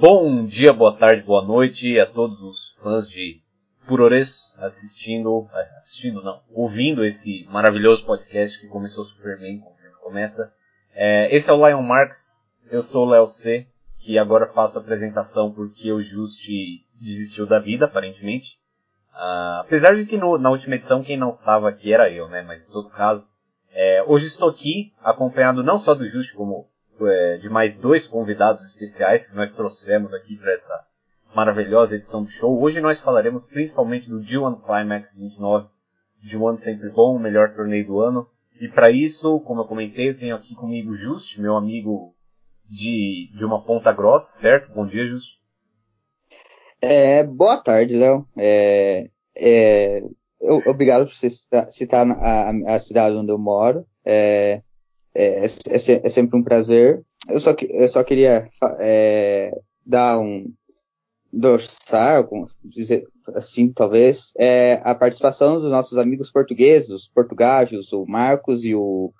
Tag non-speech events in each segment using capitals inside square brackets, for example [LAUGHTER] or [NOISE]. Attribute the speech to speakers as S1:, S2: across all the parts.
S1: Bom dia, boa tarde, boa noite a todos os fãs de Purores assistindo, assistindo não, ouvindo esse maravilhoso podcast que começou super bem, como sempre começa. É, esse é o Lion Marks, eu sou o Léo C, que agora faço a apresentação porque o Just desistiu da vida, aparentemente. Uh, apesar de que no, na última edição quem não estava aqui era eu, né? Mas em todo caso, é, hoje estou aqui acompanhado não só do Just, como é, de mais dois convidados especiais que nós trouxemos aqui para essa maravilhosa edição do show. Hoje nós falaremos principalmente do G1 Climax 29, G1 sempre bom, o melhor torneio do ano. E para isso, como eu comentei, eu tenho aqui comigo Just, meu amigo de, de uma ponta grossa, certo? Bom dia, Just.
S2: É, boa tarde, Léo. É, é, obrigado por você citar, citar a, a, cidade onde eu moro. É, é, é, é, sempre um prazer. Eu só, eu só queria é, dar um dorsar, dizer assim, talvez, é, a participação dos nossos amigos portugueses, os portugajos, o Marcos e o,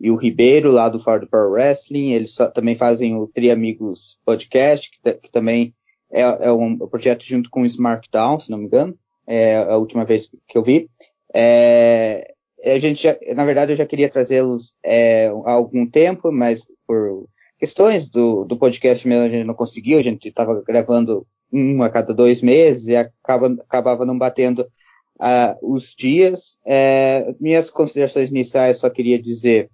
S2: e o Ribeiro, lá do Ford Power Wrestling. Eles só, também fazem o Tri Amigos Podcast, que, que também é, é um projeto junto com o SmartDown, se não me engano, é a última vez que eu vi. É, a gente já, na verdade, eu já queria trazê-los é, há algum tempo, mas por questões do, do podcast mesmo a gente não conseguiu, a gente estava gravando um a cada dois meses e acaba, acabava não batendo uh, os dias. É, minhas considerações iniciais só queria dizer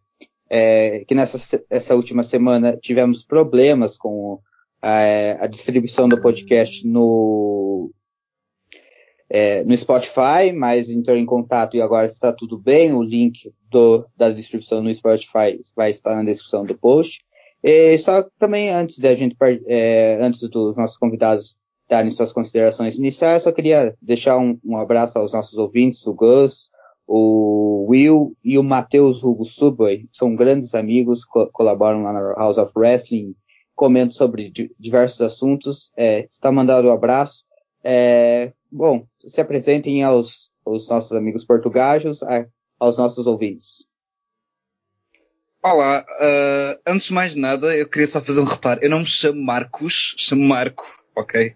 S2: é, que nessa essa última semana tivemos problemas com a, a distribuição do podcast no, é, no Spotify, mas entrou em contato e agora está tudo bem. O link do, da distribuição no Spotify vai estar na descrição do post. E só também antes da gente, é, antes dos nossos convidados darem suas considerações iniciais, só queria deixar um, um abraço aos nossos ouvintes, o Gus, o Will e o Matheus Hugo Subway. São grandes amigos, co colaboram lá na House of Wrestling, comento sobre diversos assuntos. É, está mandado um abraço. É, bom, se apresentem aos, aos nossos amigos portugajos, a, aos nossos ouvintes.
S3: Olá, uh, antes de mais nada, eu queria só fazer um reparo. Eu não me chamo Marcos, chamo Marco, ok?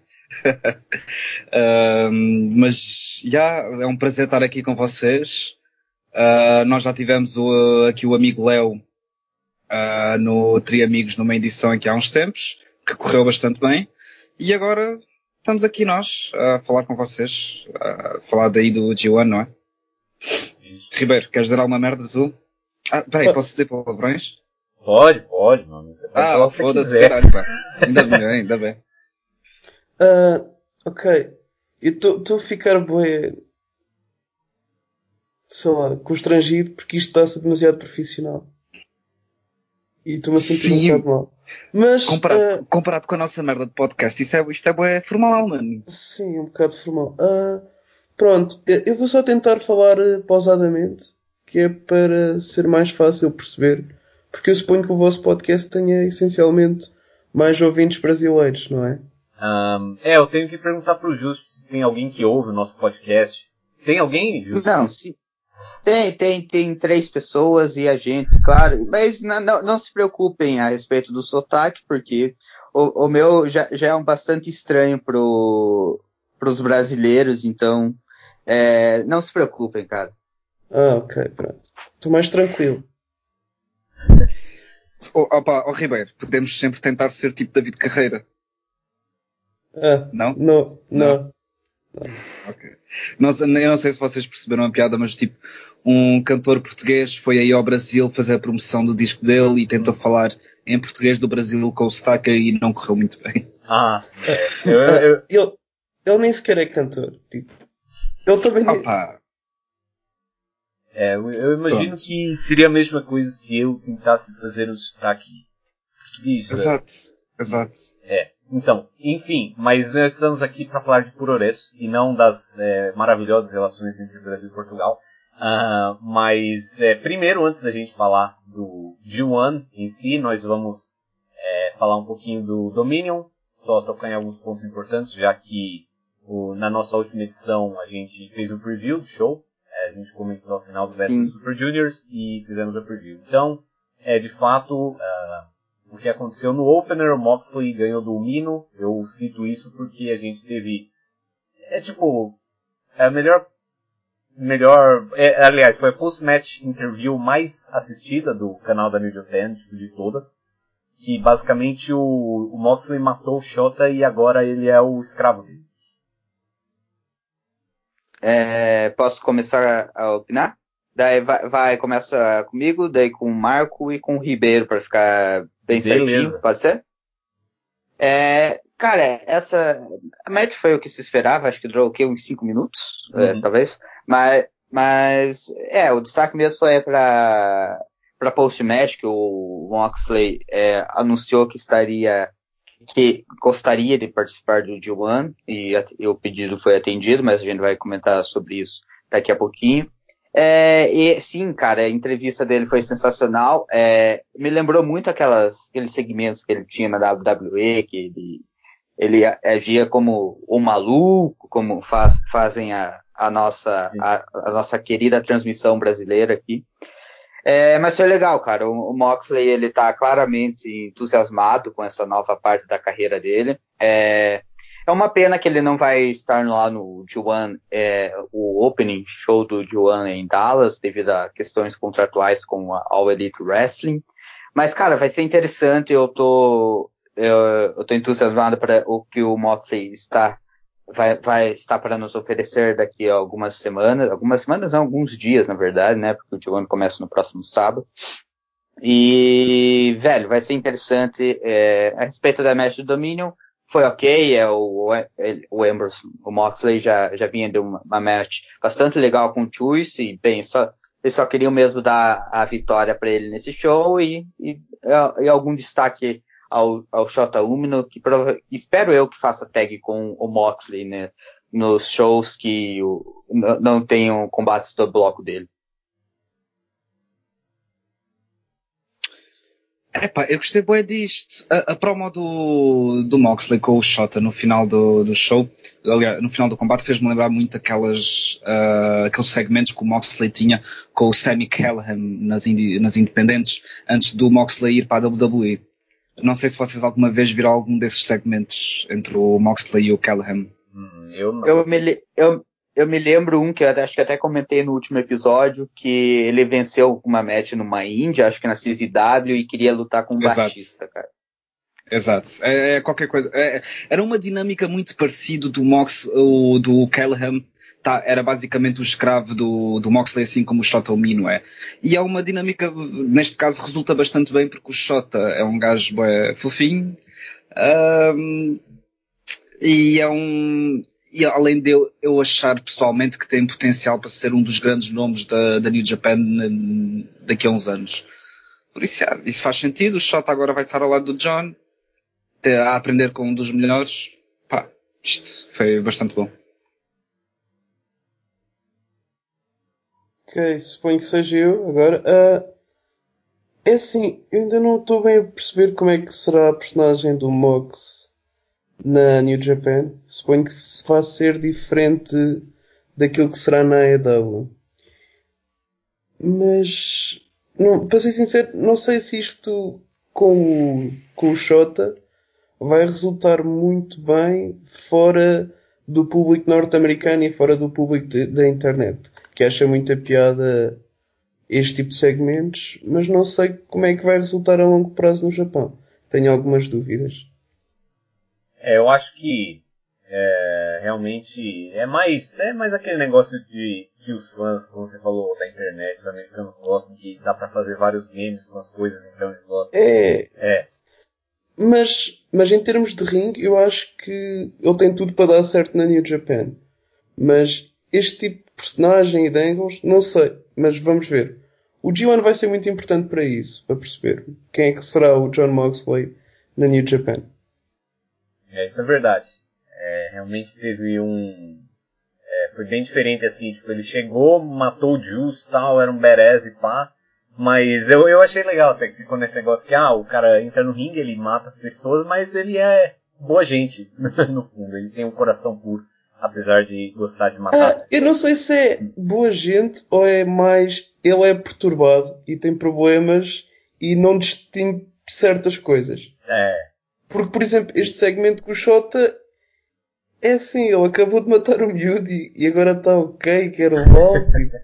S3: uh, [LAUGHS] mas já é um prazer estar aqui com vocês. Uh, nós já tivemos o, aqui o amigo Léo uh, no Tri Amigos numa edição aqui há uns tempos, que correu bastante bem. E agora estamos aqui nós a falar com vocês, a falar daí do G1, não é? Isso. Ribeiro, queres dizer alguma merda tu? Ah, peraí, posso dizer palavrões?
S1: Pode, pode, mano. Você pode
S3: ah, foda-se, caralho, pá. Ainda bem, ainda bem.
S4: Uh, ok. Eu estou a ficar bem. sei lá, constrangido porque isto está a ser demasiado profissional. E estou-me a sentir Sim. um bocado mal. Mas.
S3: Comparado, uh, comparado com a nossa merda de podcast, isto é, isto é, é formal, mano.
S4: Sim, um bocado formal. Uh, pronto, eu vou só tentar falar eh, pausadamente, que é para ser mais fácil perceber. Porque eu suponho que o vosso podcast tenha essencialmente mais ouvintes brasileiros, não é?
S1: Um, é, eu tenho que perguntar pro Justo se tem alguém que ouve o nosso podcast. Tem alguém, Justo?
S2: Não, se, tem, tem, tem três pessoas e a gente, claro. Mas não, não, não se preocupem a respeito do sotaque, porque o, o meu já, já é um bastante estranho pro, pros brasileiros, então é, não se preocupem, cara.
S4: Ah, ok, pronto. Estou mais tranquilo.
S3: Oh, opa, oh, Ribeiro, podemos sempre tentar ser tipo David Carreira.
S4: Ah, não? Não, não. não.
S3: Ok. Não, eu não sei se vocês perceberam a piada, mas tipo, um cantor português foi aí ao Brasil fazer a promoção do disco dele e tentou falar em português do Brasil com o sotaque e não correu muito bem.
S1: Ah, sim.
S4: Eu, eu... ele, ele nem sequer é cantor. Tipo, ele também.
S3: Opa.
S1: É, eu imagino Pronto. que seria a mesma coisa se eu tentasse fazer o sotaque português.
S3: Né? Exato, né? exato.
S1: É. Então, enfim, mas nós estamos aqui para falar de Purores e não das é, maravilhosas relações entre Brasil e Portugal. Uh, mas é, primeiro, antes da gente falar do G1 em si, nós vamos é, falar um pouquinho do Dominion, só tocar em alguns pontos importantes, já que o, na nossa última edição a gente fez um preview do show, a gente comentou ao final do Best Super Juniors e fizemos a preview. Então, é de fato, uh, o que aconteceu no opener, o Moxley ganhou do Mino. Eu cito isso porque a gente teve. É tipo. É a melhor. Melhor. É, aliás, foi a post-match interview mais assistida do canal da New Japan, tipo, de todas. Que basicamente o, o Moxley matou o Shota e agora ele é o escravo dele.
S2: É, posso começar a opinar? Daí vai, vai começa comigo, daí com o Marco e com o Ribeiro para ficar bem Beleza. certinho, pode ser? É, cara, essa a match foi o que se esperava, acho que durou o quê? Uns 5 minutos, é, uhum. é, talvez. Mas, mas, é, o destaque mesmo foi para para post-match que o Moxley é, anunciou que estaria que gostaria de participar do G1 e, e o pedido foi atendido, mas a gente vai comentar sobre isso daqui a pouquinho. É, e sim, cara, a entrevista dele foi sensacional. É, me lembrou muito aquelas, aqueles segmentos que ele tinha na WWE, que ele, ele agia como o maluco, como faz, fazem a, a nossa, a, a, nossa querida transmissão brasileira aqui. É, mas foi legal, cara. O, o, Moxley, ele tá claramente entusiasmado com essa nova parte da carreira dele. É, é uma pena que ele não vai estar lá no G1, é, o opening show do G1 em Dallas, devido a questões contratuais com a All Elite Wrestling. Mas, cara, vai ser interessante. Eu tô, eu, eu tô entusiasmado para o que o Moxley está, vai, vai estar para nos oferecer daqui a algumas semanas, algumas semanas, não, alguns dias, na verdade, né? Porque o G1 começa no próximo sábado. E, velho, vai ser interessante. É, a respeito da match do Dominion, foi ok, é o, o o Moxley já, já vinha de uma, uma match bastante legal com o Juice, e bem, só, eles só queriam mesmo dar a vitória para ele nesse show e, e, e, algum destaque ao, ao Shota Umino, que prova, espero eu que faça tag com o Moxley, né, nos shows que o, não tenham combates do bloco dele.
S3: Epá, eu gostei bem disto. A, a, promo do, do Moxley com o Shota no final do, do show, aliás, no final do combate, fez-me lembrar muito aquelas, uh, aqueles segmentos que o Moxley tinha com o Sammy Callahan nas, indi, nas independentes, antes do Moxley ir para a WWE. Não sei se vocês alguma vez viram algum desses segmentos entre o Moxley e o Callahan.
S2: Hum, eu não. Eu me, eu, eu me lembro um que eu acho que até comentei no último episódio, que ele venceu uma match numa Índia, acho que na CZW, e queria lutar com o Exato. Batista, cara.
S3: Exato. É, é qualquer coisa. É, era uma dinâmica muito parecida do Mox, o, do Callahan. Tá, era basicamente o escravo do, do Moxley, assim como o Shota Mino é. E é uma dinâmica, neste caso, resulta bastante bem, porque o Shota é um gajo é, fofinho. Um, e é um, e além de eu, eu, achar pessoalmente que tem potencial para ser um dos grandes nomes da, da New Japan daqui a uns anos. Por isso, yeah, isso faz sentido. O Shota agora vai estar ao lado do John, a aprender com um dos melhores. Pá, isto foi bastante bom.
S4: Ok, suponho que seja eu agora. Uh, é assim, eu ainda não estou bem a perceber como é que será a personagem do Mox na New Japan. Suponho que vai ser diferente daquilo que será na AEW. Mas, não, para ser sincero, não sei se isto com o, com o Shota vai resultar muito bem fora do público norte-americano e fora do público da internet, que acha muita piada este tipo de segmentos, mas não sei como é que vai resultar a longo prazo no Japão. Tenho algumas dúvidas.
S1: É, eu acho que é, realmente é mais é mais aquele negócio de que os fãs, como você falou, da internet, os americanos gostam que dá para fazer vários memes com as coisas, então eles gostam.
S4: É. É. Mas, mas em termos de ring, eu acho que ele tem tudo para dar certo na New Japan. Mas este tipo de personagem e de angles, não sei. Mas vamos ver. O G1 vai ser muito importante para isso, para perceber quem é que será o John Moxley na New Japan.
S1: É, isso é verdade. É, realmente teve um. É, foi bem diferente assim, tipo, ele chegou, matou o Juice tal, era um badass e pá. Mas eu, eu achei legal até que ficou nesse negócio que, ah, o cara entra no ringue, ele mata as pessoas, mas ele é boa gente, [LAUGHS] no fundo. Ele tem um coração puro, apesar de gostar de matar
S4: ah, Eu não sei se é boa gente ou é mais. Ele é perturbado e tem problemas e não distingue certas coisas.
S1: É.
S4: Porque, por exemplo, este segmento com o Shota é assim, ele acabou de matar o miúdo e, e agora está ok, quer o mal. Tipo,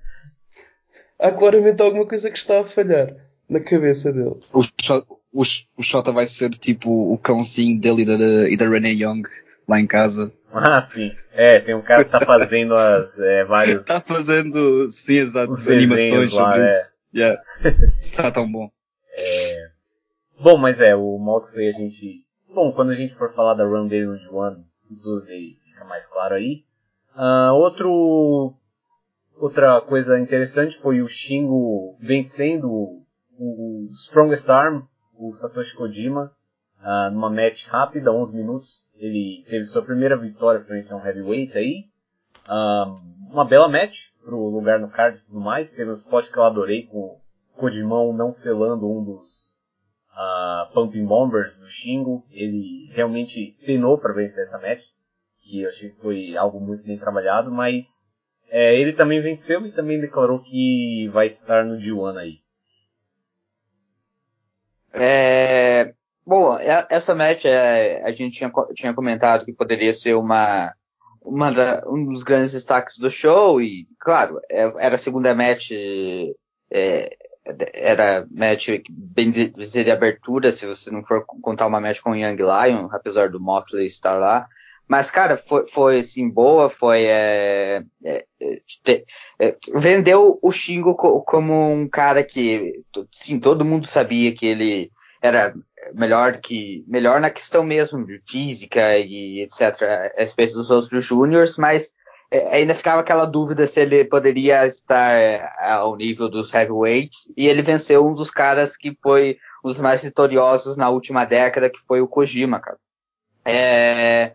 S4: há claramente alguma coisa que está a falhar na cabeça dele.
S3: O, Shota, o, o Shota vai ser tipo o cãozinho dele e da, e da Renee Young lá em casa.
S1: Ah, sim. É, tem um cara que tá fazendo as é, vários.
S3: Tá fazendo, sim, exato, animações
S1: lá,
S3: sobre
S1: é.
S3: isso. Yeah. Está [LAUGHS] tão bom.
S1: É... Bom, mas é, o Moxley a gente. Bom, quando a gente for falar da run dele no G1, tudo fica mais claro aí. Ah, outro. Outra coisa interessante foi o Shingo vencendo o, o Strongest Arm, o Satoshi Kojima, ah, numa match rápida, 11 minutos. Ele teve sua primeira vitória frente a um heavyweight aí. Ah, uma bela match pro lugar no card e tudo mais. Teve um spot que eu adorei com o Kojimão não selando um dos ah, Pumping Bombers do Shingo. Ele realmente penou para vencer essa match, que eu achei que foi algo muito bem trabalhado, mas é, ele também venceu e também declarou que vai estar no G1 aí.
S2: É, bom, é- essa match é, a gente tinha, tinha comentado que poderia ser uma, uma da- um dos grandes destaques do show e, claro, é- era a segunda match, é, era match bem de, dizer de abertura, se você não for contar uma match com o Young Lion, apesar do Moxley estar lá. Mas, cara, foi, foi assim, boa, foi, é, é, é, é, vendeu o Shingo co- como um cara que, sim, todo mundo sabia que ele era melhor que melhor na questão mesmo de física e etc a respeito dos outros júniors, mas ainda ficava aquela dúvida se ele poderia estar é, ao nível dos heavyweights e ele venceu um dos caras que foi dos mais vitoriosos na última década, que foi o Kojima, cara. É,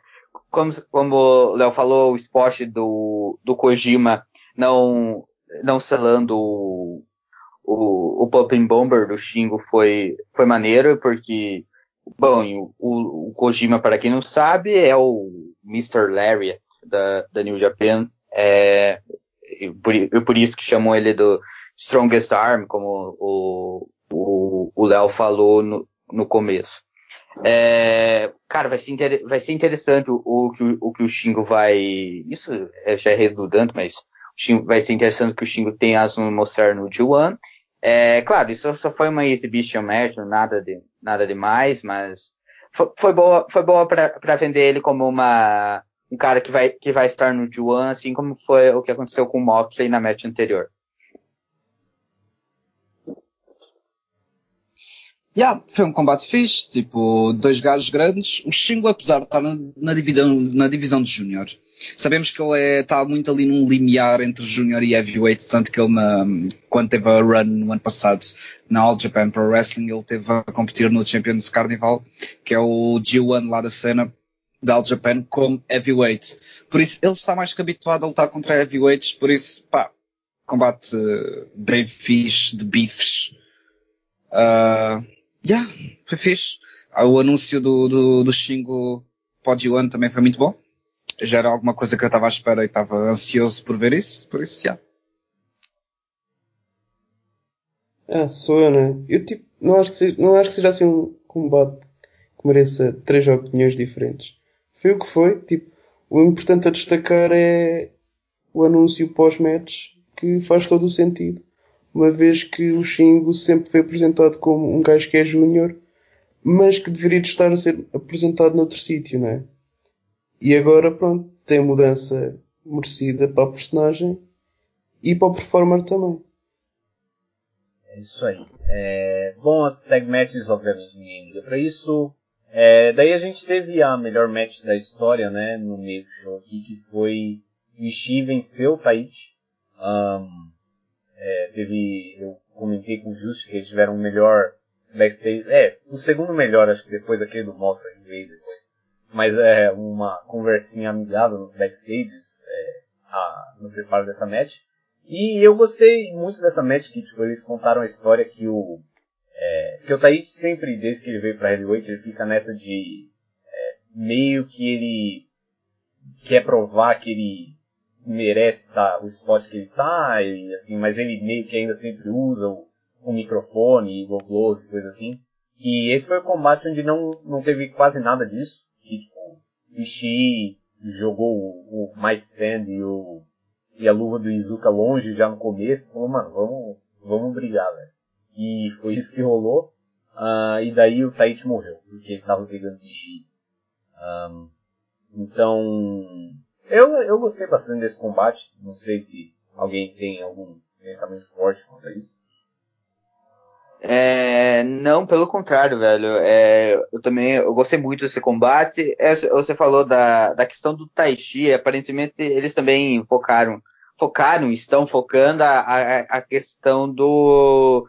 S2: como, como o Léo falou, o esporte do, do Kojima não, não selando o, o, o Pumping Bomber do Shingo foi, foi maneiro, porque, bom, o, o, o Kojima, para quem não sabe, é o Mr. Lariat da, da New Japan, é, e por, e por isso que chamou ele do Strongest Arm, como o, o, o Léo falou no, no começo. É, cara, vai ser, vai ser interessante o, o, o, o que o Shingo vai. Isso é, já é redundante, mas o Shingo- vai ser interessante que o Shingo tenha a mostrar no G1. É, claro, isso só foi uma exhibition match, nada de nada demais, mas foi, foi boa, foi boa para vender ele como uma um cara que vai que vai estar no G1, assim como foi o que aconteceu com o Moxley na match anterior.
S3: Yeah, foi um combate fixe, tipo, dois gajos grandes. O Shingo, apesar de estar na, na divisão, na divisão de Júnior, sabemos que ele é, está muito ali num limiar entre Júnior e Heavyweight, tanto que ele, na, quando teve a run no ano passado na All Japan Pro Wrestling, ele teve a competir no Champions Carnival, que é o G1 lá da cena da All Japan, como Heavyweight. Por isso, ele está mais que habituado a lutar contra Heavyweights, por isso, pá, combate eh, bem fixe, de bifes. Ah, Yeah, foi fixe. Ah, O anúncio do, do, do Shingo Pod One também foi muito bom. Já era alguma coisa que eu estava à espera e estava ansioso por ver isso, por isso, já.
S4: Ah, sou eu, né? Eu tipo, não acho que seja, não acho que seja assim um combate que mereça três opiniões diferentes. Foi o que foi, tipo, o importante a destacar é o anúncio pós-match que faz todo o sentido. Uma vez que o Shingo sempre foi apresentado como um gajo que é júnior, mas que deveria de estar a ser apresentado noutro sítio, não é? E agora, pronto, tem mudança merecida para a personagem e para o performer também.
S1: É isso aí. É, bom, as tag matches, obviamente, ninguém liga pra isso. É, daí a gente teve a melhor match da história, né, no meio do show aqui, que foi Ishii venceu o Taichi. Um, é, teve, eu comentei com o Just que eles tiveram o melhor backstage, é, o segundo melhor, acho que depois daquele do Moxa que veio depois. Mas é uma conversinha amigável nos backstages, é, a, no preparo dessa match. E eu gostei muito dessa match que tipo, eles contaram a história que o é, que o Taichi sempre, desde que ele veio pra Heavyweight, ele fica nessa de é, meio que ele quer provar que ele merece tá, o spot que ele tá, e, assim, mas ele meio que ainda sempre usa o, o microfone o glows e coisa assim. E esse foi o combate onde não, não teve quase nada disso. Que, tipo, Ishii jogou o, o Mike Stand e, o, e a luva do Izuka longe já no começo. Falou, mano, vamos, vamos brigar, velho. E foi isso que rolou. Uh, e daí o Taichi morreu, porque ele tava pegando Ishii. Um, então, eu, eu gostei bastante desse combate. Não sei se alguém tem algum pensamento forte quanto a isso.
S2: É, não, pelo contrário, velho. É, eu também eu gostei muito desse combate. É, você falou da, da questão do Tai Chi. Aparentemente eles também focaram, focaram, estão focando a, a, a questão do,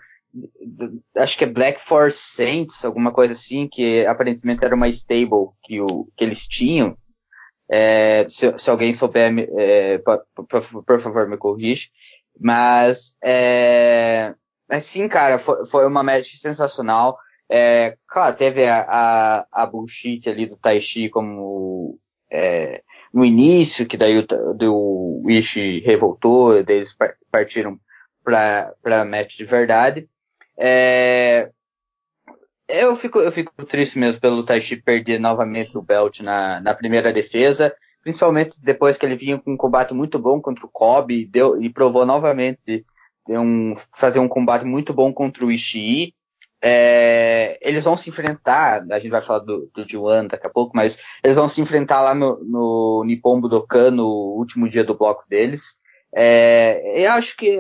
S2: acho que é Black Force Saints, alguma coisa assim, que aparentemente era uma stable que, o, que eles tinham. É, se, se, alguém souber, é, por, por, por, favor, me corrija. Mas, é, sim, cara, foi, foi uma match sensacional. É, claro, teve a, a, a bullshit ali do Taishi como é, no início, que daí o, do Wish revoltou, daí eles partiram pra, pra match de verdade. É, eu fico, eu fico triste mesmo pelo Taishi perder novamente o belt na, na primeira defesa, principalmente depois que ele vinha com um combate muito bom contra o Kobe deu, e provou novamente um, fazer um combate muito bom contra o Ishii. É, eles vão se enfrentar, a gente vai falar do, do Juan daqui a pouco, mas eles vão se enfrentar lá no, no Nippon Budokan no último dia do bloco deles. É, eu acho que,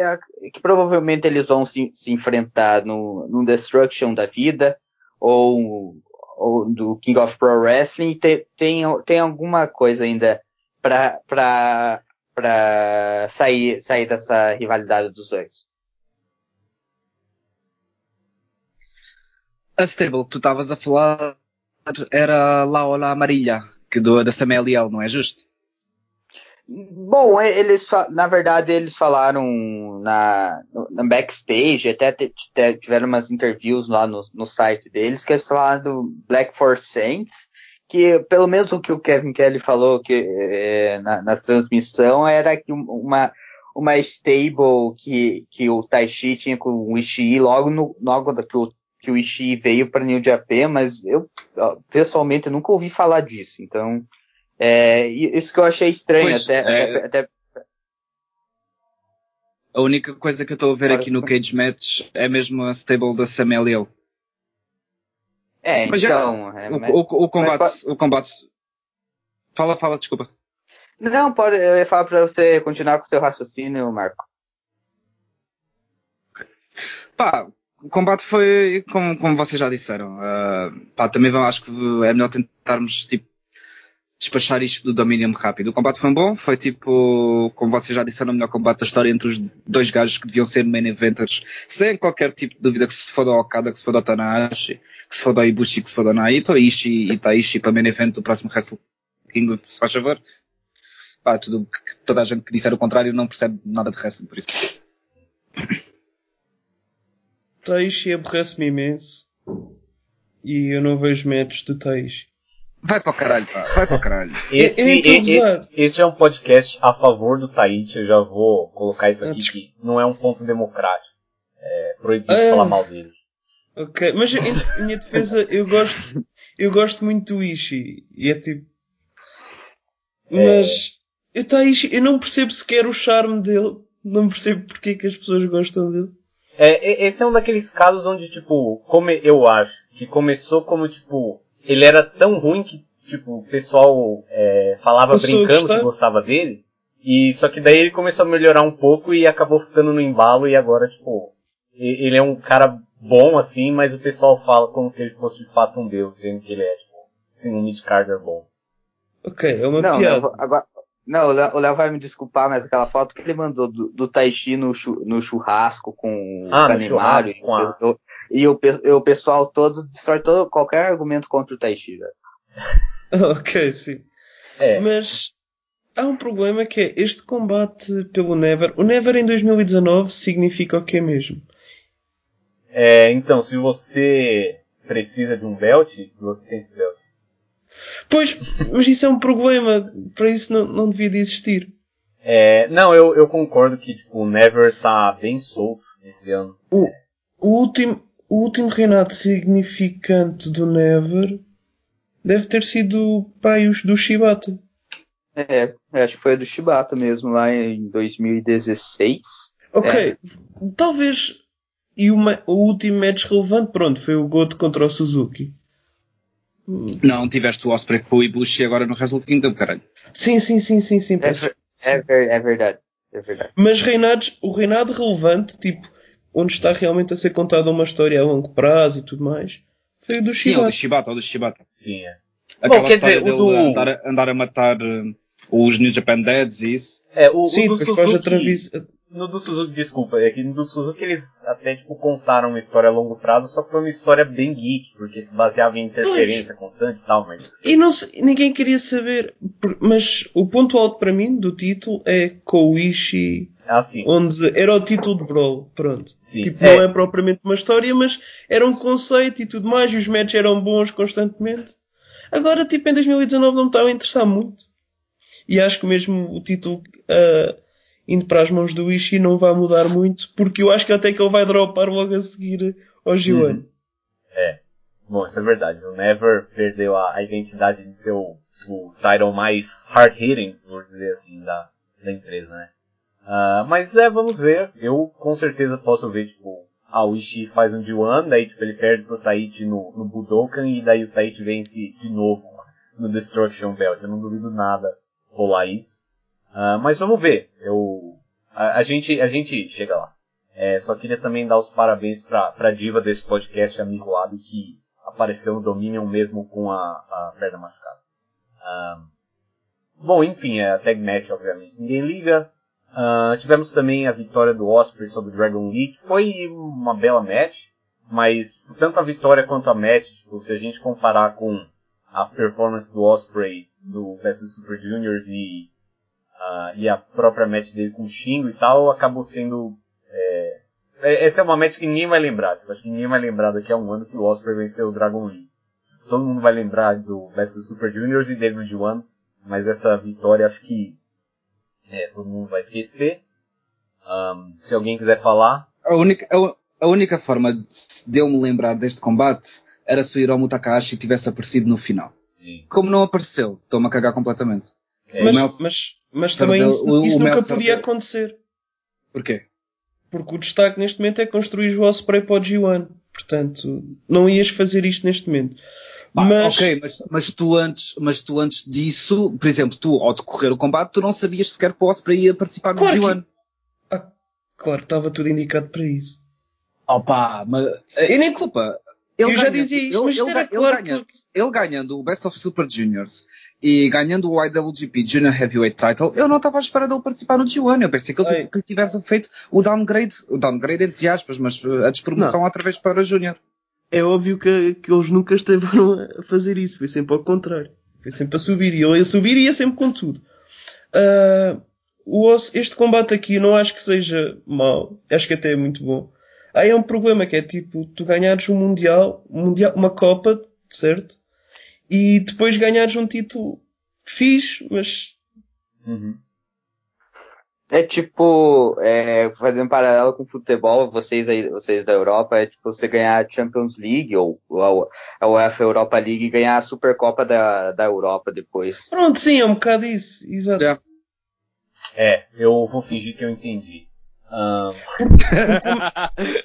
S2: que provavelmente eles vão se, se enfrentar no, no Destruction da vida, ou, ou do King of Pro Wrestling, tem, tem, tem alguma coisa ainda para sair, sair dessa rivalidade dos dois.
S5: A stable que tu estavas a falar era Laola Amarilha, que do, da Samuel não é justo?
S2: Bom, eles, na verdade, eles falaram na, na backstage, até, tiveram umas interviews lá no, no site deles, que eles falaram do Black Force Saints, que pelo menos o que o Kevin Kelly falou que, é, na, na, transmissão era que uma, uma stable que, que o Taishi tinha com o Ishii logo, no, logo que, o, que o Ishii veio para New Japan, mas eu pessoalmente nunca ouvi falar disso. Então, é, isso que eu achei estranho, pois, até, é... até, até,
S5: A única coisa que eu estou a ver aqui no Cage Match é mesmo a stable da Samuel
S2: É, mas então.
S5: Já, é, o, o, o, combate, mas, o combate. Fala, fala, desculpa.
S2: Não, pode, eu ia falar para você continuar com o seu raciocínio, Marco.
S5: Pá, o combate foi como, como vocês já disseram. Uh, pá, também acho que é melhor tentarmos tipo, despachar isto do domínio rápido. O combate foi bom, foi tipo, como vocês já disseram, o melhor combate da história entre os dois gajos que deviam ser main eventers, sem qualquer tipo de dúvida que se for do Okada, que se for do Tanahashi, que se for do Ibushi, que se for do Naito, Ishii e Taishi para main event do próximo Wrestle Kingdom, se faz favor. Pá, tudo, toda a gente que disser o contrário não percebe nada de wrestling, por isso.
S4: Taishi aborrece-me imenso. E eu não vejo matches do Taishi.
S5: Vai pra caralho, pá. Vai pra caralho. [LAUGHS]
S1: Esse, esse, esse é um podcast a favor do Tahiti. Eu já vou colocar isso aqui, que não é um ponto democrático. É proibido ah, falar mal dele.
S4: Ok, mas em minha defesa, eu gosto, eu gosto muito do Ishi. E é tipo. Mas. É... Eu, Taishi, eu não percebo sequer o charme dele. Não percebo porque que as pessoas gostam dele.
S1: É, esse é um daqueles casos onde, tipo, como eu acho, que começou como, tipo, ele era tão ruim que, tipo, o pessoal é, falava Passou brincando que gostava dele. E só que daí ele começou a melhorar um pouco e acabou ficando no embalo e agora, tipo, ele é um cara bom assim, mas o pessoal fala como se ele fosse de fato um deus, sendo que ele é, tipo, assim, um mid-carder bom.
S4: Ok, é uma
S2: não,
S4: piada.
S2: Não, agora, não, o Léo vai me desculpar, mas aquela foto que ele mandou do, do Taishi no, no churrasco com
S1: ah, o a...
S2: eu, e o, o pessoal todo destrói todo, qualquer argumento contra o Taishi, [LAUGHS]
S4: ok, sim. É. Mas há um problema que é este combate pelo Never. O Never em 2019 significa o que mesmo?
S1: É, então, se você precisa de um belt, você tem esse belt.
S4: Pois, mas isso é um problema. Para isso não, não devia de existir.
S1: É, não, eu, eu concordo que tipo, o Never tá bem solto esse ano.
S4: O, o último, o último reinado significante do Never deve ter sido pai do Shibata.
S2: É, acho que foi do Shibata mesmo, lá em 2016.
S4: Ok, é. talvez. E uma, o último match relevante, pronto, foi o Goto contra o Suzuki.
S5: Não, tiveste o Osprey com o Ibushi agora no Wrestle Kingdom, caralho.
S4: Sim, sim, sim, sim, sim.
S2: É, é, é, verdade. É verdade.
S4: Mas reinados, o reinado relevante, tipo, onde está realmente a ser contada uma história a longo prazo e tudo mais, foi o do Shibata.
S5: Sim, o do Shibata, o do Shibata.
S1: Sim, é.
S5: Aquela Bom, quer dizer, o do... andar, a, andar a matar uh, os New Japan Dads e isso.
S1: É, o,
S4: Sim,
S1: o do Suzuki... No do Suzuki, desculpa, é que no do Suzuki eles até tipo contaram uma história a longo prazo, só que foi uma história bem geek, porque se baseava em interferência pois. constante e tal, mas...
S4: E não, ninguém queria saber, mas o ponto alto para mim do título é Koichi
S1: ah, sim.
S4: Onde era o título de Brawl, pronto.
S1: Sim.
S4: Tipo, é. não é propriamente uma história, mas era um conceito e tudo mais, e os matches eram bons constantemente. Agora, tipo, em 2019 não me estava a interessar muito. E acho que mesmo o título uh, indo para as mãos do Ishii não vai mudar muito, porque eu acho que até que ele vai dropar logo a seguir ao G1. Uhum.
S1: É. Bom, isso é verdade. O Never perdeu a, a identidade de ser o, o title mais hard-hitting, por dizer assim, da, da empresa, né? Uh, mas é, vamos ver. Eu com certeza posso ver, tipo, ah, o Ishii faz um D1, daí tipo, ele perde pro Taichi no, no Budokan e daí o Taichi vence de novo [LAUGHS] no Destruction Belt. Eu não duvido nada rolar isso. Uh, mas vamos ver. Eu, a, a, gente, a gente chega lá. É, só queria também dar os parabéns pra, pra diva desse podcast, a que apareceu no Dominion mesmo com a, a perna machucada. Uh, bom, enfim, é a tag match, obviamente. Ninguém liga. Uh, tivemos também a vitória do Osprey sobre o Dragon Lee, que foi uma bela match, mas tanto a vitória quanto a match, tipo, se a gente comparar com a performance do Osprey do vs Super Juniors e, uh, e a própria match dele com o Shingo e tal, acabou sendo é, é, essa é uma match que ninguém vai lembrar. Tipo, acho que ninguém vai lembrar daqui a um ano que o Osprey venceu o Dragon Lee. Todo mundo vai lembrar do vs Super Juniors e dele no G1, mas essa vitória acho que é, todo mundo vai esquecer. Um, se alguém quiser falar.
S5: A única, a, a única forma de eu me lembrar deste combate era se o Hiromu Takahashi tivesse aparecido no final.
S1: Sim.
S5: Como não apareceu, estou-me a cagar completamente.
S4: É. Mas, Mel... mas, mas também isso, o, isso o nunca podia acontecer.
S5: Porquê?
S4: Porque o destaque neste momento é construir o Osprey para o G1. Portanto, não ias fazer isto neste momento.
S5: mas... Ok, mas, mas, tu antes, mas tu antes disso, por exemplo, tu ao decorrer o combate, tu não sabias sequer que o Osprey ia participar do claro G1. Que...
S4: Ah, claro, estava tudo indicado para isso.
S5: Opa, mas. Eu nem culpa.
S4: Ele eu ganha, já dizia isto, mas ele, ele, claro
S5: ganha, que... ele ganhando o Best of Super Juniors e ganhando o IWGP Junior Heavyweight Title, eu não estava à espera dele participar no G1. Eu pensei que ele, que tivesse feito o downgrade, o downgrade entre aspas, mas a despromoção outra vez para Junior.
S4: É óbvio que, que eles nunca estiveram a fazer isso, foi sempre ao contrário. Foi sempre a subir e ele ia subir e ia sempre com tudo. Uh, este combate aqui não acho que seja mau, acho que até é muito bom. Aí é um problema que é tipo, tu ganhares um mundial, um mundial uma Copa, certo? E depois ganhares um título fixe, mas.
S1: Uhum.
S2: É tipo, é, fazendo um paralelo com o futebol, vocês aí, vocês da Europa, é tipo você ganhar a Champions League ou, ou a UEFA Europa League e ganhar a Supercopa da, da Europa depois.
S4: Pronto, sim, é um bocado isso, exato.
S1: É, é eu vou fingir que eu entendi. [LAUGHS] Um...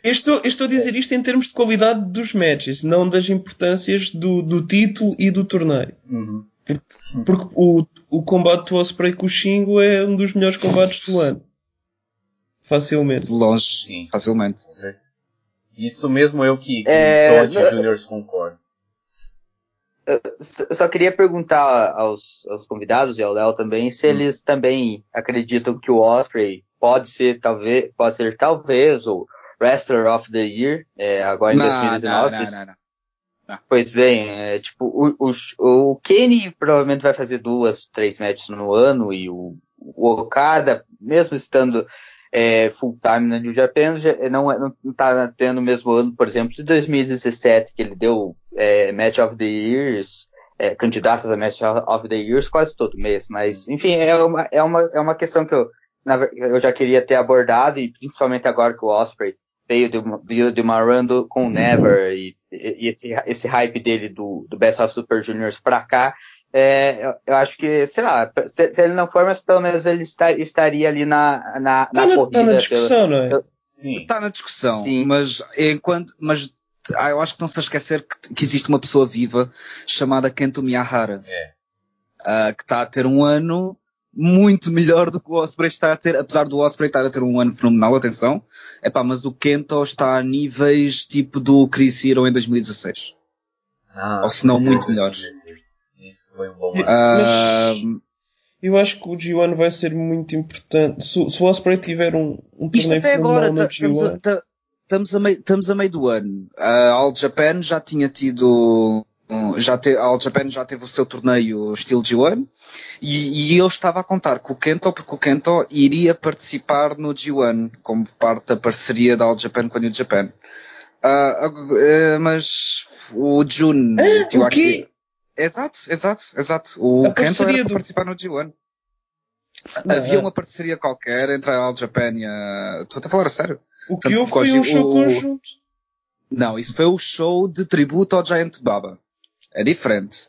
S4: eu, estou, eu estou a dizer isto em termos de qualidade dos matches, não das importâncias do, do título e do torneio.
S1: Uhum.
S4: Porque, porque, o, o combate do Osprey com o Shingo é um dos melhores combates do ano. Facilmente.
S5: Longe, sim. Facilmente.
S1: Isso mesmo eu que, que é... sou anti-juniors concordo.
S2: Eu só queria perguntar aos, aos convidados e ao Léo também se hum. eles também acreditam que o Osprey pode ser talvez, pode ser talvez o Wrestler of the Year, é, agora em não, 2019. Não, não, não, não. Pois bem, é, tipo, o, o, o Kenny provavelmente vai fazer duas, três matches no ano e o, o Okada, mesmo estando é, full time na New Japan, já, não, não tá tendo o mesmo ano, por exemplo, de 2017, que ele deu é, Match of the Years, é, candidatos a Match of the Years quase todo mês, mas enfim, é uma, é uma, é uma questão que eu, eu já queria ter abordado, e principalmente agora que o Osprey veio de uma, veio de uma run do, com o Never e, e esse, esse hype dele do, do Best of Super Juniors pra cá, é, eu, eu, acho que, sei lá, se, se, ele não for, mas pelo menos ele está, estaria ali na, na,
S4: tá na, corrida. Tá na discussão, pelo, não é?
S3: Sim. Está na discussão, Sim. mas enquanto, mas ah, eu acho que não se esquecer que, que, existe uma pessoa viva chamada Kento Miyahara.
S1: É.
S3: Uh, que está a ter um ano muito melhor do que o Osprey está a ter, apesar do Osprey estar a ter um ano fenomenal, atenção. É pá, mas o Kento está a níveis tipo do Chris Hero em 2016.
S1: Ah,
S3: Ou se não muito melhor.
S1: Isso foi um bom ano.
S4: Uh, eu acho que o G1 vai ser muito importante. Se, se o Osprey tiver um, um torneio
S3: até agora, no G1... Estamos a, meio, estamos a meio do ano. A All Japan já tinha tido já te, a All Japan já teve o seu torneio estilo G1 e, e, eu estava a contar com o Kento porque o Kento iria participar no G1 como parte da parceria da All Japan com a New Japan. Uh, uh, mas o Jun
S4: ah, o aqui,
S3: Exato, exato, exato. O a Kento era para do... participar no G1. Não, Havia é. uma parceria qualquer entre a All Japan e a... Estou a falar a sério.
S4: O que eu foi um show o... conjunto.
S3: Não, isso foi o show de tributo ao Giant Baba. É diferente.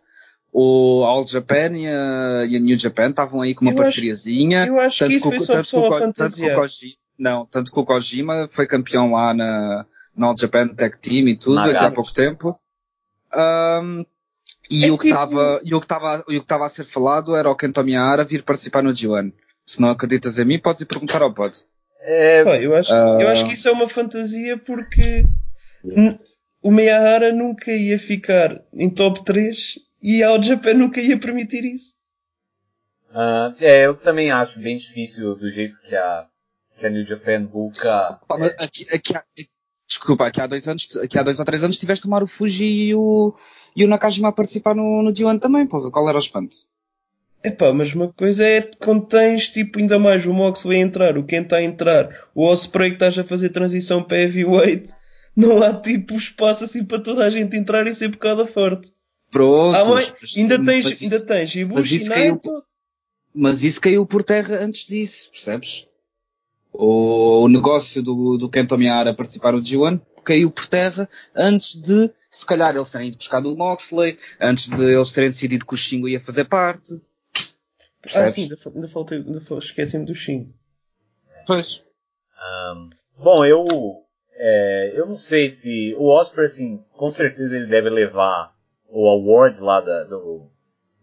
S3: O All Japan e a, e a New Japan estavam aí com uma eu parceriazinha.
S4: Acho, eu acho tanto que isso foi só, só a fantasia.
S3: Kojima, não, tanto que o Kojima foi campeão lá na, na All Japan Tech Team e tudo, daqui a pouco tempo. Um, e, é o que estava, tipo... e o que estava, o que estava a ser falado era o Kento Miyahara vir participar no G1. Se não acreditas em mim, podes ir perguntar ao Pod.
S4: É... Pá, eu, acho, uh... eu acho que isso é uma fantasia porque o Miyahara nunca ia ficar em top 3 e a All Japan nunca ia permitir isso.
S1: Uh, é, eu também acho bem difícil do jeito que a, que a New Japan busca.
S3: Aqui, aqui, Desculpa, aqui há dois anos, aqui há dois ou três anos tiveste o Marufuji e o, e o Nakajima a participar no, no D1 também, porra. Qual era o espanto?
S4: Epá, mas uma coisa é quando tens, tipo, ainda mais o Moxley a entrar, o Kenta a entrar, o Osprey que estás a fazer transição para heavyweight, não há, tipo, espaço assim para toda a gente entrar e ser bocada forte.
S3: Pronto. Ah,
S4: mas, ainda tens, mas ainda tens Ibushi, mas isso, caiu,
S3: mas isso caiu por terra antes disso, percebes? o, negócio do, do Kento Miyara participar no G1 caiu por terra antes de, se calhar, eles terem ido buscar o Moxley, antes de eles terem decidido que o Shingo ia fazer parte.
S4: Percebes? Ah, sim, ainda, ainda, faltei, ainda esqueci-me do Shingo.
S3: Pois.
S1: Um, bom, eu, é, eu não sei se o Osprey, assim, com certeza ele deve levar o award lá da, do,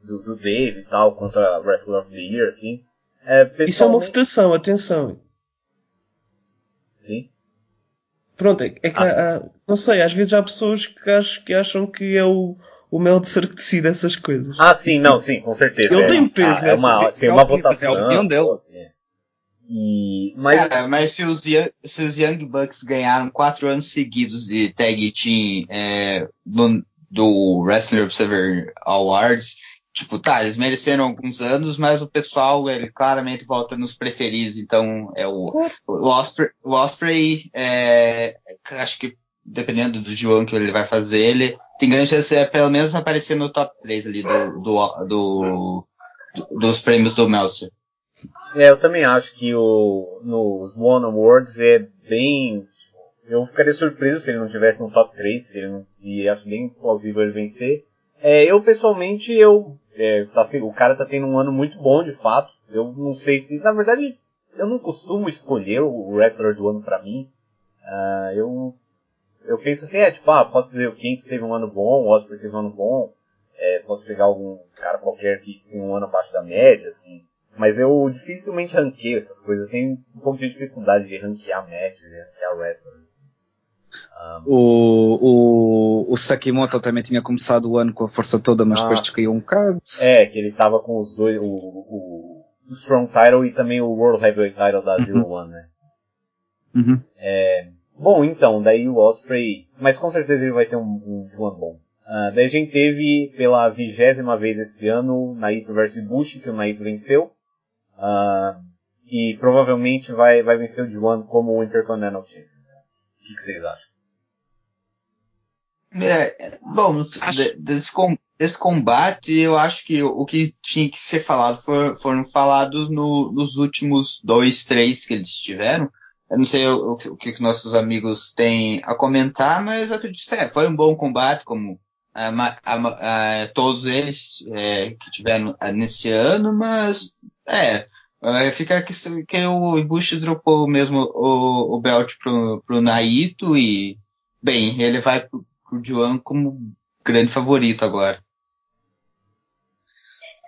S1: do, do Dave e tal, contra Wrestler of the Year, assim.
S4: É, Isso é uma votação, atenção.
S1: Sim.
S4: Pronto, é, é que ah. há, não sei, às vezes há pessoas que, acham que, acham que é o, o Meltzer que decide essas coisas.
S1: Ah, sim, não, sim, com certeza.
S4: Ele é, tem peso, ah,
S1: é uma, tem uma votação. É a opinião
S3: dele.
S2: E, mas... Cara, mas se os, Young, se os Young Bucks ganharam quatro anos seguidos de tag team é, do, do Wrestling Observer Awards, tipo, tá, eles mereceram alguns anos, mas o pessoal, ele claramente volta nos preferidos, então é o, o Osprey, o Osprey é, acho que dependendo do João que ele vai fazer, ele tem grande chance de pelo menos aparecer no top 3 ali do, do, do, do dos prêmios do Meltzer.
S1: É, eu também acho que o, no One Awards é bem, eu ficaria surpreso se ele não tivesse no top 3, se ele não, e acho bem plausível ele vencer. É, eu pessoalmente, eu é, tá, o cara tá tendo um ano muito bom de fato. Eu não sei se, na verdade, eu não costumo escolher o wrestler do ano para mim. Uh, eu eu penso assim, é tipo, ah, posso dizer o Quinto teve um ano bom, o Osprey teve um ano bom, é, posso pegar algum cara qualquer que tem um ano abaixo da média, assim. Mas eu dificilmente ranqueio essas coisas. Eu tenho um pouco de dificuldade de ranquear matches e ranquear wrestlers. Assim.
S3: Um, o, o, o Sakimoto também tinha começado o ano com a força toda, mas depois descaiu um bocado.
S1: É, que ele tava com os dois, o, o, o Strong Title e também o World Heavyweight Title da Zero uhum. One, né?
S3: Uhum.
S1: É, bom, então, daí o Osprey, mas com certeza ele vai ter um, um One bom. Uh, daí a gente teve pela vigésima vez esse ano Naito vs Bush, que o Naito venceu. Uh, e provavelmente vai, vai vencer o D1 como o Intercontinental Champion. O que, que vocês acham?
S2: É, bom, desse, desse, combate, eu acho que o que tinha que ser falado foram, foram falados no, nos últimos dois, três que eles tiveram. eu não sei o, o, que, que nossos amigos têm a comentar, mas eu acredito que é, foi um bom combate, como a, a, a, todos eles é, que tiveram nesse ano, mas é, fica questão que o Ibushi dropou mesmo o, o belt pro, pro Naito e, bem, ele vai pro, pro Juan como grande favorito agora.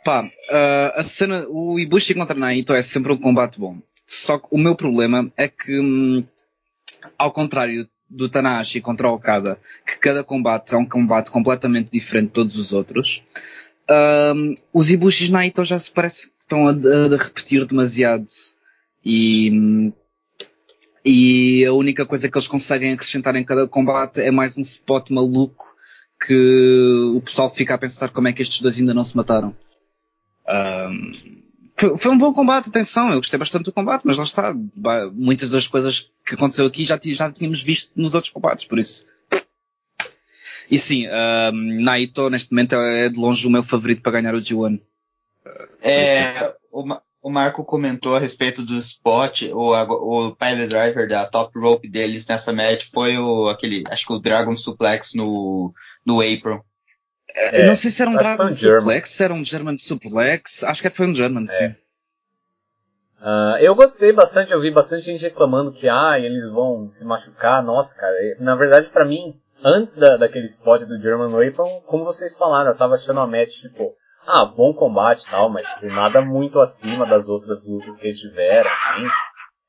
S3: Pá, uh, a cena, o Ibushi contra Naito é sempre um combate bom. Só que o meu problema é que, hum, ao contrário do Tanahashi contra Okada, que cada combate é um combate completamente diferente de todos os outros, um, os Ibushis Naito já se parece que estão a, a, repetir demasiado. E, e a única coisa que eles conseguem acrescentar em cada combate é mais um spot maluco que o pessoal fica a pensar como é que estes dois ainda não se mataram. Um, foi, foi, um bom combate, atenção, eu gostei bastante do combate, mas lá está, muitas das coisas que aconteceu aqui já, já tínhamos visto nos outros combates, por isso. E sim, um, Naito neste momento é de longe o meu favorito para ganhar o G1.
S2: É, o, o Marco comentou a respeito do spot, o, o pilot driver da top rope deles nessa match foi o, aquele, acho que o Dragon Suplex no, no April.
S3: É, não sei se era um Dragon um Suplex, se era um German Suplex, acho que foi um German, é. sim.
S1: Uh, eu gostei bastante, eu vi bastante gente reclamando que ah, eles vão se machucar. Nossa, cara, na verdade para mim, antes da, daquele spot do German Weapon, como vocês falaram, eu tava achando a match, tipo, ah, bom combate e tal, mas tipo, nada muito acima das outras lutas que eles tiveram, assim.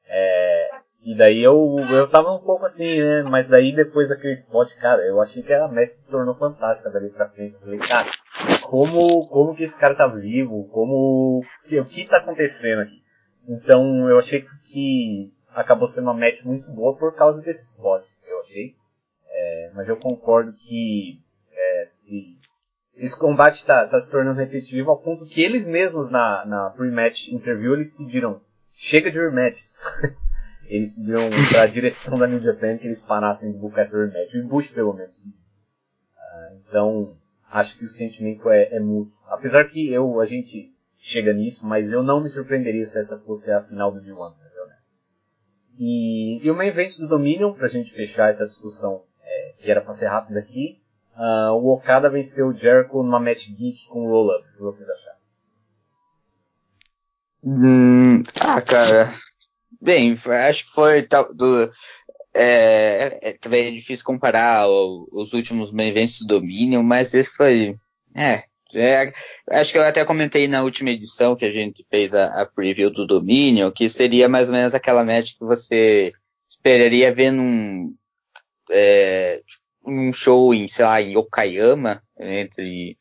S1: É, e daí eu, eu tava um pouco assim, né? Mas daí depois daquele spot, cara, eu achei que a match se tornou fantástica dali pra frente. Eu falei, cara, como, como que esse cara tá vivo? Como. O que tá acontecendo aqui? Então eu achei que acabou sendo uma match muito boa por causa desse spot, eu achei. É, mas eu concordo que é, se esse combate está tá se tornando repetitivo ao ponto que eles mesmos na, na pre-match interview eles pediram chega de rematches. [LAUGHS] eles pediram para a direção da New Japan que eles parassem de buscar essa rematch. O Bush, pelo menos. Uh, então, acho que o sentimento é, é mútuo. Apesar que eu, a gente chega nisso, mas eu não me surpreenderia se essa fosse a final do D1, pra ser honesto. E, e o main event do Dominion, pra gente fechar essa discussão, é, que era pra ser rápida aqui, uh, o Okada venceu o Jericho numa match geek com roll-up. O que vocês acharam?
S2: Hum, ah, cara, Bem, acho que foi tal, do, é, é, também é difícil comparar o, os últimos main events do Dominion, mas esse foi, é, é, acho que eu até comentei na última edição que a gente fez a, a, preview do Dominion, que seria mais ou menos aquela match que você esperaria ver num, é, um show em, sei lá, em Okayama, entre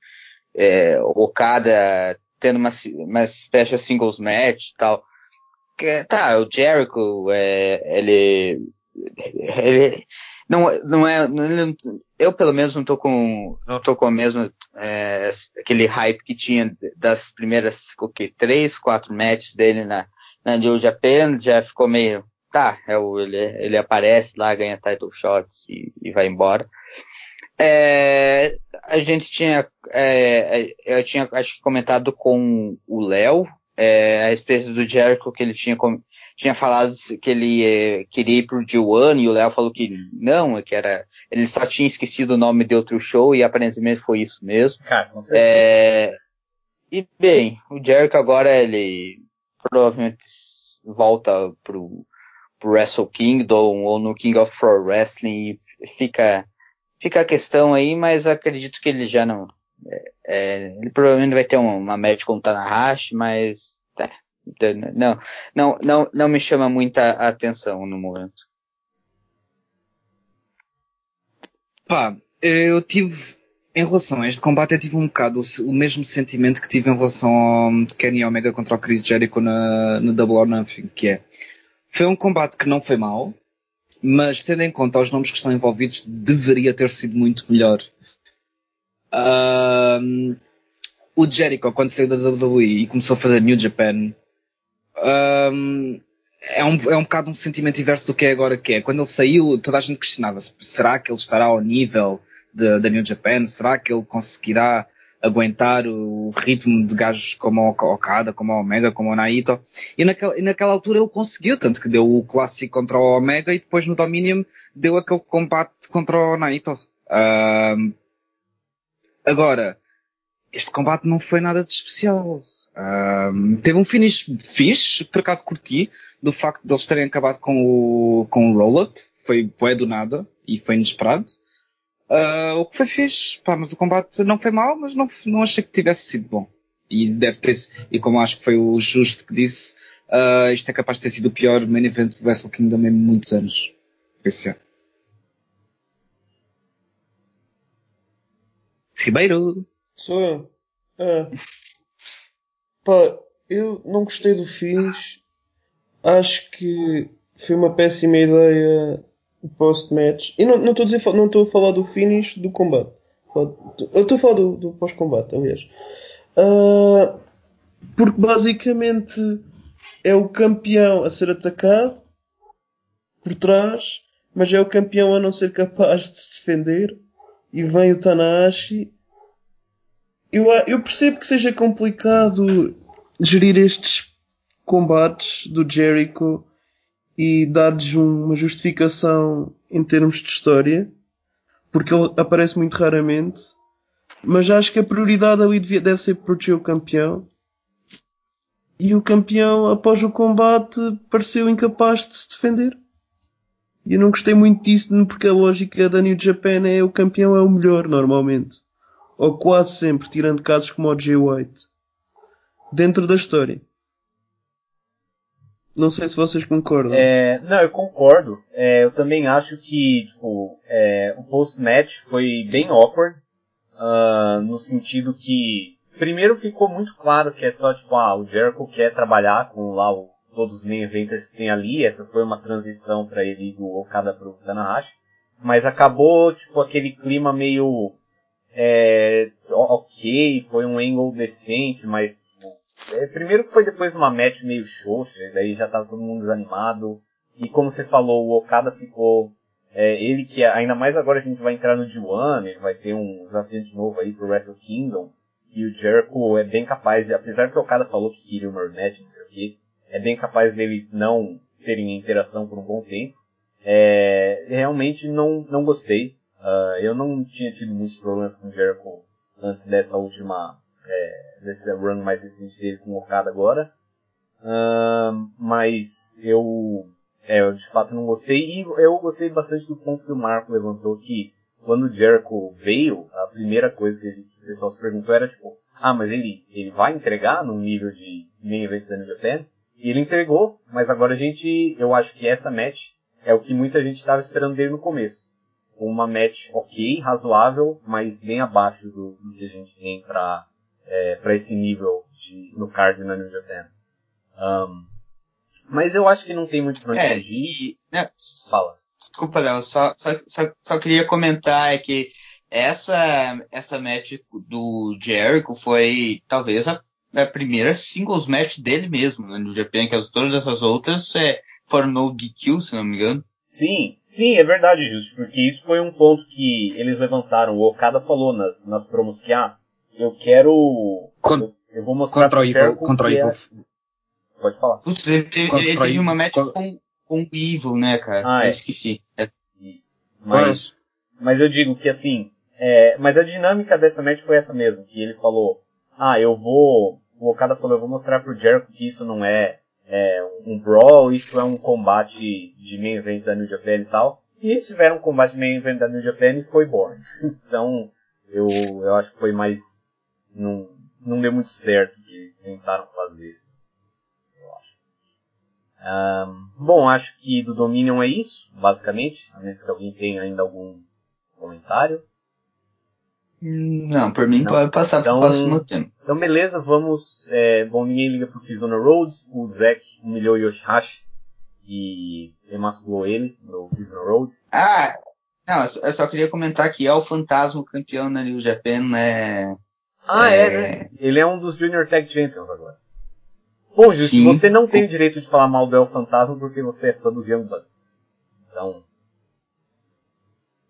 S2: é, Okada tendo uma, uma special singles match e tal. Tá, o Jericho, é, ele, ele não, não é, não, eu pelo menos não tô com, não tô com o mesmo, é, aquele hype que tinha das primeiras, o que, três, quatro matches dele na, na New Japan, já ficou meio, tá, é o, ele, ele aparece lá, ganha title shots e, e vai embora. É, a gente tinha, é, eu tinha, acho que comentado com o Léo, é, a respeito do Jericho que ele tinha, tinha falado que ele é, queria ir pro G1 e o Léo falou que não, que era ele só tinha esquecido o nome de outro show e aparentemente foi isso mesmo.
S1: Cara, com
S2: é, e bem, o Jericho agora ele provavelmente volta pro Wrestle Kingdom ou no King of Pro Wrestling fica fica a questão aí, mas acredito que ele já não é, é, ele provavelmente vai ter uma match com o Tanahashi, mas tá, não, não, não, não me chama muita atenção no momento.
S3: Pá, eu tive, em relação a este combate, eu tive um bocado o, o mesmo sentimento que tive em relação ao Kenny Omega contra o Chris Jericho na, no Double or Nothing, que é, foi um combate que não foi mau, mas tendo em conta os nomes que estão envolvidos, deveria ter sido muito melhor. O Jericho, quando saiu da WWE e começou a fazer New Japan, é, um, é um bocado um sentimento inverso do que é agora que é. Quando ele saiu, toda a gente questionava será que ele estará ao nível da New Japan? Será que ele conseguirá
S5: aguentar o ritmo de gajos como o Okada, como o Omega, como o Naito. E naquela, e naquela altura ele conseguiu, tanto que deu o clássico contra o Omega e depois no Dominion deu aquele combate contra o Naito. Agora, este combate não foi nada de especial. Uh, teve um finish fixe, por acaso curti, do facto de eles terem acabado com o, com o roll-up. Foi bué do nada e foi inesperado. Uh, o que foi fixe, pá, mas o combate não foi mal, mas não, não achei que tivesse sido bom. E deve ter, e como acho que foi o justo que disse, uh, isto é capaz de ter sido o pior main event do Wrestle Kingdom em muitos anos. Esse ano. Ribeiro.
S4: Sou eu. É. Pá, eu não gostei do fins. Acho que foi uma péssima ideia post-match. E não estou a não estou a falar do finish do combate. Eu estou a falar do, do pós-combate, aliás. Uh, porque basicamente é o campeão a ser atacado por trás, mas é o campeão a não ser capaz de se defender. E vem o Tanahashi. Eu, eu percebo que seja complicado gerir estes combates do Jericho e dar-lhes uma justificação em termos de história, porque ele aparece muito raramente, mas acho que a prioridade ali devia, deve ser proteger o campeão. E o campeão, após o combate, pareceu incapaz de se defender. E eu não gostei muito disso, porque a lógica da New Japan é o campeão é o melhor, normalmente. Ou quase sempre, tirando casos como o Jay White. Dentro da história. Não sei se vocês concordam.
S1: É, não, eu concordo. É, eu também acho que tipo, é, o post-match foi bem awkward. Uh, no sentido que, primeiro ficou muito claro que é só tipo, ah, o Jericho quer trabalhar com lá o, todos os main eventers que tem ali. Essa foi uma transição para ele do Okada pro Tanahashi. Mas acabou, tipo, aquele clima meio, é, ok, foi um angle decente, mas tipo, é, primeiro foi depois uma match meio xoxa, daí já tava todo mundo desanimado. E como você falou, o Okada ficou. É, ele que ainda mais agora a gente vai entrar no D1, ele vai ter um desafiante novo aí pro Wrestle Kingdom. E o Jericho é bem capaz de, apesar que o Okada falou que queria uma rematch, não sei o que, é bem capaz deles não terem interação por um bom tempo. É, realmente não, não gostei. Uh, eu não tinha tido muitos problemas com o Jericho antes dessa última é, desse run mais recente dele com o Okada agora. Uh, mas eu, é, eu de fato não gostei. E eu gostei bastante do ponto que o Marco levantou que quando o Jericho veio, a primeira coisa que, gente, que o pessoal se perguntou era tipo, ah, mas ele, ele vai entregar num nível de main event da New Japan? E ele entregou, mas agora a gente, eu acho que essa match é o que muita gente estava esperando dele no começo. Uma match ok, razoável, mas bem abaixo do, do que a gente tem pra, é, para esse nível de, no card na New Japan. Um, mas eu acho que não tem muito pra onde é.
S2: Né, Fala. Desculpa, Léo, só, só, só, só, queria comentar é que essa, essa match do Jericho foi talvez a, a primeira singles match dele mesmo né, no Japan, que as, todas essas outras é, foram no DQ, se não me engano.
S1: Sim, sim, é verdade, Justo, porque isso foi um ponto que eles levantaram. O Okada falou nas, nas promos que, ah, eu quero.
S5: Con
S1: eu, vou mostrar
S5: contra o Evil. Contra o Evil.
S1: É... Pode falar.
S2: Putz, ele teve, ele teve uma match com, com o Evil, né, cara? Ah, eu é. esqueci. É.
S1: Mas, mas eu digo que assim. É, mas a dinâmica dessa match foi essa mesmo, que ele falou, ah, eu vou. O Okada falou, eu vou mostrar pro Jericho que isso não é, é um brawl, isso é um combate de main event da New Japan e tal. E eles tiveram um combate de main event da New Japan e foi bom. [LAUGHS] então, eu, eu acho que foi mais. Não, não deu muito certo o que eles tentaram fazer. Assim, eu acho. Um, bom, acho que do Dominion é isso, basicamente. A menos que alguém tenha ainda algum comentário.
S2: Não, por mim não. pode passar então, pro próximo tempo.
S1: Então, beleza, vamos. É, bom, ninguém liga pro Kizuna Road. O Zack humilhou Yoshihashi e emasculou ele no Kizuna Road.
S2: Ah, não, eu só queria comentar que é o Fantasma campeão na New Japan, né?
S1: Ah, é, é né? Ele é um dos Junior Tag Champions agora. Bom, Justo, você não tem o direito de falar mal do El Fantasma porque você é fã dos Young Bucks. Então.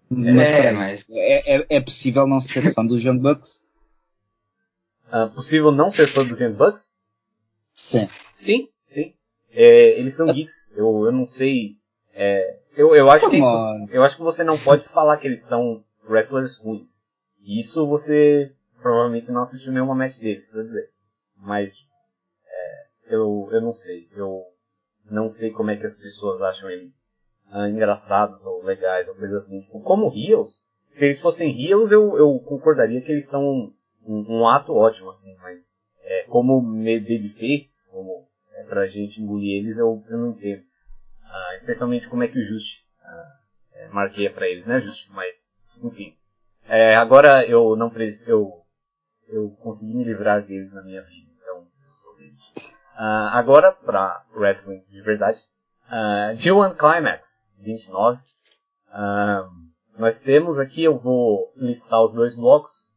S5: Mas, é, mas... É, é, é, possível não ser fã dos Young Bucks?
S1: uh, possível não ser produzindo bugs?
S2: Sim.
S1: Sim, sim. É, eles são geeks. Eu, eu não sei. É, eu, eu, acho que, eu acho que você não pode falar que eles são wrestlers ruins. Isso você provavelmente não assistiu nenhuma match deles, pra dizer. Mas é, eu, eu não sei. Eu não sei como é que as pessoas acham eles ah, engraçados ou legais ou coisa assim. Tipo, como heels, se eles fossem heels eu, eu concordaria que eles são um, um, um ato ótimo, assim, mas é, como babyface, como é, pra gente engolir eles, eu, eu não entendo. Ah, especialmente como é que o Just ah, é, marqueia pra eles, né, Just? Mas, enfim. É, agora eu não eu, eu consegui me livrar deles na minha vida, então eu sou deles. Uh, agora, pra wrestling de verdade, uh, G1 Climax 29. Uh, nós temos aqui, eu vou listar os dois blocos.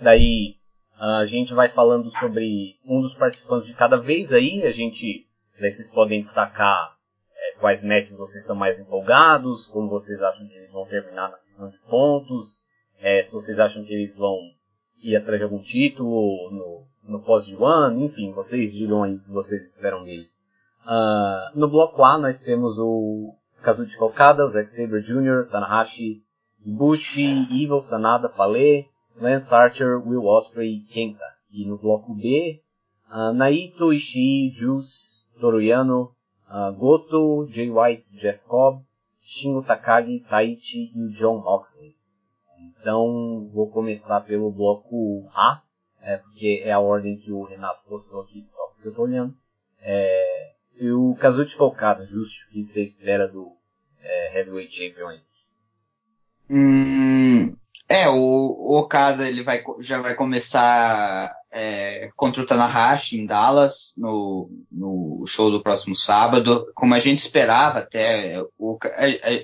S1: Daí a gente vai falando sobre um dos participantes de cada vez aí. A gente, daí vocês podem destacar quais matches vocês estão mais empolgados, como vocês acham que eles vão terminar na questão de pontos, é, se vocês acham que eles vão ir atrás de algum título no, no pós one, enfim, vocês digam aí o que vocês esperam deles. Uh, no bloco A nós temos o Kazuchi Okada, o Zack Sabre Jr., Tanahashi, Ibushi, Evil, Sanada, Fale, Lance Archer, Will Ospreay e Kenta. E no bloco B, uh, Naito, Ishii, Juice, Toruyano, Goto, Jay White, Jeff Cobb, Shingo Takagi, Taichi e o John Moxley. Então, vou começar pelo bloco A, é, porque é a ordem que o Renato postou aqui, que eu estou olhando. É, e o Kazuchi Okada, justo, o que você espera do é, Heavyweight Champion?
S2: Hum, é, o, o, Okada ele vai, já vai começar é, contra o Tanahashi em Dallas, no, no show do próximo sábado. Como a gente esperava até, o,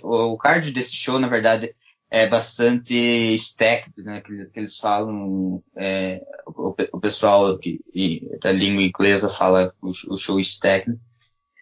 S2: o card desse show, na verdade, é bastante stacked, né, que, que eles falam, é, o, o, pessoal que, da língua inglesa fala o, o show stacked.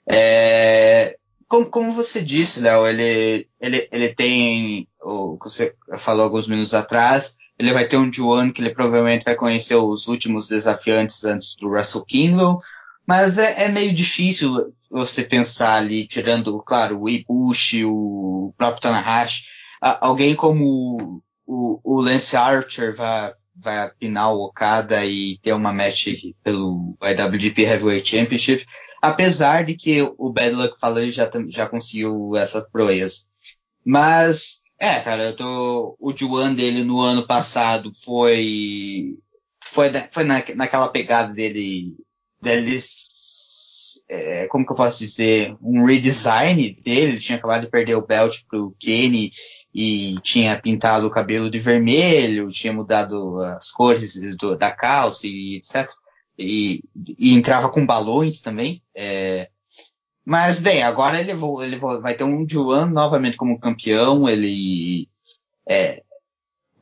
S2: É, como, como você disse, Léo, ele, ele, ele tem, o que você falou alguns minutos atrás, ele vai ter um Juan que ele provavelmente vai conhecer os últimos desafiantes antes do Wrestle Kingdom, mas é, é meio difícil você pensar ali, tirando, claro, o Ibushi, o próprio Tanahashi, alguém como o, o Lance Archer vai, vai apinar o Okada e ter uma match pelo IWGP Heavyweight Championship, apesar de que o Bad Luck Fale já, já conseguiu essas proezas. Mas, é, cara, eu tô, o Juan dele no ano passado foi, foi, foi na, naquela pegada dele, deles, é, como que eu posso dizer, um redesign dele, ele tinha acabado de perder o belt pro Kenny, e tinha pintado o cabelo de vermelho, tinha mudado as cores do, da calça e etc. E, e, entrava com balões também. É, mas bem, agora ele, ele vai ter um Juan novamente como campeão. Ele é,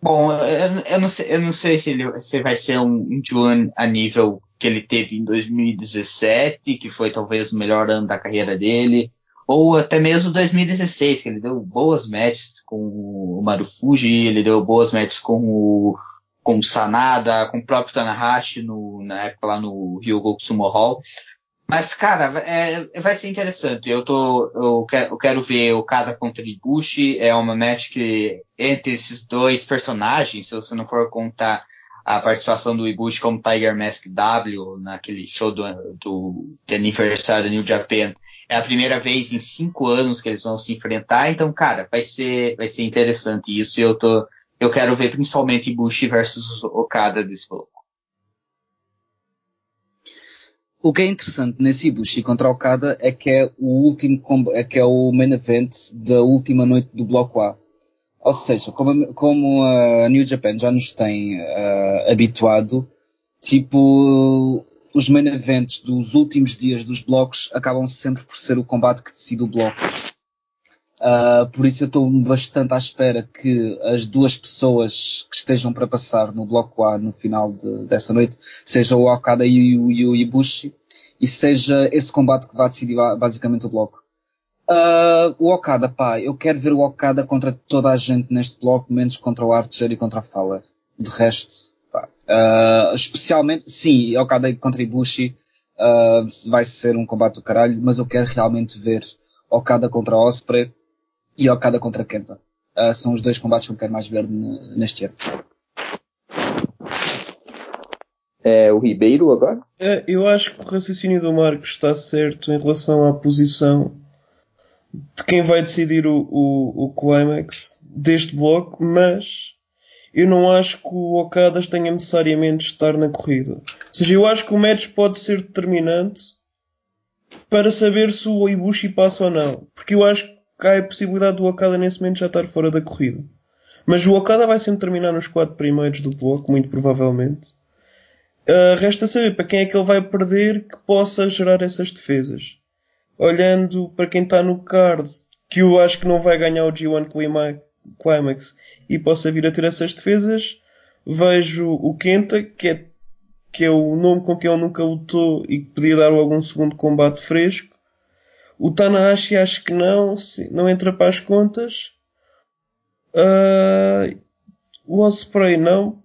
S2: bom, eu, eu, não sei, eu não sei se ele se vai ser um, um Juan a nível que ele teve em 2017, que foi talvez o melhor ano da carreira dele ou até mesmo 2016, que ele deu boas matches com o Marufuji, ele deu boas matches com o, com o Sanada, com o próprio Tanahashi no, na época lá no Ryogoku Sumo Hall. Mas, cara, é, vai ser interessante. Eu tô, eu quero, eu quero ver o Kada contra Ibushi. É uma match que, entre esses dois personagens, se você não for contar a participação do Ibushi como Tiger Mask W naquele show do, do, de aniversário do New Japan, é a primeira vez em cinco anos que eles vão se enfrentar, então, cara, vai ser, vai ser interessante isso. Eu tô, eu quero ver principalmente Bushi versus Okada desse bloco.
S6: O que é interessante nesse Ibushi contra Okada é que é o último é que é o main event da última noite do bloco A. Ou seja, como, como a New Japan já nos tem uh, habituado, tipo, os main events dos últimos dias dos blocos acabam sempre por ser o combate que decide o bloco. Uh, por isso eu estou bastante à espera que as duas pessoas que estejam para passar no bloco A no final de, dessa noite sejam o Okada e o, e o Ibushi e seja esse combate que vai decidir basicamente o bloco. Uh, o Okada, pá, eu quero ver o Okada contra toda a gente neste bloco, menos contra o Archer e contra a Fala. De resto,
S3: Uh, especialmente, sim, Okada contra Ibushi vai ser um combate do caralho, mas eu quero realmente ver Okada contra Osprey e Okada contra Kenta. Uh, são os dois combates que eu quero mais ver neste ano.
S2: É o Ribeiro agora?
S4: É, eu acho que o raciocínio do Marcos está certo em relação à posição de quem vai decidir o, o, o climax deste bloco, mas eu não acho que o Okadas tenha necessariamente de estar na corrida. Ou seja, eu acho que o match pode ser determinante para saber se o Ibushi passa ou não. Porque eu acho que há a possibilidade do Okada nesse momento já estar fora da corrida. Mas o Okada vai sempre terminar nos quatro primeiros do bloco, muito provavelmente. Uh, resta saber para quem é que ele vai perder que possa gerar essas defesas. Olhando para quem está no card, que eu acho que não vai ganhar o G1 Climax e possa vir a ter essas defesas, vejo o Kenta, que é, que é o nome com quem ele nunca lutou e que podia dar logo um segundo combate fresco. O Tanahashi acho que não, não entra para as contas. Uh, o Osprey não,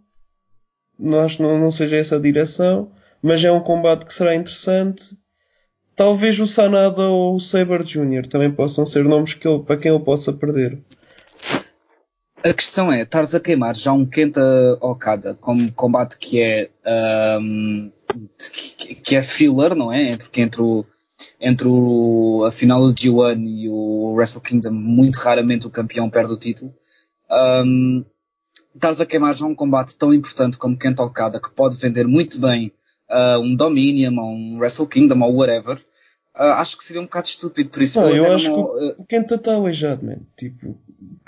S4: não acho que não, não seja essa a direção, mas é um combate que será interessante. Talvez o Sanada ou o Saber Jr. também possam ser nomes que ele, para quem ele possa perder.
S3: A questão é, estares a queimar já um Kenta Okada como combate que é um, que, que, é filler, não é? Porque entre o, entre o, a final do G1 e o Wrestle Kingdom, muito raramente o campeão perde o título. Um, estares a queimar já um combate tão importante como Kenta Okada, que pode vender muito bem uh, um Dominion ou um Wrestle Kingdom ou whatever, uh, acho que seria um bocado estúpido. Por isso
S4: não, eu, eu acho não, que uh, o Kenta está aleijado, man. Tipo,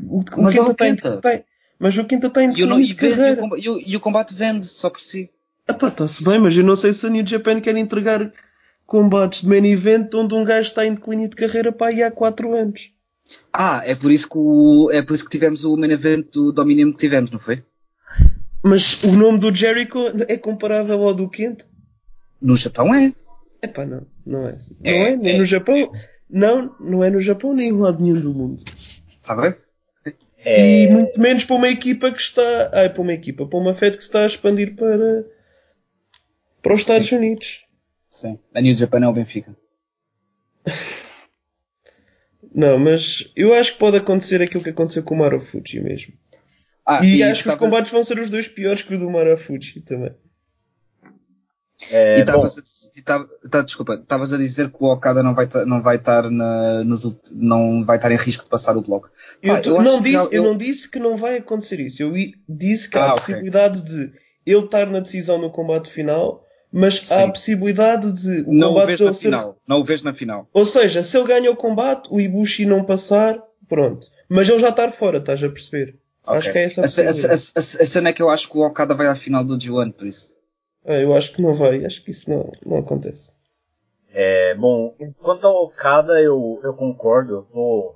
S4: o, o
S3: mas
S4: Kenta
S3: está em,
S4: tá, mas o Kenta está em
S3: e, não, e, vende, e, o, e, o, combate vende só por si.
S4: Epá, está-se bem, mas eu não sei se a New Japan quer entregar combates de main event onde um gajo está em declínio de carreira para aí há 4 anos.
S3: Ah, é por isso que o, é por isso que tivemos o main event do Dominion que tivemos, não foi?
S4: Mas o nome do Jericho é comparável ao do Kent?
S3: No Japão é.
S4: Epá, não, não é. Não é, é nem é, no Japão. Não, não é no Japão nem em lado nenhum do mundo.
S3: Está bem?
S4: É... E muito menos para uma equipa que está. Ah, é para uma equipa, para uma FED que se está a expandir para. para os Estados
S3: Sim.
S4: Unidos.
S3: Sim. A New Japan é o Benfica.
S4: Não, mas eu acho que pode acontecer aquilo que aconteceu com o Marufuji mesmo. Ah, e, e, acho que os combates vão ser os dois piores que o do Marufuji também.
S3: É, e estavas a, tá, desculpa, estavas a dizer que o Okada não vai, não vai estar na, nos, não vai estar em risco de passar o bloco.
S4: Eu, eu, não disse, já, eu, eu, não disse que não vai acontecer isso. Eu disse que ah, há a okay. possibilidade de ele estar na decisão no combate final mas Sim. há a possibilidade de
S3: o não o vês na ser... final. Não o vês na final.
S4: Ou seja, se ele ganha o combate, o Ibushi não passar, pronto. Mas ele já está fora, estás a perceber? Okay. Acho que é essa a, a,
S3: a, a, a cena é que eu acho que o Okada vai à final do G1, por isso.
S4: Ah, eu acho que não vai, acho que isso não, não acontece.
S1: É, bom, quanto ao Okada, eu, eu concordo, eu tô,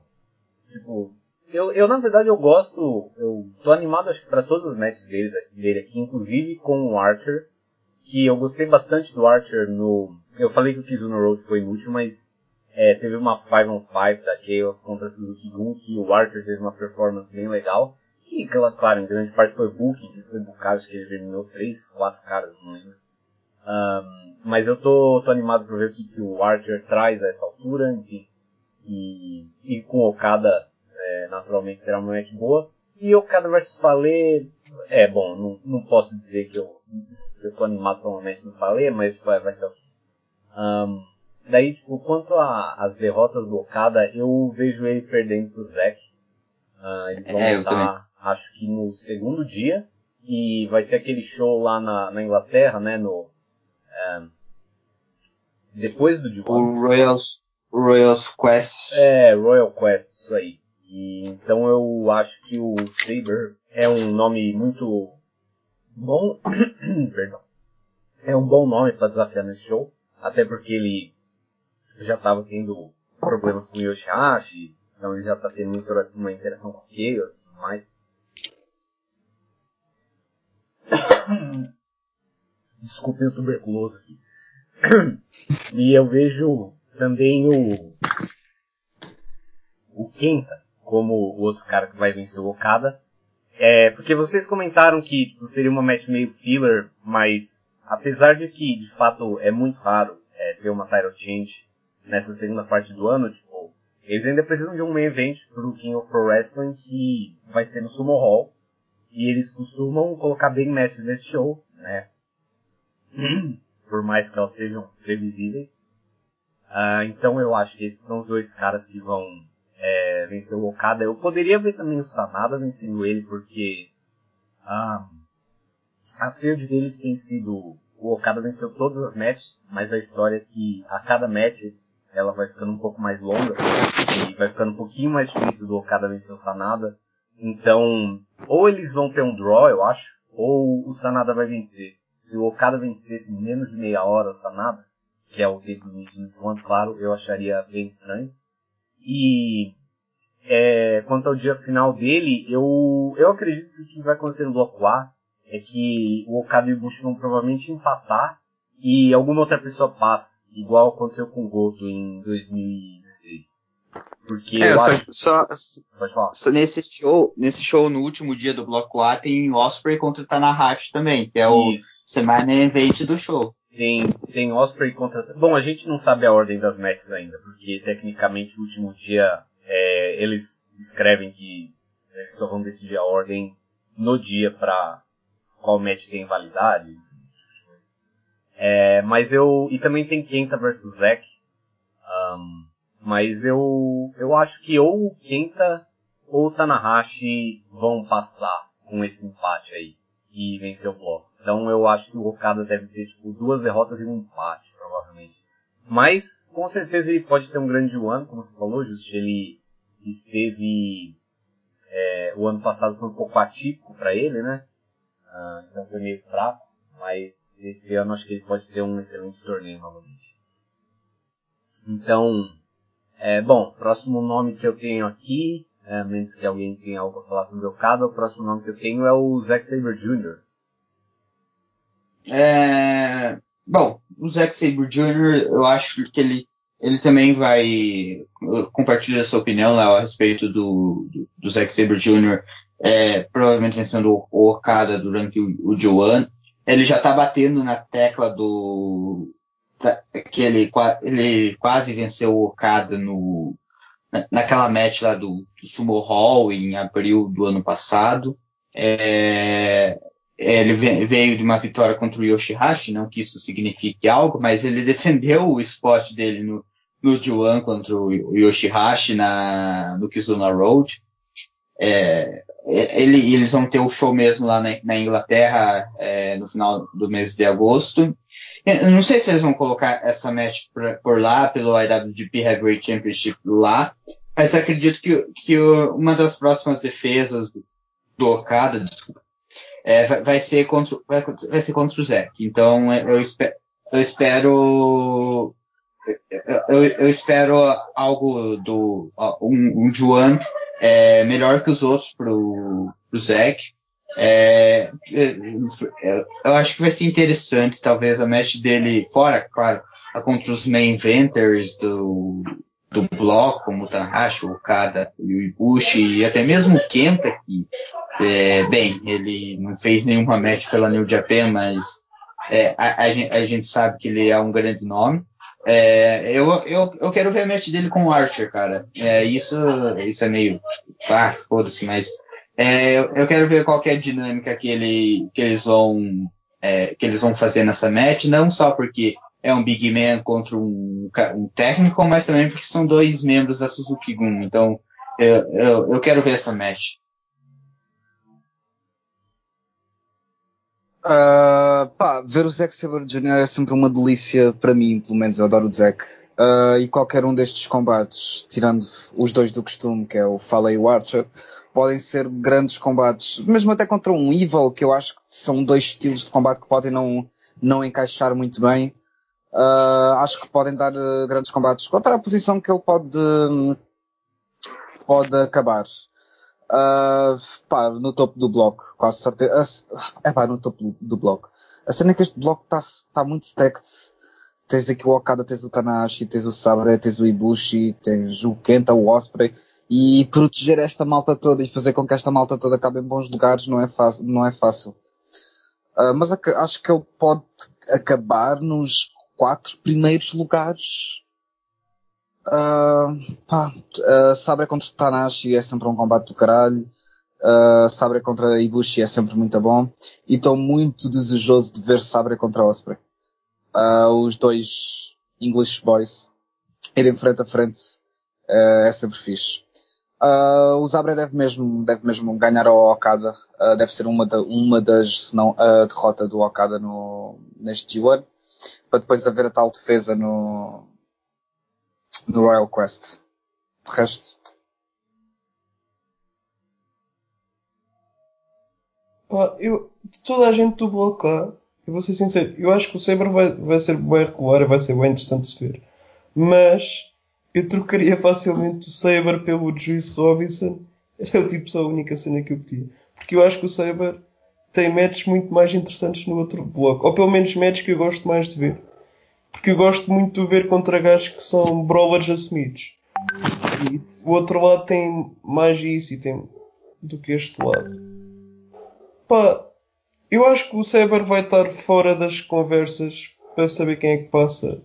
S1: tipo, eu, eu na verdade eu gosto, eu tô animado acho que pra todos os matches dele, dele aqui, inclusive com o Archer, que eu gostei bastante do Archer no. Eu falei que o Kizuno Road foi inútil, mas é, teve uma 5 on 5 da Chaos contra Suzuki Gun, que o Archer teve uma performance bem legal. Que, claro, em grande parte foi booking, que foi acho que ele eliminou 3, 4 caras, não lembro. Um, mas eu tô, tô animado pra ver o que, que o Archer traz a essa altura, enfim. E, e com Okada, é, naturalmente será uma match boa. E Okada vs Palê, é bom, não, não posso dizer que eu tô animado pra um match no Palê, mas vai, vai ser o quê? Um, daí, tipo, quanto às derrotas do Okada, eu vejo ele perdendo pro Zack. Uh, eles vão é, lutar, acho que no segundo dia. E vai ter aquele show lá na, na Inglaterra, né? No, um, depois do
S2: Divon. O Royals, Royals Quest.
S1: É, Royal Quest, isso aí. E, então eu acho que o Saber é um nome muito bom. [CLEARS THROAT] Perdão. É um bom nome para desafiar nesse show. Até porque ele já estava tendo problemas com o Yoshihashi. Então ele já está tendo uma interação com o Chaos e tudo mais. [COUGHS] Desculpe o tuberculoso aqui. [COUGHS] e eu vejo também o. O Kenta como o outro cara que vai vencer o Okada É, porque vocês comentaram que tipo, seria uma match meio filler, mas apesar de que de fato é muito raro é, ter uma title change nessa segunda parte do ano, tipo, eles ainda precisam de um main event pro King of Pro Wrestling que vai ser no Sumo Hall. E eles costumam colocar big matches nesse show, né? [CLEARS THROAT] Por mais que elas sejam previsíveis. Uh, então eu acho que esses são os dois caras que vão é, vencer o Okada. Eu poderia ver também o Sanada vencendo ele, porque uh, a field deles tem sido. O Okada venceu todas as matches, mas a história é que a cada match ela vai ficando um pouco mais longa e vai ficando um pouquinho mais difícil do Okada vencer o Sanada. Então, ou eles vão ter um draw, eu acho, ou o Sanada vai vencer. Se o Okada vencesse em menos de meia hora o Sanada, que é o tempo do One, claro, eu acharia bem estranho. E é, quanto ao dia final dele, eu, eu acredito que o que vai acontecer no bloco A é que o Okada e o Bush vão provavelmente empatar e alguma outra pessoa passa, igual aconteceu com o Goto em 2016. Porque
S2: é,
S1: eu
S2: só,
S1: acho...
S2: só,
S1: Pode falar.
S2: só nesse show, nesse show no último dia do bloco A tem Osprey contra o Tanahashi também, que é o
S1: Isso.
S2: semana event do show.
S1: Tem, tem Osprey contra. Bom, a gente não sabe a ordem das matches ainda, porque tecnicamente no último dia é, eles escrevem que eles só vão decidir a ordem no dia para qual match tem validade. É, mas eu. E também tem Kenta versus Zack. Um, mas eu. Eu acho que ou o Kenta ou o Tanahashi vão passar com esse empate aí e vencer o bloco. Então eu acho que o Okada deve ter tipo duas derrotas e um empate, provavelmente. Mas com certeza ele pode ter um grande ano, como você falou, Just ele esteve é, o ano passado foi um pouco atípico para ele, né? Ah, então foi meio fraco, mas esse ano acho que ele pode ter um excelente torneio novamente. Então, é, bom, próximo nome que eu tenho aqui, é, a menos que alguém tenha algo para falar sobre o Okada, o próximo nome que eu tenho é o Zack Sabre Jr.
S2: É, bom, o Zack Sabre Jr., eu acho que ele, ele também vai compartilhar sua opinião Léo, a respeito do, do, do Zack Sabre Jr., é, provavelmente vencendo o Okada durante o, o Joan. Ele já tá batendo na tecla do. da- que ele, ele quase venceu o Okada no, na- naquela match lá do, do Sumo Hall em abril do ano passado. É, ele ve- veio de uma vitória contra o Yoshihashi, não que isso signifique algo, mas ele defendeu o spot dele no, no Joan contra o Yoshihashi na, no Kizuna Road. É, ele, eles vão ter o show mesmo lá na, na Inglaterra é, no final do mês de agosto. Eu não sei se eles vão colocar essa match por, por lá, pelo IWGP Heavyweight Championship lá, mas acredito que, que uma das próximas defesas do Okada, desculpa, é, vai, vai ser contra, vai, vai ser contra o Zack. Então é, eu, espero, eu espero eu, eu espero algo do um, um Juan é, melhor que os outros pro, pro Zack. É, é, eu acho que vai ser interessante, talvez, a match dele fora, claro, a contra os main inventors do, do bloco, como o Tanahashi, o Okada e o Ibushi, e até mesmo o Kenta, que, é, bem, ele não fez nenhuma match pela New Japan, mas é, a, a, gente, a gente sabe que ele é um grande nome. É, eu, eu, eu quero ver a match dele com o Archer, cara. É, isso, isso é meio. Ah, foda-se, mas. É, eu, eu quero ver qual que é a dinâmica que, ele, que, eles vão, é, que eles vão fazer nessa match, não só porque é um Big Man contra um, um técnico, mas também porque são dois membros da Suzuki Gun. Então, eu, eu, eu quero ver essa match.
S6: Ah, pá, ver o Zack Sabre Jr. é sempre uma delícia para mim, pelo menos eu adoro o Zack. Ah, e qualquer um destes combates, tirando os dois do costume, que é o Fala e o Archer, podem ser grandes combates, mesmo até contra um Evil, que eu acho que são dois estilos de combate que podem não, não encaixar muito bem. Ah, acho que podem dar grandes combates contra a posição que ele pode, hum, pode acabar. Ah, pá, no topo do bloco, quase certeza. É pá, no topo do, do bloco. A cena é que este bloco está tá muito stacked. Tens aqui o Okada, tens o Tanahashi, tens o Sabre, tens o Ibushi, tens o Kenta, o Osprey.
S3: E proteger esta malta toda e fazer com que esta malta toda acabe em bons lugares não é, fácil, não é fácil. Uh, mas acho que ele pode acabar nos quatro primeiros lugares. Uh, pá, uh, Sabre contra Tanashi é sempre um combate do caralho. Uh, Sabre contra Ibushi é sempre muito bom. E estou muito desejoso de ver Sabre contra Osprey. Uh, os dois English Boys irem frente a frente uh, é sempre fixe. Uh, o Zabre deve mesmo, deve mesmo ganhar ao Okada. Uh, deve ser uma, da, uma das, se não a derrota do Okada no, neste G1. Para depois haver a tal defesa no, no Royal Quest. De resto.
S4: Pá, eu, toda a gente do bloco A, eu vou ser sincero, eu acho que o Saber vai, vai ser bem regular e vai ser bem interessante de se ver. Mas eu trocaria [LAUGHS] facilmente o Saber pelo Juice Robinson. Era o tipo só a única cena que eu pedia. Porque eu acho que o Saber tem matches muito mais interessantes no outro bloco. Ou pelo menos matches que eu gosto mais de ver. Porque eu gosto muito de ver contra gajos que são brawlers assumidos. E o outro lado tem mais isso e tem do que este lado. Pá, eu acho que o Saber vai estar fora das conversas para saber quem é que passa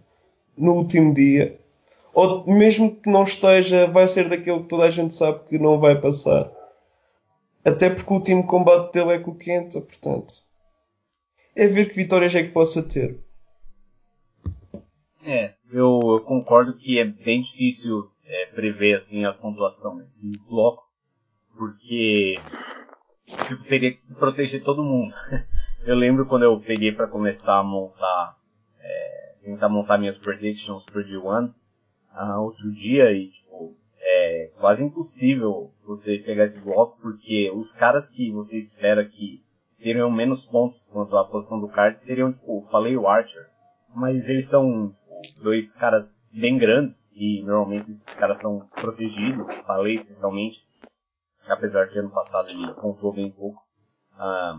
S4: no último dia ou mesmo que não esteja, vai ser daquele que toda a gente sabe que não vai passar. Até porque o último combate dele é com o Kenta, portanto. É ver que vitórias é que possa ter.
S1: É, eu, eu concordo que é bem difícil é, prever assim a pontuação nesse bloco, porque tipo, teria que se proteger todo mundo. [LAUGHS] Eu lembro quando eu peguei para começar a montar, é, tentar montar minhas predictions pro G1, uh, outro dia e tipo, é quase impossível você pegar esse bloco porque os caras que você espera que teriam menos pontos quanto à posição do card seriam, tipo, falei o Archer, mas eles são dois caras bem grandes e normalmente esses caras são protegidos, falei especialmente, apesar que ano passado ele pontuou bem pouco. Ah,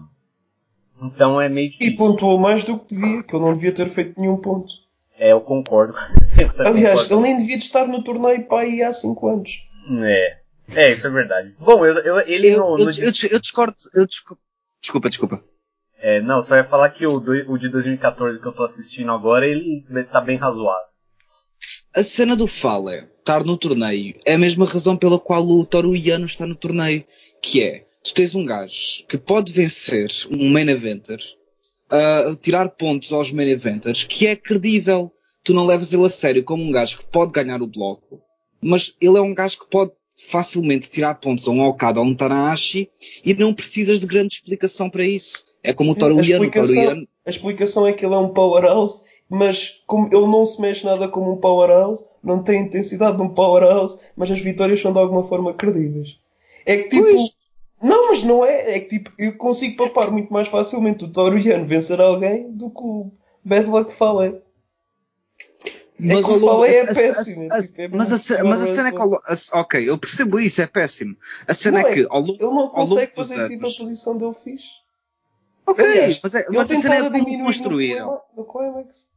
S1: então é meio difícil.
S4: E pontuou mais do que devia, que ele não devia ter feito nenhum ponto.
S1: É, eu concordo. [LAUGHS]
S4: Aliás, concordo. ele nem devia estar no torneio para aí há 5 anos.
S1: É. É, isso é verdade. Bom, eu, eu ele
S3: eu,
S1: no,
S3: eu, eu, eu, discordo. Eu discordo. Desculpa, desculpa.
S1: É, não, só ia falar que o, o de 2014 que eu tô assistindo agora, ele tá bem razoável.
S3: A cena do Fale estar no torneio é a mesma razão pela qual o Toru Yano está no torneio. Que é, tu tens um gajo que pode vencer um main eventer uh, tirar pontos aos main eventers que é credível. Tu não levas ele a sério como um gajo que pode ganhar o bloco, mas ele é um gajo que pode facilmente tirar pontos a um Okada ou um Tanahashi e não precisas de grande explicação para isso. É como o Toru Yano.
S4: A explicação é que ele é um powerhouse, mas como ele não se mexe nada como um powerhouse, não tem a intensidade de um powerhouse, mas as vitórias são de alguma forma credíveis. É que tipo, pois. Não, mas não é. É que tipo, eu consigo papar muito mais facilmente o Toriano vencer alguém do que o Bad Luck Fale. É mas que o Fale é péssimo.
S3: Tipo, é mas, a, cena é que. A, ok, eu percebo isso, é péssimo. A cena
S4: não
S3: é que. Ao
S4: longo, ele não consegue fazer tipo a posição dele fixe.
S3: Ok, Aliás, mas, é, mas a cena é como construíram. No climax.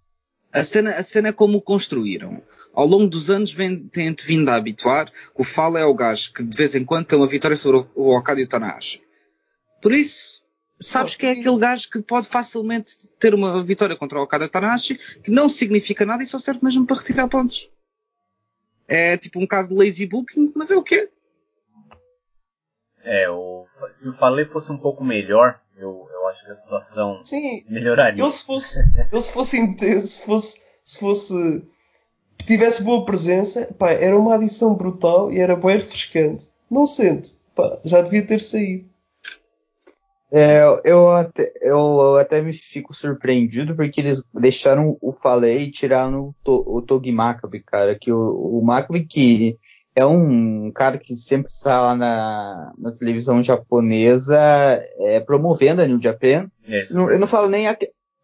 S3: A cena, a cena é como construíram. Ao longo dos anos têm-te vindo a habituar que o Fala é o gajo que de vez em quando tem uma vitória sobre o Okada e o Tanahashi. Por isso, sabes que é aquele gajo que pode facilmente ter uma vitória contra o Okada e o Tanahashi que não significa nada e só serve mesmo para retirar pontos. É tipo um caso de lazy booking, mas é o quê?
S1: É, o, se o Fale fosse um pouco melhor, eu, eu acho que a situação
S4: Sim,
S1: melhoraria.
S4: Eu se fosse, eu se fosse, se fosse, se fosse, tivesse boa presença, pá, era uma adição brutal e era bem refrescante. Não sente, pá, já devia ter saído.
S2: É, eu, até, eu até me fico surpreendido porque eles deixaram o Falei e tiraram o, o Togi Maccabi, cara. Que o, o Maccabi que é um cara que sempre está lá na, na televisão japonesa é, promovendo a New Japan. Não, eu não falo nem a,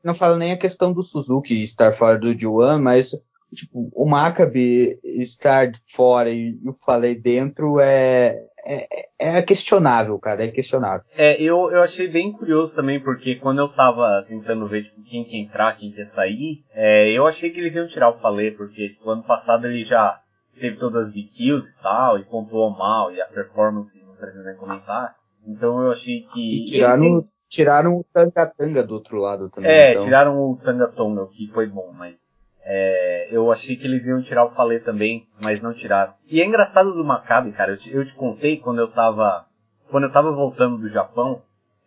S2: não falo nem a questão do Suzuki estar fora do G1, mas tipo, o Maccabi estar fora e eu falei dentro é, é, é, questionável, cara, é questionável.
S1: É, eu, eu achei bem curioso também, porque quando eu tava tentando ver tipo, quem que ia entrar, quem que ia sair, é, eu achei que eles iam tirar o Falei, porque tipo, ano passado ele já teve todas as DQs e tal, e pontuou mal, e a performance não precisa nem comentar. Então eu achei que.
S2: E tiraram, tiraram o Tanga do outro lado também.
S1: É,
S2: então.
S1: tiraram o Tanga Tonga, o que foi bom, mas. É, eu achei que eles iam tirar o Falê também, mas não tiraram. E é engraçado do Maccabi, cara, eu te, eu te contei quando eu tava. Quando eu tava voltando do Japão,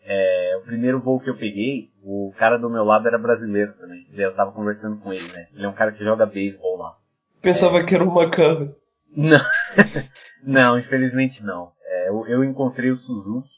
S1: é, o primeiro voo que eu peguei, o cara do meu lado era brasileiro também. Eu tava conversando com ele, né? Ele é um cara que joga beisebol lá.
S4: Pensava que era o Maccabi.
S1: Não, [LAUGHS] não, infelizmente não. É, eu, eu, encontrei o Suzuki,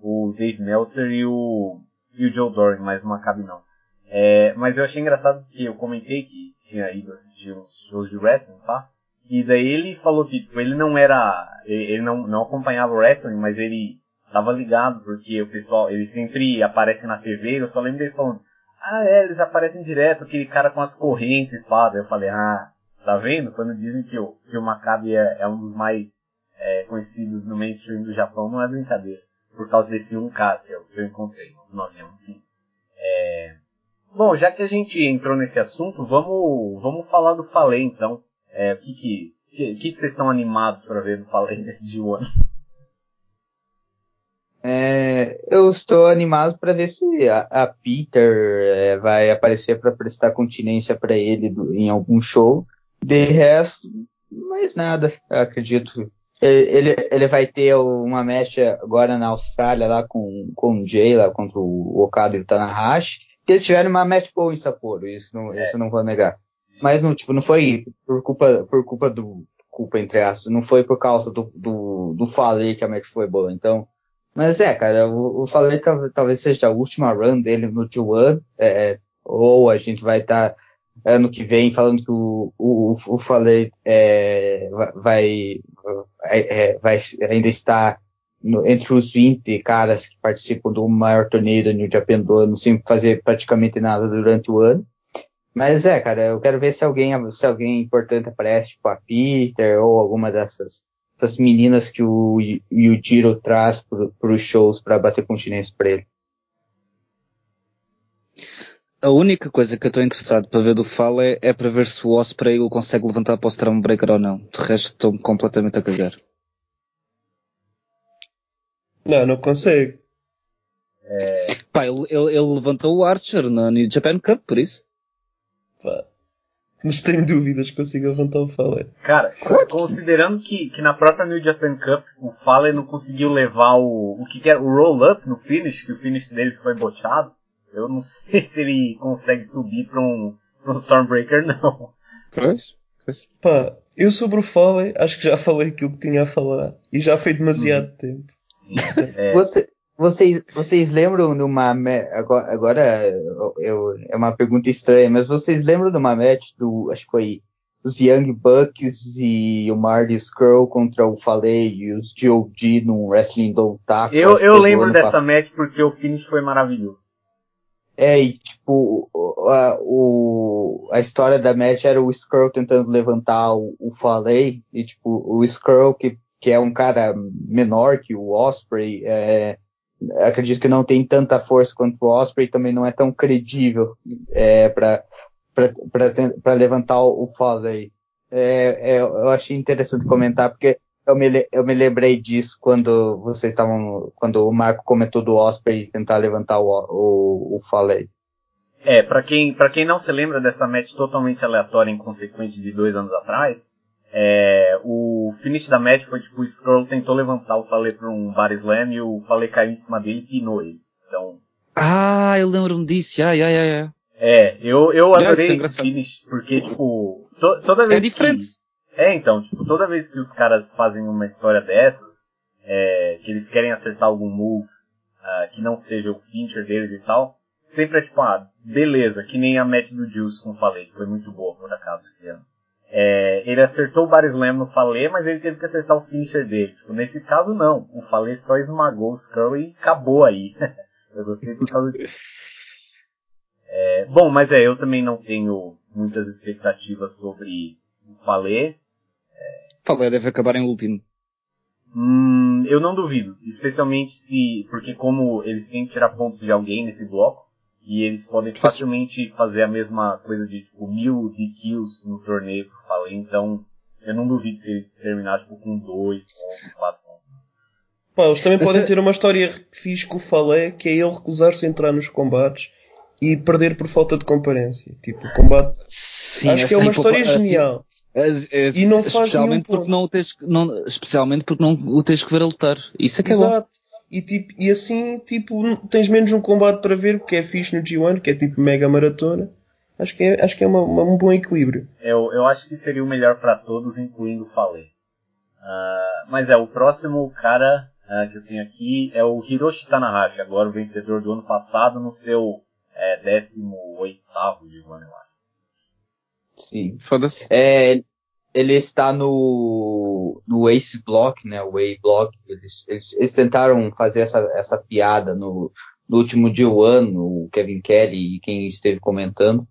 S1: o Dave Meltzer e o, e o Joe Doran, mas o Maccabi não. É, mas eu achei engraçado que eu comentei que tinha ido assistir uns shows de wrestling, tá? E daí ele falou que tipo, ele não era, ele não, não acompanhava o wrestling, mas ele tava ligado, porque o pessoal, ele sempre aparece na TV, eu só lembro dele falando, ah é, eles aparecem direto, aquele cara com as correntes, pá. Eu falei, ah, tá vendo? Quando dizem que o, que o Maccabi é, é um dos mais é, conhecidos no mainstream do Japão, não é brincadeira. Por causa desse um cara que eu, que eu encontrei, o nome é. É, Bom, já que a gente entrou nesse assunto, vamos, vamos falar do Falei então. É, o que que, que, que vocês estão animados para ver do Falei [LAUGHS] nesse D1?
S2: É, eu estou animado para ver se a, a Peter é, vai aparecer para prestar continência para ele do, em algum show. De resto, mais nada, acredito. Ele, ele vai ter uma match agora na Austrália lá com, com o Jay, lá contra o Okada e o Tanahashi que eles tiveram uma match boa em Sapporo, isso não, é. isso não vou negar. Mas não, tipo, não foi por culpa, por culpa do, culpa entre aspas, não foi por causa do, do, do Falei que a match foi boa, então. Mas é, cara, o, o Falei talvez seja a última run dele no G1, é, ou a gente vai estar tá ano que vem falando que o, o, o Falei é, vai, vai, vai ainda está no, entre os 20 caras que participam do maior torneio da New Japan do ano sem fazer praticamente nada durante o ano. Mas é, cara, eu quero ver se alguém, se alguém importante aparece, tipo a Peter ou alguma dessas, dessas meninas que o Yujiro traz para os shows para bater continência para ele.
S6: A única coisa que eu estou interessado para ver do Fala é, é para ver se o Osprey o consegue levantar para o Stormbreaker ou não. De resto estou completamente a cagar.
S4: Não, não consegue.
S6: É... Pá, ele, ele, ele, levantou o Archer na New Japan Cup, por isso.
S4: Pá. Mas tenho dúvidas que consiga levantar o Fale.
S1: Cara, claro. considerando que, que na própria New Japan Cup o Fale não conseguiu levar o, o que, que era o roll-up no finish, que o finish deles foi boteado, eu não [LAUGHS] sei se ele consegue subir para um, pra um Stormbreaker, não.
S6: Pois,
S4: pois. Pá, eu sobre o Fale acho que já falei aquilo que tinha a falar. E já foi demasiado hum. tempo.
S2: Sim. [LAUGHS] É... Você, vocês, vocês lembram de uma agora, agora eu, é uma pergunta estranha, mas vocês lembram de uma match do acho que foi os Young Bucks e o Marty Skrull contra o Falei e os GOG no Wrestling do Taco?
S1: Eu, eu lembro dessa match porque o finish foi maravilhoso.
S2: É, e tipo, a, o, a história da match era o Skrull tentando levantar o, o Falei, e tipo, o Skrull que que é um cara menor que o Osprey, é, acredito que não tem tanta força quanto o Osprey, também não é tão credível é, para levantar o, Foley. É, é, eu achei interessante comentar porque eu me, eu me lembrei disso quando vocês estavam, quando o Marco comentou do Osprey tentar levantar o, o, o Foley.
S1: É, para quem, pra quem não se lembra dessa match totalmente aleatória e inconsequente de dois anos atrás, é, o finish da match foi tipo, o Skrull tentou levantar o Fale para um bar slam e o Fale caiu em cima dele e pinou ele. Então.
S6: Ah, eu lembro-me disso, ai, ai, ai.
S1: É, eu, eu adorei esse finish, porque, tipo, to, toda vez
S6: É diferente.
S1: Que, é, então, tipo, toda vez que os caras fazem uma história dessas, é, que eles querem acertar algum move, uh, que não seja o feature deles e tal, sempre é tipo, ah, beleza, que nem a match do Juice com o Fale, que foi muito boa, por acaso, esse ano. É, ele acertou o Bar Slam no Falê, mas ele teve que acertar o finisher dele. Tipo, nesse caso, não. O Falê só esmagou o Skrull e acabou aí. [LAUGHS] eu gostei por causa disso. É, bom, mas é, eu também não tenho muitas expectativas sobre o Falê.
S6: É... Falê deve acabar em último.
S1: Hum, eu não duvido. Especialmente se. Porque como eles têm que tirar pontos de alguém nesse bloco, e eles podem facilmente fazer a mesma coisa de tipo, mil DQs no torneio, falei. Então, eu não duvido se ele terminar tipo, com 2 pontos, 4 pontos.
S4: Pá, eles também podem ter uma história fixe com o Falé, que é ele recusar-se a entrar nos combates e perder por falta de comparência. Tipo, o combate.
S3: Sim,
S4: acho que é uma
S3: assim,
S4: história
S3: assim,
S4: genial.
S3: As- as-
S4: E não faz
S3: especialmente
S4: ponto.
S3: porque não o tens, que- não, especialmente porque não o tens que ver a lutar. Isso é que é bom.
S4: Exato. E, tipo, e assim, tipo, tens menos um combate para ver, porque é fixe no G1, que é tipo mega maratona. Acho que é, acho que é uma- uma- um bom equilíbrio.
S1: Eu, eu acho que seria o melhor pra todos, incluindo o Falei. Ah, mas é, o próximo cara ah, que eu tenho aqui é o Hiroshi Tanahashi, agora o vencedor do ano passado no seu é, 18º G1, eu acho.
S2: Sim.
S3: Foda-se.
S2: É, ele está no, no Ace Block, né? O Way Block. Eles, eles, eles tentaram fazer essa, essa piada no, no último G1, o Kevin Kelly e quem esteve comentando.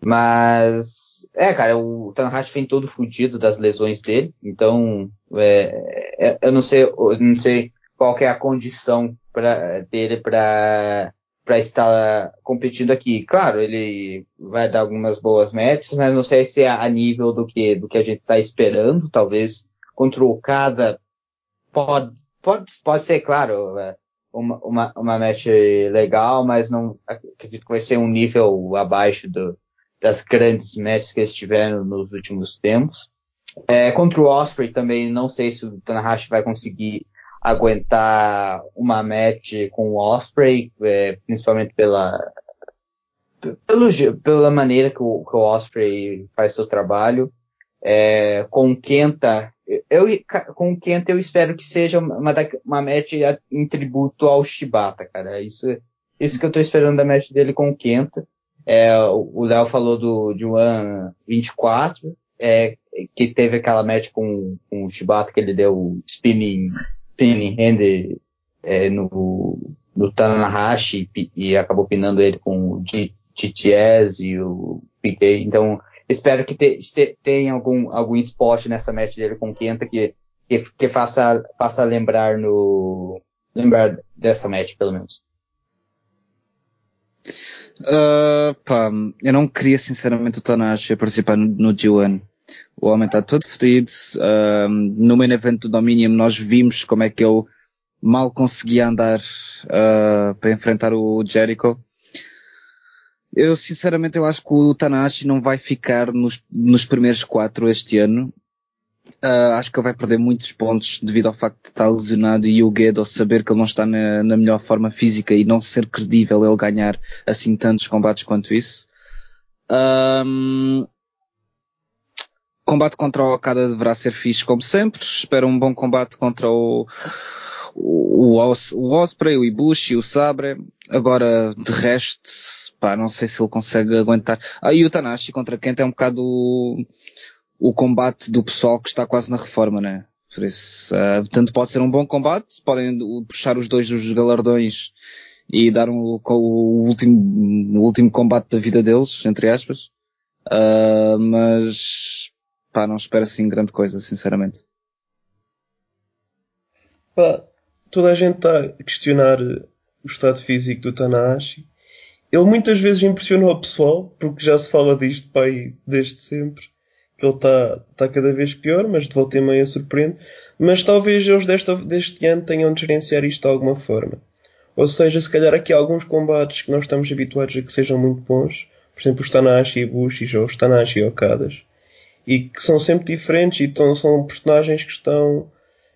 S2: Mas, é, cara, o Tanahashi vem todo fudido das lesões dele. Então, é, é, eu não sei, eu não sei qual é a condição pra, dele para para estar competindo aqui. Claro, ele vai dar algumas boas matches, mas não sei se é a nível do que, do que a gente está esperando. Talvez contra o Okada pode, pode, pode ser, claro, é, uma, uma, uma match legal, mas não acredito que vai ser um nível abaixo do, das grandes matches que eles tiveram nos últimos tempos. É, contra o Osprey também não sei se o Tanahashi vai conseguir aguentar uma match com o Osprey, é, principalmente pela pelo, pela maneira que o, que o Osprey faz seu trabalho. É, com o Kenta, eu, com o Kenta eu espero que seja uma, uma match em tributo ao Shibata, cara. Isso, isso que eu tô esperando da match dele com o Kenta. É, o Léo falou do One 24, é, que teve aquela match com, com o Shibata que ele deu o spinning, spinning hand é, no, no Tanahashi e, e acabou pinando ele com o GTS e o PK. Então, espero que te- este- tenha algum, algum spot nessa match dele com o Kenta que, que, que faça, faça lembrar no, lembrar dessa match, pelo menos.
S3: Ah, pá, eu não queria sinceramente o Tanahashi participar no, no G1. O homem está todo fedido. Ah, no main event do Dominion nós vimos como é que ele mal conseguia andar ah, para enfrentar o Jericho. Eu sinceramente eu acho que o Tanahashi não vai ficar nos, nos primeiros quatro este ano. Ah, acho que ele vai perder muitos pontos devido ao facto de estar lesionado e o Gedo saber que ele não está na, na melhor forma física e não ser credível ele ganhar assim tantos combates quanto isso. Ahm, combate contra o Okada deverá ser fixe como sempre. Espero um bom combate contra o, o, o, o Osprey, o Ibushi, o Sabre. Agora, de resto, pá, não sei se ele consegue aguentar. Ah, e o Tanashi contra Kenta é um bocado o, o combate do pessoal que está quase na reforma, né? Por isso, ah, tanto pode ser um bom combate, podem uh, puxar os dois dos galardões e dar um, o, último, o último combate da vida deles, entre aspas. Ah, mas, pá, não espero assim grande coisa, sinceramente.
S4: Pá, toda a gente está a questionar eh, o estado físico do Tanahashi. Ele muitas vezes impressiona o pessoal, porque já se fala disto pá, desde sempre. Que ele está tá cada vez pior, mas de volta e meia surpreende. Mas talvez eles deste ano tenham de gerenciar isto de alguma forma. Ou seja, se calhar aqui há alguns combates que nós estamos habituados a que sejam muito bons. Por exemplo, os Tanahashi e Bushi, ou os Tanahashi e Okadas. E que são sempre diferentes e então são personagens que estão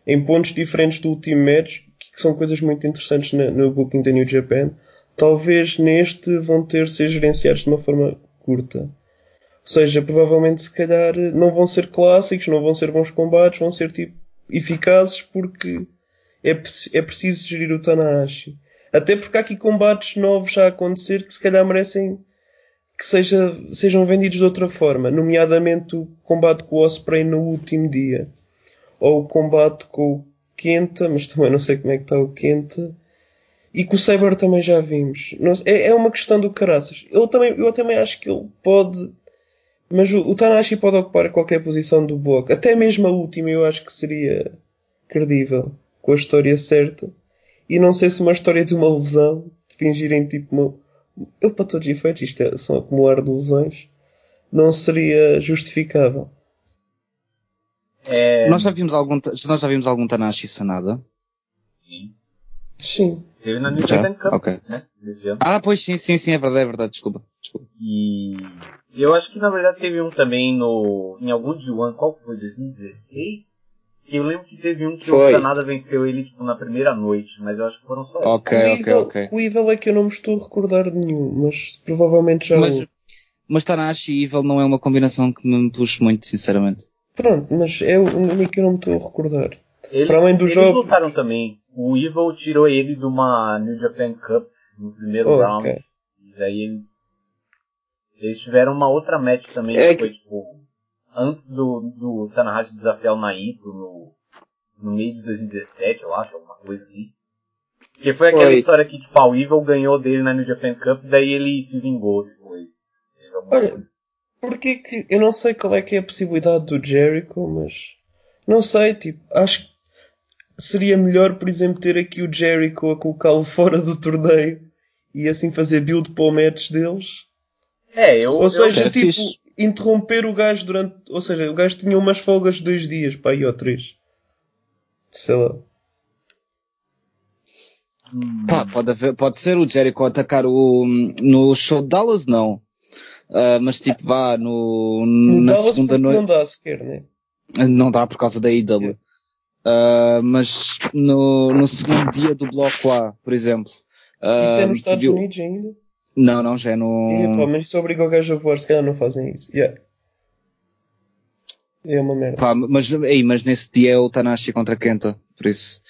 S4: em pontos diferentes do último match, que são coisas muito interessantes no, no booking da New Japan. Talvez neste vão ter de ser gerenciados de uma forma curta. Ou seja, provavelmente se calhar não vão ser clássicos, não vão ser bons combates, vão ser tipo eficazes porque é, é preciso gerir o Tanahashi. Até porque há aqui combates novos já a acontecer que se calhar merecem que seja, sejam vendidos de outra forma, nomeadamente o combate com o Osprey no último dia ou o combate com o Kenta, mas também não sei como é que está o Kenta. E com o Saber também já vimos. Não é, é uma questão do caraças. Ele também, eu também acho que ele pode. Mas o, o pode ocupar qualquer posição do bloco. Até mesmo a última eu acho que seria credível. Com a história certa. E não sei se uma história de uma lesão, de fingirem tipo uma. Eu para todos os efeitos, isto é, são acumular lesões, não seria justificável.
S1: É,
S6: Nós já vimos algum, nós já vimos algum Tanahashi Sanada?
S1: Sim.
S4: Sim.
S1: Teve na New? Japan Cup,
S6: Ok.
S1: né?
S6: Ah, pois sim, sim, sim, é verdade, é verdade, desculpa. desculpa.
S1: E eu acho que na verdade teve um também no. em algum D1, qual que foi? 2016? Que eu lembro que teve um que
S2: Foi.
S1: o Sanada venceu ele tipo, na primeira noite, mas eu acho que foram só esses.
S6: Ok,
S4: o,
S6: ok,
S4: Evil,
S6: ok.
S4: o Evil é que eu não me estou a recordar de nenhum, mas provavelmente já.
S6: Mas, mas Tanahashi e Evil não é uma combinação que me puxa muito, sinceramente.
S4: Pronto, mas é o único que eu não me estou a recordar.
S1: Eles,
S4: Para além do
S1: eles
S4: jogo-
S1: lutaram também. O Evil tirou ele de uma New Japan Cup no primeiro
S4: Oh,
S1: round.
S4: ok.
S1: E daí eles. Eles tiveram uma outra match também
S2: É
S1: que foi tipo. Antes do, do Tanahashi desafiar o Naito no, no meio de 2017, eu acho, alguma coisa assim. Que foi, aquela
S2: Foi.
S1: história que tipo, a o Evil ganhou dele na New Japan Cup, daí ele se vingou depois.
S4: Olha. Porque que eu não sei qual é que é a possibilidade do Jericho, mas não sei, tipo, acho que seria melhor, por exemplo, ter aqui o Jericho a colocá-lo [LAUGHS] fora do torneio e assim fazer build para o match deles.
S1: É, eu.
S4: Ou
S1: eu-
S4: seja,
S6: era
S4: tipo,
S6: fixe.
S4: Interromper o gajo durante. Ou seja, o gajo tinha umas folgas de dois dias, pá, aí ou três. Sei lá.
S1: Hum,
S6: Pá, pode, haver, pode ser o Jericho atacar o, no show de Dallas, não. Ah, mas tipo, vá no,
S4: No
S6: na
S4: Dallas
S6: segunda noite.
S4: não dá sequer, né?
S6: Não dá por causa da IW. Ah, mas no, no segundo dia do bloco A, por exemplo. ah,
S4: Isso é nos Estados
S6: podia-
S4: Unidos ainda?
S6: Não, não, já é
S4: É, pá,
S6: no.
S4: mas isso obriga o gajo a voar, se calhar não fazem isso. Yeah. É uma merda.
S6: Pá, mas, ei, mas nesse dia é o Tanashi contra Kenta, por isso.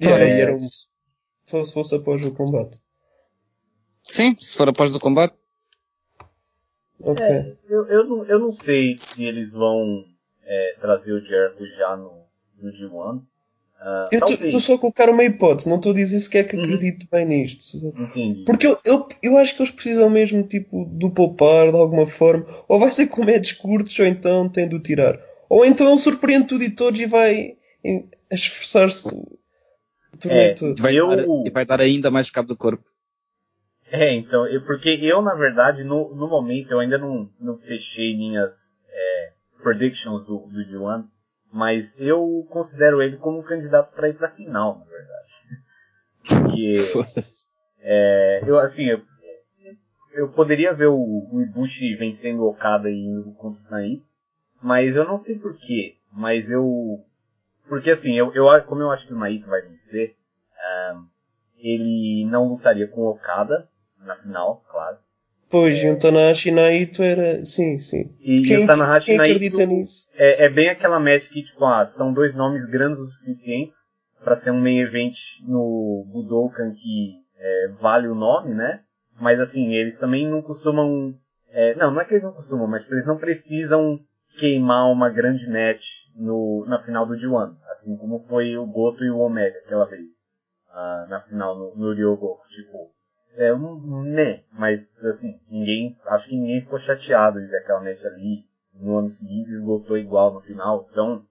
S4: Yeah,
S6: Pá,
S4: aí era um... Só se fosse após o combate.
S6: Sim, se for após do combate.
S4: Ok.
S1: É, eu, eu, não, eu não sei se eles vão é, trazer o Jericho já no, no G1. Ah,
S4: Eu estou só a colocar uma hipótese, não estou a dizer sequer que
S1: Uhum.
S4: acredito bem nisto.
S1: Entendi.
S4: Porque eu, eu, eu acho que eles precisam mesmo tipo do poupar de alguma forma. Ou vai ser com médios curtos, ou então tem de o tirar. Ou então ele surpreende tudo e todos e vai esforçar-se
S1: É.
S6: Vai
S1: Eu-
S6: dar, e vai dar ainda mais cabo do corpo.
S1: É, então, eu, porque eu, na verdade, no, no momento, eu ainda não, não fechei minhas é, predictions do, do G1, mas eu considero ele como um candidato para ir para final, na verdade. [LAUGHS] Porque, é, eu, assim, eu, eu poderia ver o, o Ibushi vencendo o Okada e indo contra o Naito, mas eu não sei porquê, mas eu... Porque, assim, eu, eu, como eu acho que o Naito vai vencer, ah, ele não lutaria com o Okada na final, claro.
S4: Pois, e um Tanahashi Naito era. Sim, sim.
S1: E,
S4: Quem,
S1: e o Tanahashi
S4: quem
S1: Naito
S4: acredita nisso?
S1: é, é bem aquela match que, tipo, ah, são dois nomes grandes o suficientes para ser um main event no Budokan que é, vale o nome, né? Mas assim, eles também não costumam. é, não, não é que eles não costumam, mas tipo, eles não precisam queimar uma grande match no, na final do D1. Assim como foi o Goto e o Omega aquela vez. ah, na final no, no Ryogoku. Tipo, é um né, mas assim, ninguém, acho que ninguém ficou chateado de ver aquela match ali. No ano seguinte esgotou igual no final, então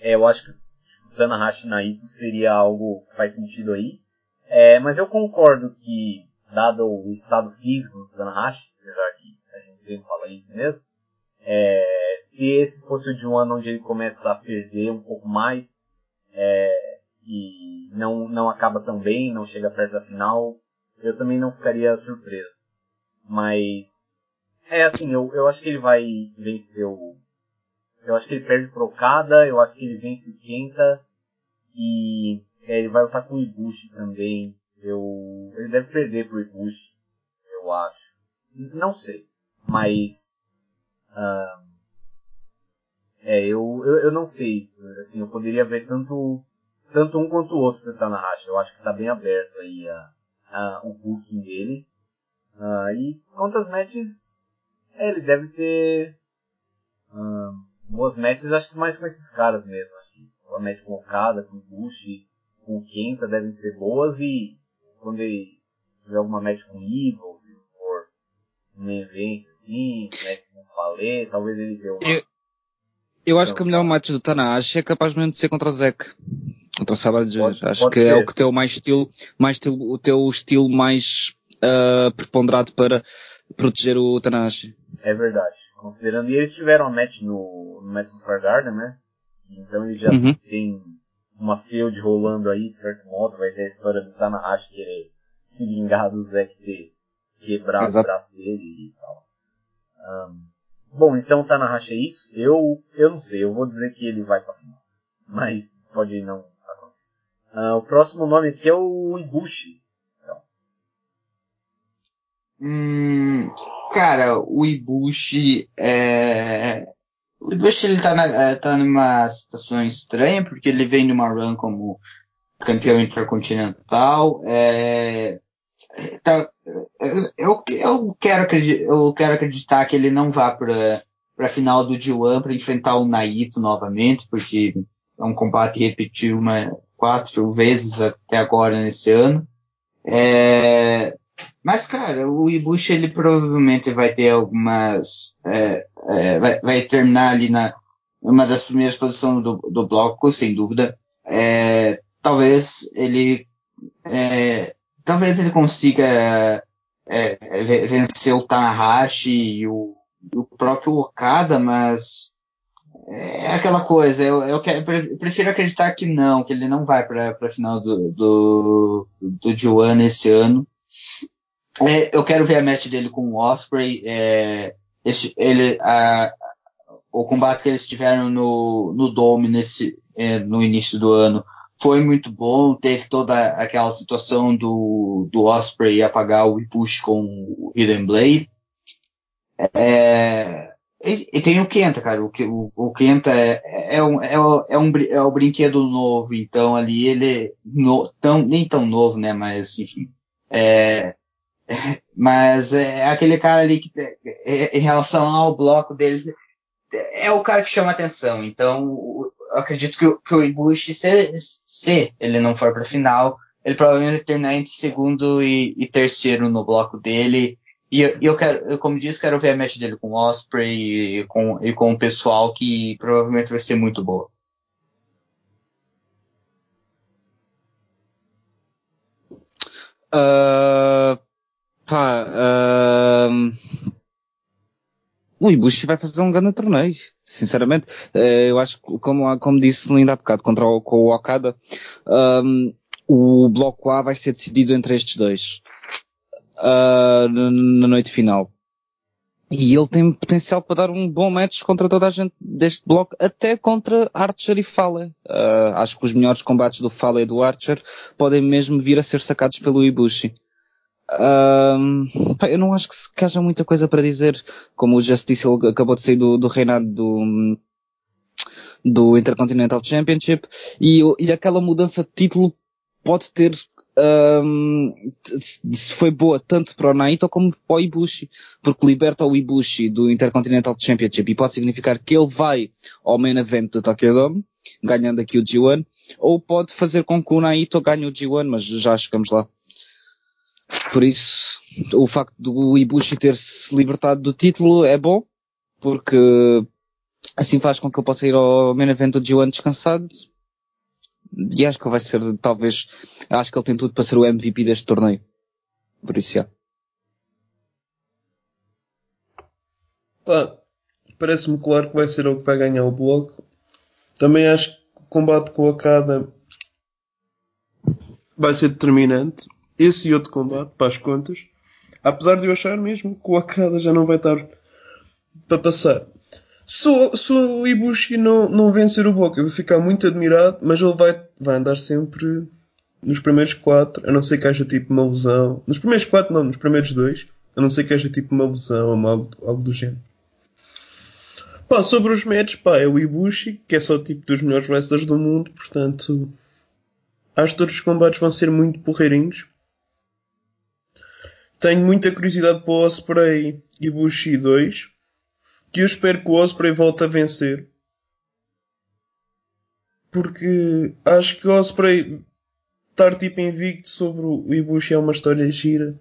S1: é, eu acho que o Tanahashi Naito seria algo que faz sentido aí. É, mas eu concordo que, dado o estado físico do Tanahashi, apesar que a gente sempre fala isso mesmo, é, se esse fosse o de um ano onde ele começa a perder um pouco mais, é, e não, não acaba tão bem, não chega perto da final, eu também não ficaria surpreso. Mas, é assim, eu, eu acho que ele vai vencer o. Eu acho que ele perde pro Okada, eu acho que ele vence o Kenta, e é, ele vai lutar com o Ibushi também. Eu, ele deve perder pro Ibushi, eu acho. Não sei, mas. ah, é, eu, eu, eu não sei. Assim, eu poderia ver tanto, tanto um quanto o outro pro Tanahashi. Eu acho que tá bem aberto aí a, a, o booking dele. Ah, e quanto às matches, é, ele deve ter ah, boas matches, acho que mais com esses caras mesmo. Acho que a match com o Okada, com o Bushi, com o Kenta devem ser boas e quando ele tiver alguma match com o Evil, se for um evento assim, match com o Fale, talvez ele dê uma.
S6: Eu- Eu acho que o melhor match do Tanahashi é capaz mesmo de ser contra o Zek. Contra Savage
S1: Pode-
S6: Acho
S1: pode
S6: que é
S1: ser.
S6: o que tem o mais estilo, mais estilo, o teu estilo mais ah, preponderado para,
S3: proteger o Tanahashi.
S1: É verdade. Considerando, e eles tiveram a match no, no Madison Square Garden, né? Então eles já
S3: Uhum.
S1: têm uma feud rolando aí, de certo modo. Vai ter a história do Tanahashi querer se vingar do Zack ter quebrado
S3: Exato.
S1: o braço dele e tal. Ahn, bom, então o Tanahashi é isso. Eu, eu não sei, eu vou dizer que ele vai pra final. Mas pode não. Ah, o próximo nome aqui é o Ibushi.
S2: Hum, cara, o Ibushi é. O Ibushi ele tá, na, é, tá numa situação estranha, porque ele vem numa run como campeão intercontinental. É, tá, eu, eu, quero acreditar, eu quero acreditar que ele não vá para a final do G1 para enfrentar o Naito novamente, porque é um combate repetido uma, quatro vezes até agora nesse ano. É, mas, cara, o Ibushi ele provavelmente vai ter algumas. É, é, vai, vai terminar ali na uma das primeiras posições do, do bloco, sem dúvida. É, talvez ele. é, talvez ele consiga é, ve- vencer o Tanahashi e o, o próprio Okada, mas. É aquela coisa, eu, eu, quero, eu prefiro acreditar que não, que ele não vai para a final do, do, do G1 esse ano. É, eu quero ver a match dele com o Osprey. É, esse, ele, a, o combate que eles tiveram no, no Dome nesse, é, no início do ano foi muito bom. Teve toda aquela situação do, do Osprey apagar o Ibushi com o Hidden Blade. É, e, e tem o Kenta, cara. O, o, o Kenta é, é, um, é, é, um, é o brinquedo novo, então ali ele no, tão, nem tão novo, né? Mas enfim. É, mas é aquele cara ali que, é, em relação ao bloco dele, é o cara que chama atenção. Então, acredito que, o- que o Ibushi, se, se ele não for para final, ele provavelmente terminar entre segundo e, e terceiro no bloco dele. E eu, quero, eu, como disse, quero ver a match dele com o Osprey e com, e com o pessoal que provavelmente vai ser muito boa.
S3: Ah, pá, ahm, o Ibushi vai fazer um grande torneio, sinceramente. Eh, eu acho que, como, como disse ainda há bocado, contra o, com o Okada, ahm, o bloco A vai ser decidido entre estes dois. Ah, na, noite final. E ele tem potencial para dar um bom match contra toda a gente deste bloco, até contra Archer e Fale. Ah, acho que os melhores combates do Fale e do Archer podem mesmo vir a ser sacados pelo Ibushi. Pá, eu não acho que, que haja muita coisa para dizer. Como o Justice ele acabou de sair do, do reinado do, do Intercontinental Championship e, e aquela mudança de título pode ter se se foi boa tanto para o Naito como para o Ibushi, porque liberta o Ibushi do Intercontinental Championship e pode significar que ele vai ao main event do Tokyo Dome, ganhando aqui o G1, ou pode fazer com que o Naito ganhe o G1, mas já chegamos lá. Por isso, o facto do Ibushi ter se libertado do título é bom, porque assim faz com que ele possa ir ao main event do G1 descansado. E acho que ele vai ser, talvez, acho que ele tem tudo para ser o MVP deste torneio. Por isso, já.
S4: Pá, parece-me claro que vai ser ele que vai ganhar o bloco. Também acho que o combate com o Okada vai ser determinante. Esse e outro combate, para as contas. Apesar de eu achar mesmo que o Okada já não vai estar para passar. Se se o Ibushi não, não vencer o bloco, eu vou ficar muito admirado, mas ele vai, vai andar sempre nos primeiros quatro, a não ser que haja tipo uma lesão. Nos primeiros quatro, não, nos primeiros dois, a não ser que haja tipo uma lesão ou algo, algo do género. Pá, sobre os matches, pá, é o Ibushi, que é só tipo dos melhores wrestlers do mundo, portanto, acho que todos os combates vão ser muito porreirinhos. Tenho muita curiosidade para o Osprey Ibushi 2, que eu espero que o Osprey volte a vencer. Porque acho que o Osprey estar tipo invicto sobre o Ibushi é uma história gira.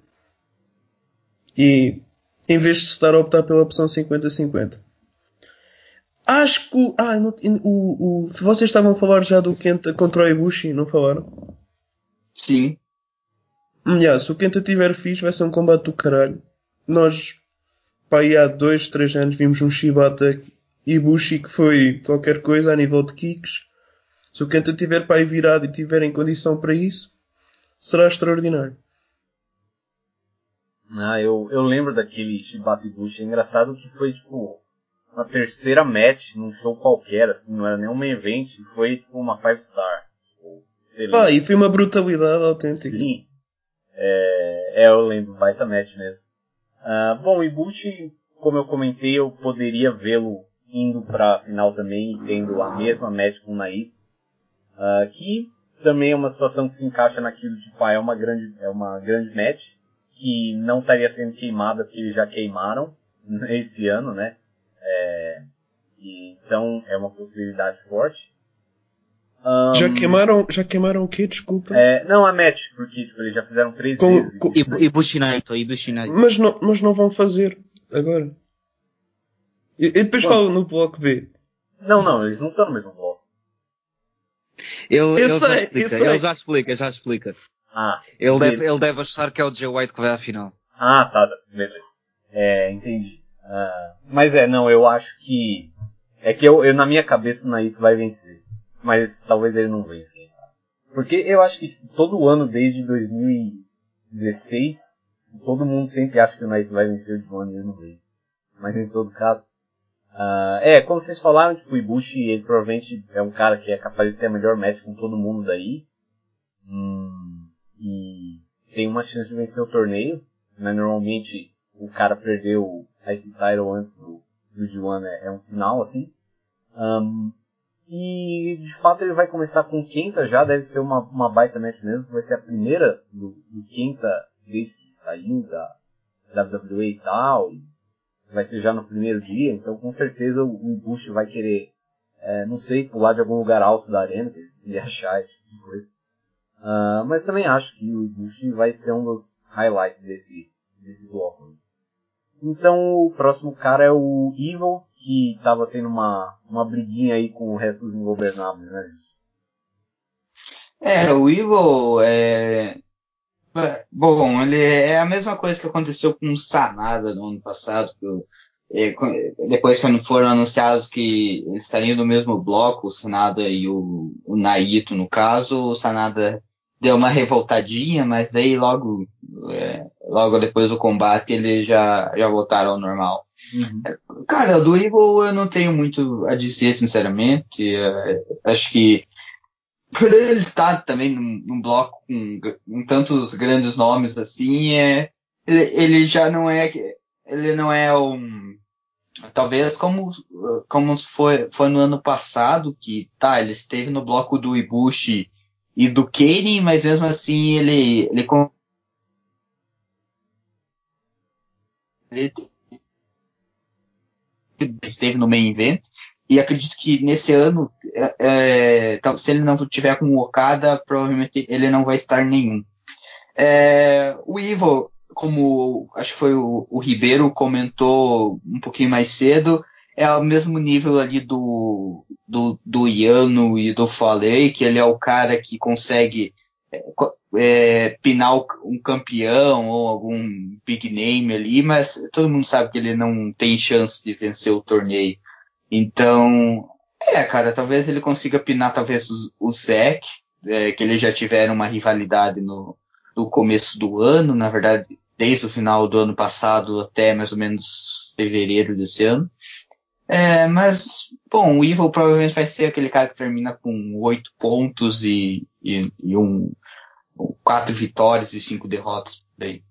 S4: E em vez de estar a optar pela opção 50-50. Acho que o, ah, no- o, o, vocês estavam a falar já do Kenta contra o Ibushi, não falaram?
S2: Sim.
S4: Hum, yeah, se o Kenta tiver fixe, vai ser um combate do caralho. Nós pá, aí há dois, três anos vimos um Shibata Ibushi que foi qualquer coisa a nível de kicks. Se o Kenta tiver para aí virado e tiver em condição para isso, será extraordinário.
S1: Ah, eu, eu lembro daquele Shibata Ibushi. É engraçado que foi tipo uma terceira match num show qualquer, assim, não era nem um event, foi tipo uma five star.
S4: Excelente. Ah, e foi uma brutalidade autêntica.
S1: Sim. É, é eu lembro, baita match mesmo. Uh, bom, Ibushi, como eu comentei, eu poderia vê-lo indo pra final também tendo a mesma match com o Naito. Uh, que também é uma situação que se encaixa naquilo de, ah, é uma grande, é uma grande match que não estaria sendo queimada porque eles já queimaram [LAUGHS] esse ano, né? É, então é uma possibilidade forte.
S4: Um, já queimaram, já queimaram o quê? Desculpa.
S1: É, não, a match, porque tipo, eles já fizeram três com, vezes. Com,
S3: e Bushinaito, e Bushinaito.
S4: Mas não, mas não vão fazer agora. E, e depois Bom, falam no bloco B.
S1: Não, não, eles não estão no mesmo bloco.
S3: Ele, eu ele sei, já explica, ele já explica, já explica.
S1: Ah,
S3: ele, deve, ele deve achar que é o Jay White que vai à final.
S1: Ah, tá, beleza. É, entendi. Ah, mas é, não, eu acho que. É que eu, eu na minha cabeça o Naito vai vencer. Mas talvez ele não vença, quem sabe. Porque eu acho que todo ano, desde 2016, todo mundo sempre acha que o Naito vai vencer o John e ele não vence. Mas em todo caso. Uh, é, como vocês falaram, tipo, o Ibushi, ele provavelmente é um cara que é capaz de ter a melhor match com todo mundo daí. Hum, e tem uma chance de vencer o torneio. Né? Normalmente o cara perdeu esse title antes do, do G1 é, é um sinal assim. Um, e de fato ele vai começar com Quinta já, deve ser uma, uma baita match mesmo, vai ser a primeira do, do Quinta desde que saiu da WWE e tal. E vai ser já no primeiro dia, então com certeza o, o Bush vai querer, é, não sei, pular de algum lugar alto da arena, se ele [LAUGHS] achar esse tipo de coisa. Uh, mas também acho que o Bush vai ser um dos highlights desse, desse bloco. Então o próximo cara é o Evil, que tava tendo uma, uma briguinha aí com o resto dos ingovernáveis, né?
S2: É, o Evil é. Bom, ele é a mesma coisa que aconteceu com o Sanada no ano passado, que depois quando foram anunciados que eles estariam no mesmo bloco, o Sanada e o, o Naito no caso, o Sanada deu uma revoltadinha, mas daí logo, é, logo depois do combate eles já, já voltaram ao normal. Uhum. Cara, do Evil eu não tenho muito a dizer, sinceramente. É, acho que por ele estar também num, num bloco com, com, tantos grandes nomes assim, é, ele, ele já não é ele não é um talvez como como foi foi no ano passado que tá ele esteve no bloco do Ibushi e do Kane, mas mesmo assim ele, ele, esteve no main event. E acredito que nesse ano, é, é, se ele não tiver com o Okada, provavelmente ele não vai estar nenhum. É, o Ivo, como acho que foi o, o Ribeiro comentou um pouquinho mais cedo, é ao mesmo nível ali do, do, do Iano e do Falei, que ele é o cara que consegue é, é, pinar um campeão ou algum big name ali, mas todo mundo sabe que ele não tem chance de vencer o torneio. Então, é, cara, talvez ele consiga pinar talvez o, o Zack, é, que eles já tiveram uma rivalidade no, no começo do ano, na verdade, desde o final do ano passado até mais ou menos fevereiro desse ano. É, mas, bom, o Evil provavelmente vai ser aquele cara que termina com oito pontos e, e, e um, quatro vitórias e cinco derrotas daí.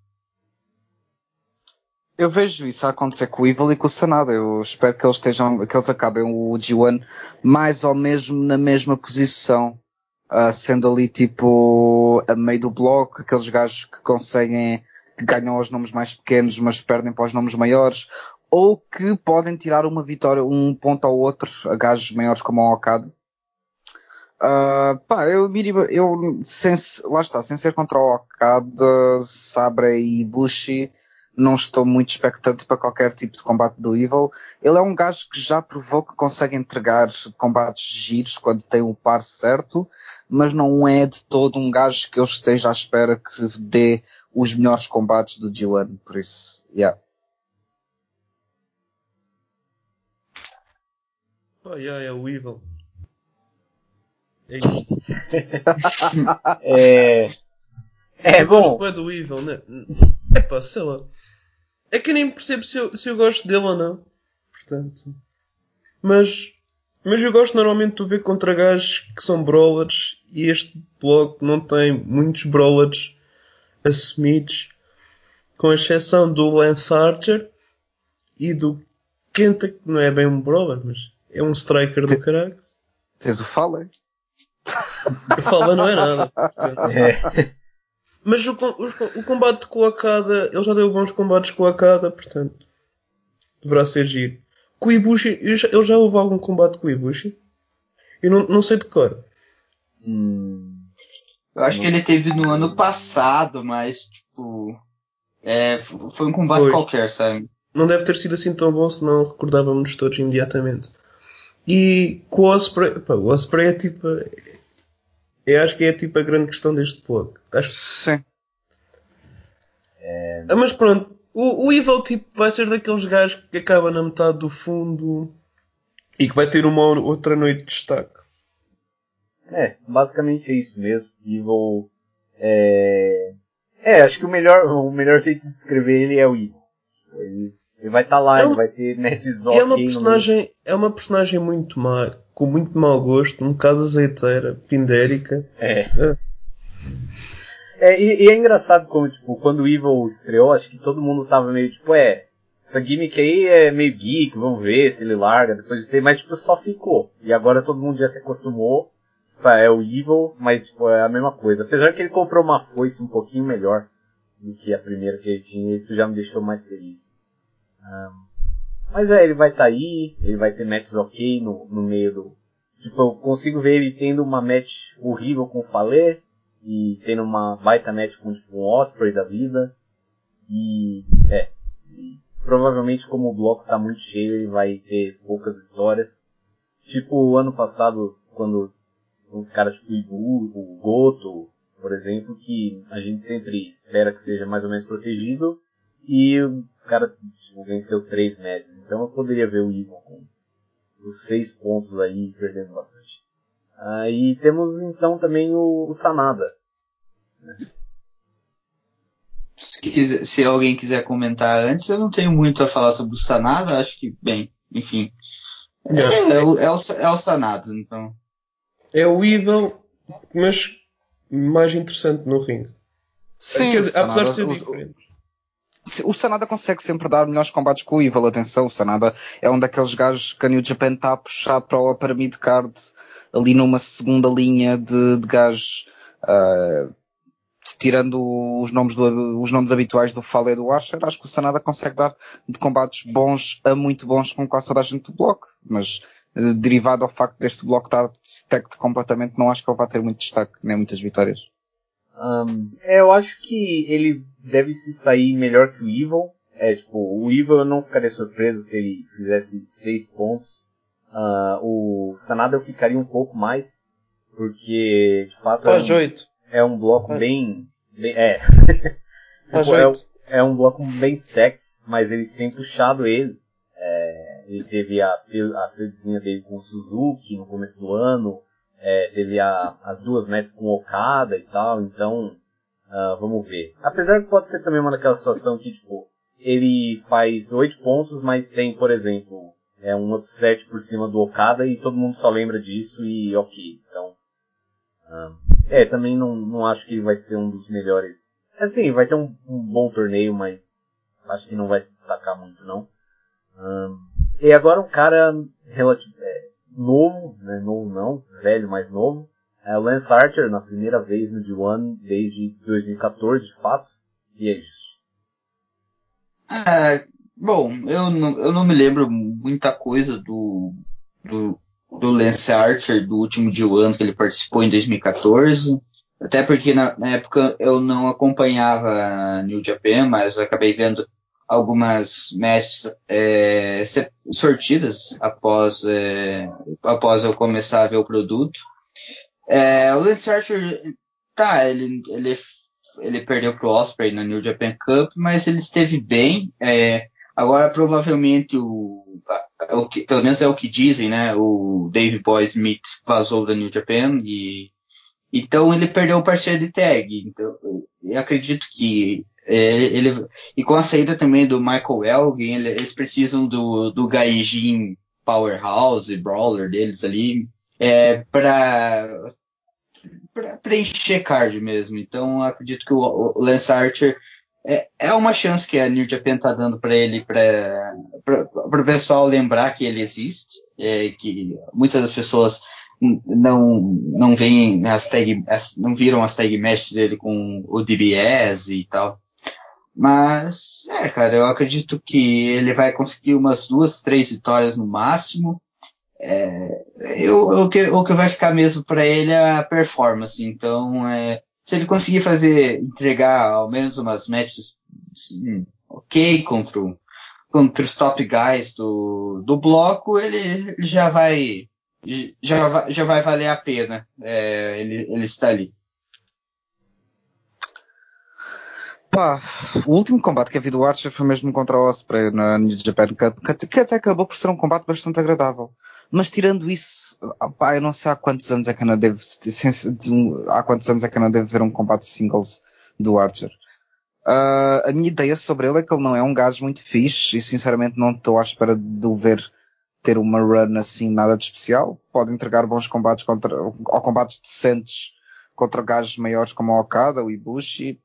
S3: Eu vejo isso acontecer com o Evil e com o Sanada. Eu espero que eles estejam, que eles acabem o G1 mais ou mesmo na mesma posição. Uh, sendo ali tipo a meio do bloco, aqueles gajos que conseguem, que ganham os nomes mais pequenos, mas perdem para os nomes maiores, ou que podem tirar uma vitória, um ponto ao outro, a gajos maiores como o Okada. Uh, pá, eu, eu, sem, lá está, sem ser contra o Okada, Sabre e Bushi, não estou muito expectante para qualquer tipo de combate do Evil. Ele é um gajo que já provou que consegue entregar combates giros quando tem o par certo, mas não é de todo um gajo que eu esteja à espera que dê os melhores combates do G1, por isso, yeah.
S4: Pá, yeah, é o Evil. [LAUGHS] É isso.
S1: É.
S4: Eu gosto
S1: bom.
S4: bué do Evil, né? É pá, sei lá. É que eu nem percebo se eu, se eu gosto dele ou não. Portanto. Mas. Mas eu gosto normalmente de ver contra gajos que são brawlers e este blog não tem muitos brawlers assumidos, com exceção do Lance Archer e do Kenta, que não é bem um brawler, mas é um striker do caralho.
S3: Tens o Faller.
S4: Eu falo, não é nada. [LAUGHS]
S1: É.
S4: Mas o, com- o combate com a Akada, ele já deu bons combates com a Akada, portanto, deverá ser giro. Com o Ibushi, eu já- ele já houve algum combate com o Ibushi? Eu não, não sei de cor.
S1: Hum,
S2: Eu acho que ele teve no ano passado, mas, tipo. É, foi um combate
S4: Foi.
S2: qualquer, sabe?
S4: Não deve ter sido assim tão bom, senão recordávamos todos imediatamente. E com o Osprey, pá, o Osprey é tipo. Eu acho que é tipo a grande questão deste blog. Acho
S3: Sim.
S4: Ah, mas pronto, o, o Evil tipo vai ser daqueles gajos que acaba na metade do fundo e que vai ter uma ou- outra noite de destaque.
S1: é, basicamente é isso mesmo. Evil. É. É, acho que o melhor, o melhor jeito de descrever ele é o Evil. Ele, ele vai estar lá,
S4: É um-
S1: ele vai ter
S4: E é uma personagem, é uma personagem muito má, com muito mau gosto, um bocado azeiteira, pindérica.
S1: É.
S4: É.
S1: É, e, e é engraçado como, tipo, quando o Evil estreou, acho que todo mundo tava meio tipo, é, essa gimmick aí é meio geek, vamos ver se ele larga depois de ter, mas tipo, só ficou. E agora todo mundo já se acostumou, tipo, é o Evil, mas tipo, é a mesma coisa. Apesar que ele comprou uma foice um pouquinho melhor do que a primeira que ele tinha, isso já me deixou mais feliz. Ahn, mas é, ele vai estar aí, ele vai ter matches ok no, no meio do, Tipo, eu consigo ver ele tendo uma match horrível com o Falê e tendo uma baita match com tipo, um Osprey da vida. E é. e provavelmente como o bloco tá muito cheio, ele vai ter poucas vitórias. Tipo o ano passado, quando uns caras tipo o Ibu, o Goto, por exemplo, que a gente sempre espera que seja mais ou menos protegido. E o cara tipo, venceu três matches. Então eu poderia ver o Ivo com os seis pontos aí, perdendo bastante. Aí temos então também o, o Sanada.
S2: Se, quiser- se alguém quiser comentar antes, eu não tenho muito a falar sobre o Sanada, acho que, bem, enfim. É, é o, é, o, é o Sanada, então.
S4: É o Evil, mas mais interessante no ringue.
S3: Sim,
S4: dizer, apesar de ser
S3: o-
S4: diferente.
S3: O Sanada consegue sempre dar melhores combates com o Evil, atenção, o Sanada é um daqueles gajos que a New Japan está a puxar para o Upper Mid Card, ali numa segunda linha de, de gajos, ah, tirando os nomes, do, os nomes habituais do Fale e do Archer, acho que o Sanada consegue dar de combates bons a muito bons com quase toda a gente do bloco, mas eh, derivado ao facto deste bloco estar stacked completamente, não acho que ele vai ter muito destaque, nem muitas vitórias.
S1: Ahn, é, eu acho que ele deve se sair melhor que o Evil. É, tipo, o Evil eu não ficaria surpreso se ele fizesse seis pontos. Ah, o Sanada eu ficaria um pouco mais, porque de fato é um, é um bloco
S4: É.
S1: bem, bem é, [LAUGHS] Tipo, é, é um bloco bem stacked, mas eles têm puxado ele. É, ele teve a, a dele com o Suzuki no começo do ano, é, teve a, as duas matches com o Okada e tal, então ah, vamos ver. Apesar que pode ser também uma daquela situação que, tipo, ele faz oito pontos, mas tem, por exemplo, é um upset por cima do Okada e todo mundo só lembra disso e ok, então. ah, é, também não, não acho que ele vai ser um dos melhores. Assim, vai ter um, um bom torneio, mas acho que não vai se destacar muito, não. Ahn, e agora um cara é, novo, né, novo não, velho, mas novo. É o Lance Archer, na primeira vez no D1 desde 2014, de fato. E é isso.
S2: É, bom, eu não, eu não me lembro muita coisa do, do, do Lance Archer, do último D1 que ele participou em 2014. Até porque na, na época eu não acompanhava New Japan, mas acabei vendo algumas matches é, sortidas após, é, após eu começar a ver o produto. É, o Lance Archer, tá, ele, ele, ele perdeu pro Osprey na New Japan Cup, mas ele esteve bem. É, agora provavelmente o, é o que, pelo menos é o que dizem, né? O Dave Boy Smith vazou da New Japan e então ele perdeu o parceiro de tag. Então eu acredito que ele, ele e com a saída também do Michael Elgin, ele, eles precisam do do Gaijin Powerhouse, Brawler deles ali, é, para preencher card mesmo. Então acredito que o, o Lance Archer é, é uma chance que a New Japan tá dando para ele, para o pessoal lembrar que ele existe, é, que muitas das pessoas não não veem as tag, não viram as tag matches dele com o DBS e tal. Mas, é, cara, eu acredito que ele vai conseguir umas duas, três vitórias no máximo. É, eu, o, que, o que vai ficar mesmo para ele é a performance. Então, é, se ele conseguir fazer, entregar ao menos umas matches assim, ok contra, contra os top guys do, do bloco, ele, ele já vai já vai, já vai valer a pena é, ele, ele estar ali.
S3: Pá, o último combate que vi do Archer foi mesmo contra o Osprey na New Japan Cup, que, que até acabou por ser um combate bastante agradável. Mas tirando isso, pá, eu não sei há quantos anos é que não deve, há quantos anos é que não deve ver um combate singles do Archer. Uh, a minha ideia sobre ele é que ele não é um gajo muito fixe e sinceramente não estou à espera de o ver ter uma run assim nada de especial. Pode entregar bons combates contra, ou combates decentes contra gajos maiores como o Okada, o Ibushi,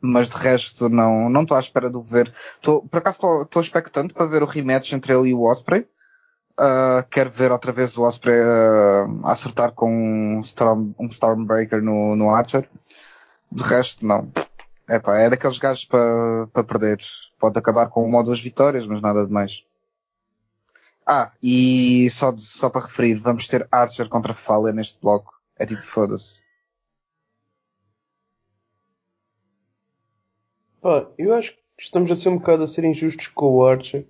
S3: mas de resto não não estou à espera de o ver. Tô, por acaso estou expectante para ver o rematch entre ele e o Osprey. Uh, quero ver outra vez o Osprey uh, acertar com um, Storm, um Stormbreaker no, no Archer. De resto, não. Epá, é daqueles gajos para pa perder. Pode acabar com uma ou duas vitórias, mas nada de mais. Ah, e só, só para referir, vamos ter Archer contra Fallen neste bloco. É tipo, foda-se.
S4: Pá, eu acho que estamos a ser um bocado a ser injustos com o Archer.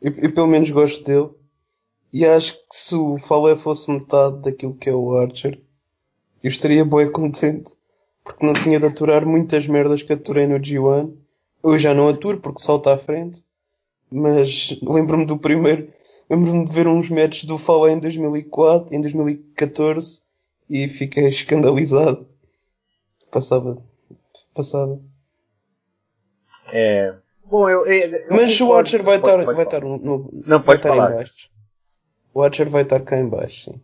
S4: Eu, eu pelo menos gosto dele. E acho que se o Fale fosse metade daquilo que é o Archer, eu estaria bem contente. Porque não tinha de aturar muitas merdas que aturei no G1. Eu já não aturo porque salta à frente. Mas lembro-me do primeiro. Lembro-me de ver uns matches do Fale em 2004, em 2014 e fiquei escandalizado. Passava. Passava.
S1: É. Bom, eu. eu
S4: Mas o Archer vai estar, vai estar no, no,
S1: Não, pode
S4: vai
S1: falar.
S4: estar em baixo. O Archer vai estar cá em baixo, sim.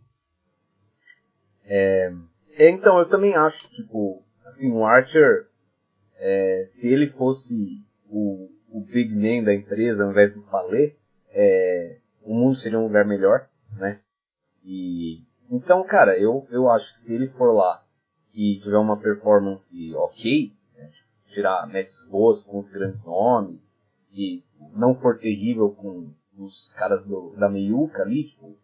S1: É, é, então, eu também acho, tipo, assim, o Archer, é, se ele fosse o, o big name da empresa ao invés do Falê, é, o mundo seria um lugar melhor, né? E, então, cara, eu, eu acho que se ele for lá e tiver uma performance ok, né, tirar matches boas com os grandes nomes, e não for terrível com os caras do, da meiuca ali, tipo,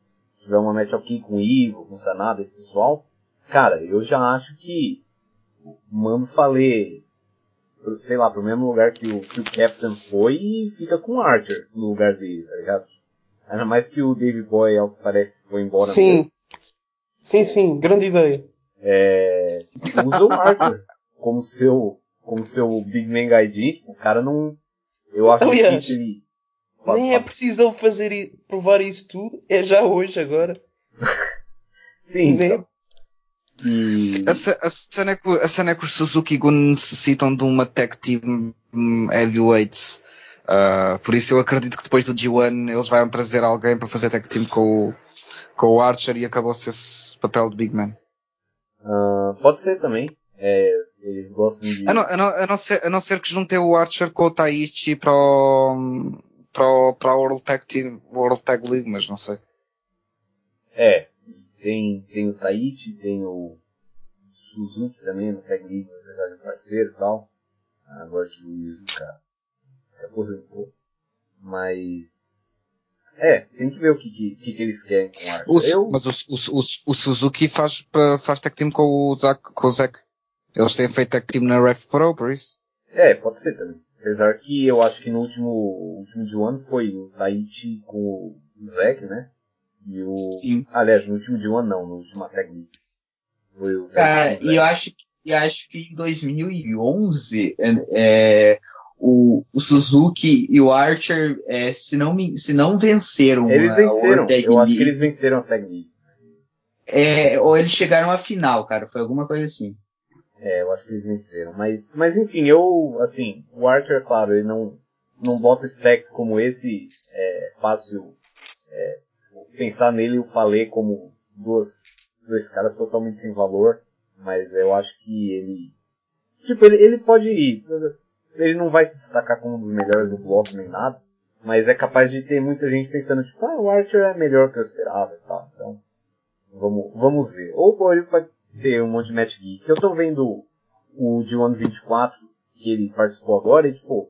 S1: tiver uma match ok com o Ivo, com o Sanada, esse pessoal, cara, eu já acho que mando falei, sei lá, pro mesmo lugar que o, que o Captain foi e fica com o Archer no lugar dele, tá ligado? Ainda mais que o Dave Boy, ao que parece, foi embora.
S4: Sim.
S1: mesmo.
S4: Sim, sim, grande ideia.
S1: É, usa o Archer como seu, como seu Big Man Gaijin, tipo, o cara não, eu acho
S4: Aliás,
S1: difícil ele...
S4: Nem é preciso ele fazer, provar isso tudo. É já hoje, agora. [LAUGHS]
S1: Sim,
S4: Nem-
S1: então. E...
S3: A, a cena é que, a cena é que os Suzuki Gun necessitam de uma tech team hum, heavyweight. Ah, por isso eu acredito que depois do G1 eles vão trazer alguém para fazer tech team com o, com o Archer e acabou-se esse papel de Big Man.
S1: ah, pode ser também. É, eles gostam de.
S3: A não, a, não, a, não ser, a não ser que juntem o Archer com o Taichi para o, para o, para a World Tag Team, World Tag League, mas não sei.
S1: É, têm, tem o Taichi, tem o Suzuki também no Tag League, apesar de parceiro e tal. Agora que o Yuzuka se aposentou. Mas. É, tem que ver o que, que, que, eles querem com o Archer.
S3: O,
S1: Eu,
S3: Mas o, o, o, Suzuki faz, faz tag team com o Zack, com o Zack. Eles têm feito tag team na Ref Pro, por isso.
S1: É, pode ser também. Apesar que eu acho que no último, último de um ano foi o Taichi com o Zack, né? E o.
S2: Sim.
S1: Aliás, no último de um ano não, no último Tag League. Foi o
S2: Cara, e eu acho, e acho que em 2011 é, é, o, o Suzuki e o Archer, é, se, não, se não venceram,
S1: Eles
S2: a
S1: venceram.
S2: World Tag
S1: Eu acho que eles venceram a Tag League.
S2: é, ou eles chegaram à final, cara, foi alguma coisa assim.
S1: É, eu acho que eles venceram. Mas, mas enfim, eu, assim, o Archer, claro, ele não, não bota stack como esse, é fácil é, pensar nele e o Falê como duas, dois caras totalmente sem valor, mas eu acho que ele, tipo, ele, ele pode ir, ele não vai se destacar como um dos melhores do bloco nem nada, mas é capaz de ter muita gente pensando, tipo, ah, o Archer é melhor que eu esperava e tal, então, vamos, vamos ver. Ou ele pode ter um monte de match geek. Eu tô vendo o G1 24 que ele participou agora e tipo,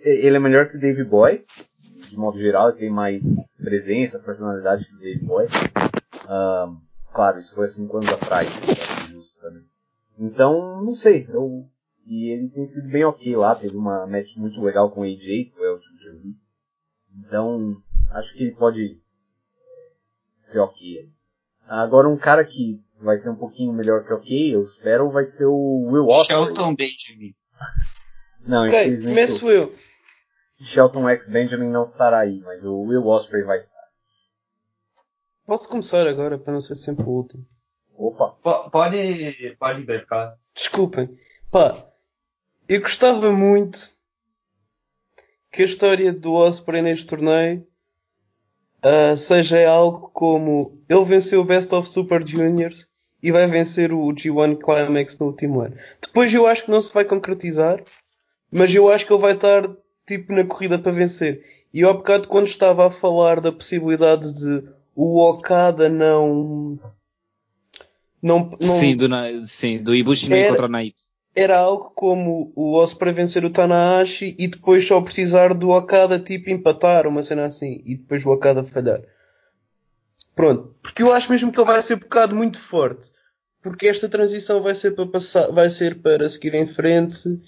S1: ele é melhor que o Dave Boy, de modo geral, ele tem mais presença, personalidade que o Dave Boy. Ahn, claro, isso foi há 5 anos atrás, ser justo também. Então, não sei, eu, e ele tem sido bem ok lá, teve uma match muito legal com o AJ, foi o último que eu vi. Então, acho que ele pode ser ok. Agora um cara que vai ser um pouquinho melhor que ok, eu espero, vai ser o Will Ospreay.
S2: Shelton Benjamin.
S1: Não,
S4: Ok,
S1: infelizmente
S4: começo eu.
S1: o Shelton X Benjamin não estará aí, mas o Will Osprey vai estar.
S4: Posso começar agora para não ser sempre o último.
S1: Opa,
S2: Po- Pode, pode verificar.
S4: Desculpem. Pá, eu gostava muito que a história do Osprey neste torneio ah, seja algo como ele venceu o Best of Super Juniors e vai vencer o G1 Climax no último ano. Depois eu acho que não se vai concretizar, mas eu acho que ele vai estar tipo na corrida para vencer. E eu há bocado quando estava a falar da possibilidade de o Okada não não, não
S3: Sim, do, sim, do Ibushi
S4: Era-
S3: contra o Naito.
S4: era algo como o Osprey vencer o Tanahashi e depois só precisar do Okada tipo empatar, uma cena assim, e depois o Okada falhar. Pronto, porque eu acho mesmo que ele vai ser um bocado muito forte, porque esta transição vai ser para passar, vai ser para seguir em frente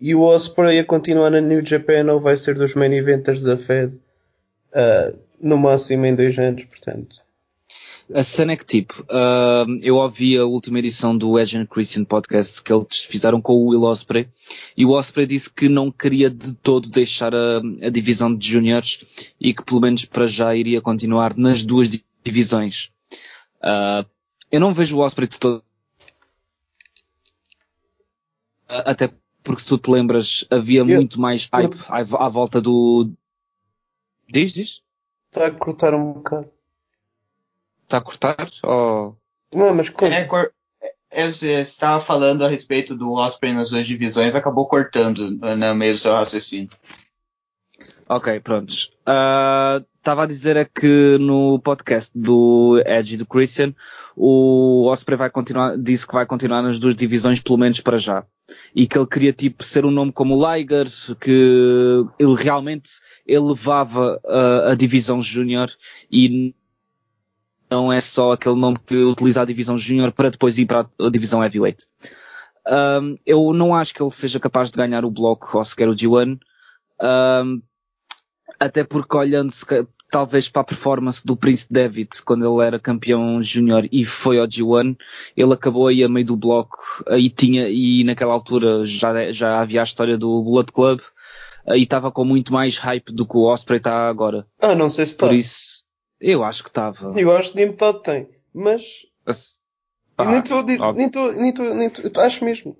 S4: e o Osprey a continuar na New Japan ou vai ser dos main eventers da Fed ah, no máximo em dois anos, portanto.
S3: A cena é que tipo, ah, eu ouvi a última edição do Edge Christian Podcast que eles fizeram com o Will Osprey e o Osprey disse que não queria de todo deixar a, a divisão de juniors e que pelo menos para já iria continuar nas duas di- divisões. Ah, eu não vejo o Osprey de todo. Até porque se tu te lembras, havia muito mais hype à, à volta do. Diz, diz?
S4: Está a cortar um bocado.
S3: Está a cortar? Ou...
S4: Não, mas conta.
S2: É, cor... é, Você estava falando a respeito do Osprey nas duas divisões, acabou cortando no meio do seu raciocínio.
S3: Ok, prontos. Ah, Estava a dizer é que no podcast do Edge e do Christian, o Osprey vai continuar, disse que vai continuar nas duas divisões, pelo menos para já. E que ele queria tipo ser um nome como Liger, que ele realmente elevava ah, a divisão júnior e não é só aquele nome que utiliza a divisão júnior para depois ir para a divisão heavyweight. Um, eu não acho que ele seja capaz de ganhar o bloco ou sequer o G1. Um, até porque olhando talvez para a performance do Prince David quando ele era campeão júnior e foi ao G1, ele acabou aí a meio do bloco e tinha, e naquela altura já, já havia a história do Bullet Club e estava com muito mais hype do que o Osprey está agora.
S4: Ah, não sei se está.
S3: Por isso, eu acho que estava.
S4: Eu acho que nem metade tem. Mas
S3: As-
S4: eu
S3: Pá,
S4: nem estou. Nem estou. Nem estou. Acho mesmo.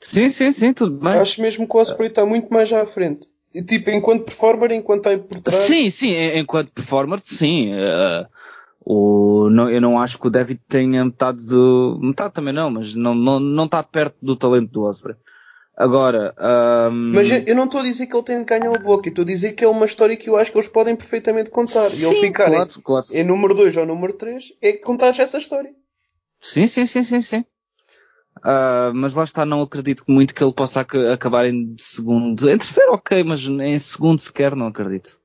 S3: Sim, sim, sim, tudo bem.
S4: Acho mesmo que o Osprey está muito mais à frente. Tipo, enquanto performer, enquanto está por trás.
S3: Sim, sim, em- enquanto performer, sim. eh, o, não, eu não acho que o David tenha metade do. Metade também não, mas não está não, não está perto do talento do Osprey. Agora, ahm,
S4: Mas eu, não estou a dizer que ele tem de ganhar o bloco. Estou a dizer que é uma história que eu acho que eles podem perfeitamente contar. e ele
S3: sim,
S4: ficar
S3: claro, claro.
S4: em, em número 2 ou número 3 é que contares essa história.
S3: Sim, sim, sim, sim, sim. Ah, mas lá está, não acredito muito que ele possa ac- acabar em segundo. Em terceiro, ok, mas em segundo sequer não acredito.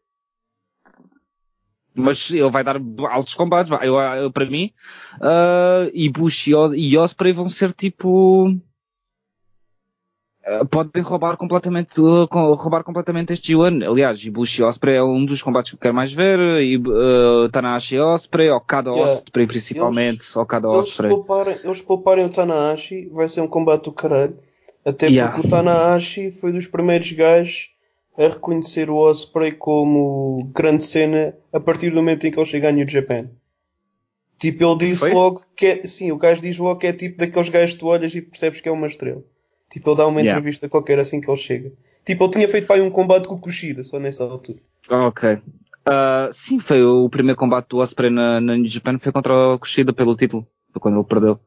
S3: Mas ele vai dar altos combates. Eu, eu, para mim, ah, e Bush e Osprey vão ser tipo. Ah, podem roubar completamente, com- roubar completamente este G1. Aliás, Ibushi Osprey é um dos combates que eu quero mais ver. E, uh, Tanahashi Osprey, Okada
S4: Yeah.
S3: Osprey principalmente. Okada
S4: Eles
S3: Osprey.
S4: pouparem, eles pouparem o Tanahashi, vai ser um combate do caralho. Até
S3: Yeah.
S4: porque o Tanahashi foi dos primeiros gajos a reconhecer o Osprey como grande cena a partir do momento em que ele chega a New Japan. Tipo, ele disse
S3: Foi?
S4: logo que é, sim, o gajo diz logo que é tipo daqueles gajos que tu olhas e percebes que é uma estrela. Tipo, ele dá uma
S3: Yeah.
S4: entrevista qualquer assim que ele chega. Tipo, ele tinha feito para um combate com o Kushida, só nessa altura.
S3: Ok. Ah, sim, foi o primeiro combate do Osprey na, na New Japan, foi contra o Kushida pelo título, quando ele perdeu.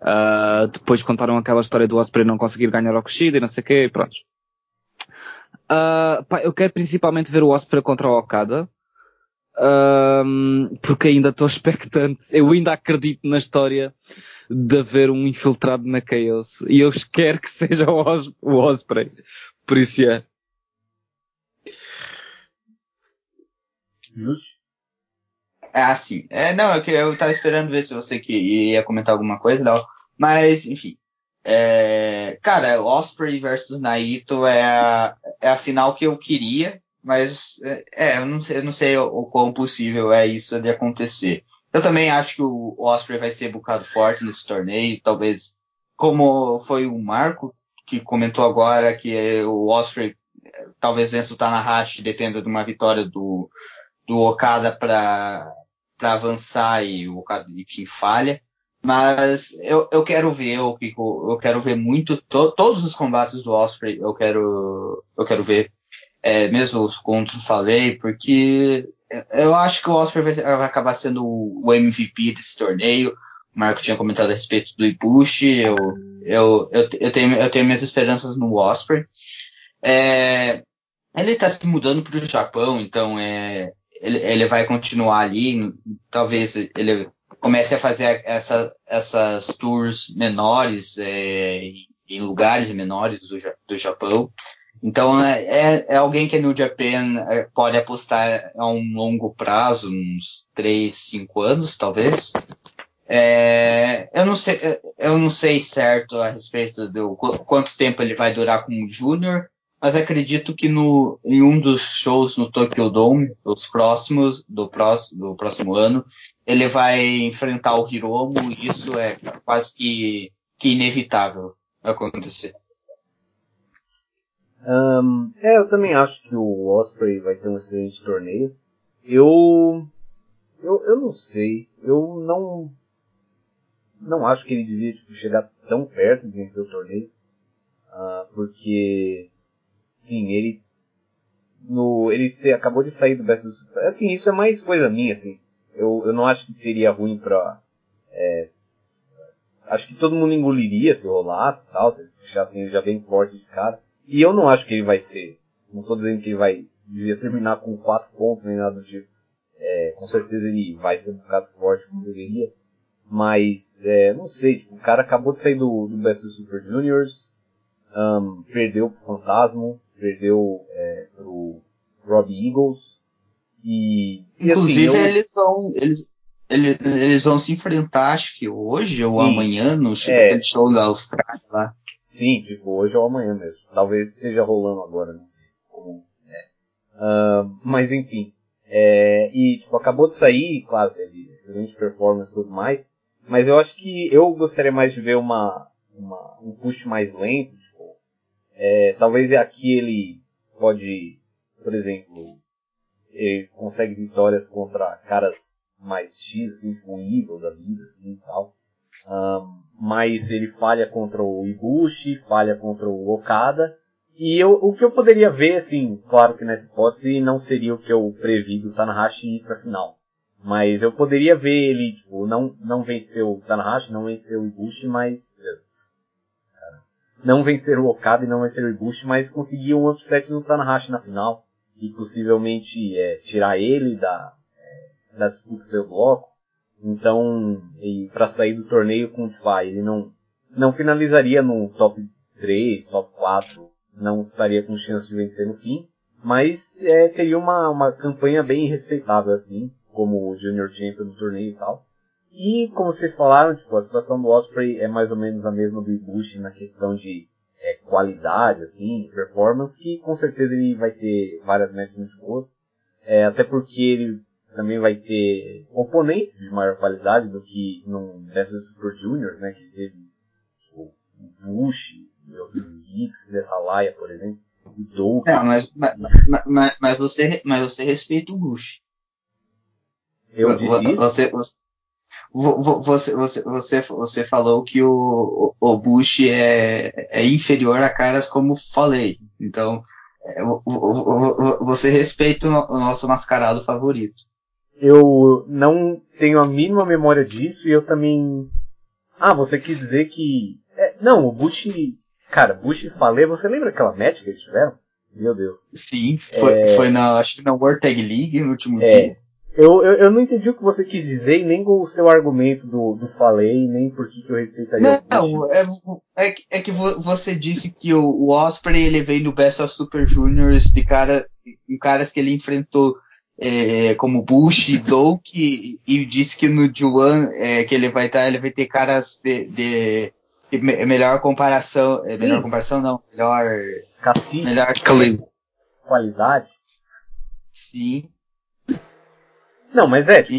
S3: Ah, depois contaram aquela história do Osprey não conseguir ganhar ao Kushida e não sei o quê, e pronto. Ah, pá, eu quero principalmente ver o Osprey contra o Okada, Ahm, porque ainda estou [LAUGHS] expectante. Eu ainda acredito na história de haver um infiltrado na Chaos. E eu quero que seja o, Os o Osprey. Por isso é.
S1: Justo?
S2: É assim. É, não, é que eu tava esperando ver se você que ia comentar alguma coisa, não. Mas, enfim. É, cara, Osprey versus Naito é a, é a final que eu queria, mas é, é, eu não sei, eu não sei o, o quão possível é isso de acontecer. Eu também acho que o Osprey vai ser bocado forte nesse torneio, talvez como foi o Marco que comentou agora que o Osprey eh, talvez vença o Tanahashi, dependa de uma vitória do, do Okada para para avançar e o Okada enfim falha. Mas eu, eu quero ver o que eu quero ver muito to, todos os combates do Osprey eu quero eu quero ver é, mesmo os contra falei porque eu acho que o Osprey vai, vai acabar sendo o, MVP desse torneio. O Marco tinha comentado a respeito do Ibushi. Eu, eu, eu, eu, tenho, eu tenho minhas esperanças no Osprey. É, ele está se mudando para o Japão, então é, ele, ele vai continuar ali. Talvez ele comece a fazer essa, essas tours menores é, em lugares menores do, do Japão. Então é, é, é, alguém que no Japan é, pode apostar a um longo prazo, uns 3, 5 anos, talvez. É, eu não sei, eu não sei certo a respeito do quanto tempo ele vai durar como júnior, mas acredito que no, em um dos shows no Tokyo Dome, os próximos, do próximo, do próximo ano, ele vai enfrentar o Hiromu e isso é quase que, que inevitável acontecer.
S1: Um, é, eu também acho que o Osprey vai ter um excelente torneio. Eu, eu, eu não sei, eu não, não acho que ele devia tipo, chegar tão perto de vencer o torneio, uh, porque, sim, ele, no, ele se, acabou de sair do Best of assim, isso é mais coisa minha, assim, eu, eu não acho que seria ruim pra, é, acho que todo mundo engoliria se rolasse e tal, se eles puxassem ele já bem forte de cara. E eu não acho que ele vai ser. Não estou dizendo que ele vai devia terminar com 4 pontos nem nada do tipo. É, com certeza ele vai ser um bocado forte como deveria. Mas, é, não sei, tipo, o cara acabou de sair do, do Best of Super Juniors. Um, perdeu pro Fantasma. Perdeu é, pro Robbie Eagles. E, e
S2: Inclusive
S1: assim, eu,
S2: eles vão. Eles, eles, eles vão se enfrentar, acho que hoje ou
S1: Sim.
S2: amanhã, no show,
S1: É.
S2: show da Austrália lá.
S1: Sim, tipo, hoje ou amanhã mesmo. Talvez esteja rolando agora, não sei como é. Ah, mas enfim. É, e tipo, acabou de sair, claro, teve excelente performance e tudo mais. Mas eu acho que eu gostaria mais de ver uma, uma um push mais lento. Tipo, é, talvez aqui ele pode, por exemplo, ele consegue vitórias contra caras mais X, assim, tipo um Evil da vida, assim e tal. Um, mas ele falha contra o Ibushi, falha contra o Okada. E eu, o que eu poderia ver, assim, claro que nessa hipótese não seria o que eu previ do Tanahashi ir pra final. Mas eu poderia ver ele, tipo, não, não vencer o Tanahashi, não vencer o Ibushi, mas... cara, Não vencer o Okada e não vencer o Ibushi, mas conseguir um upset no Tanahashi na final. E possivelmente é, tirar ele da, é, da disputa pelo bloco. Então, para sair do torneio com tipo, ah, ele não, não finalizaria no top 3, top 4, não estaria com chance de vencer no fim, mas é, teria uma, uma campanha bem respeitável assim, como o Junior Champion do torneio e tal. E como vocês falaram, tipo, a situação do Osprey é mais ou menos a mesma do Ibushi na questão de é, qualidade, assim, performance, que com certeza ele vai ter várias matches muito boas. É, até porque ele também vai ter oponentes de maior qualidade do que num Best Super Juniors, né, que teve tipo, o Bush, e outros geeks dessa laia, por exemplo. O Doug.
S2: Não, mas, mas, mas, mas, você, mas você respeita o Bush.
S1: Eu disse isso?
S2: Você, você, você, você, você, você falou que o, o Bush é, é inferior a caras como falei. Então, é, você respeita o nosso mascarado favorito.
S1: Eu não tenho a mínima memória disso e eu também. Ah, você quis dizer que. É, não, o Bush. Cara, Bush e Falei, você lembra aquela match que eles tiveram? Meu Deus.
S2: Sim, foi, é... foi na, acho que na World Tag League no último
S1: é. dia. Eu, eu, eu, não entendi o que você quis dizer e nem o seu argumento do, do falei, nem por que, eu respeitaria
S2: não, é, é, é, que você disse que o, o Osprey ele veio no Best of Super Juniors de cara, em caras que ele enfrentou é, como Bush e Doak e, e, disse que no Juan é, que ele vai estar, tá, ele vai ter caras de, de, de melhor comparação, é, melhor comparação não, melhor
S1: Cacique,
S2: melhor
S1: qualidade.
S2: Sim.
S1: Não, mas é, tipo,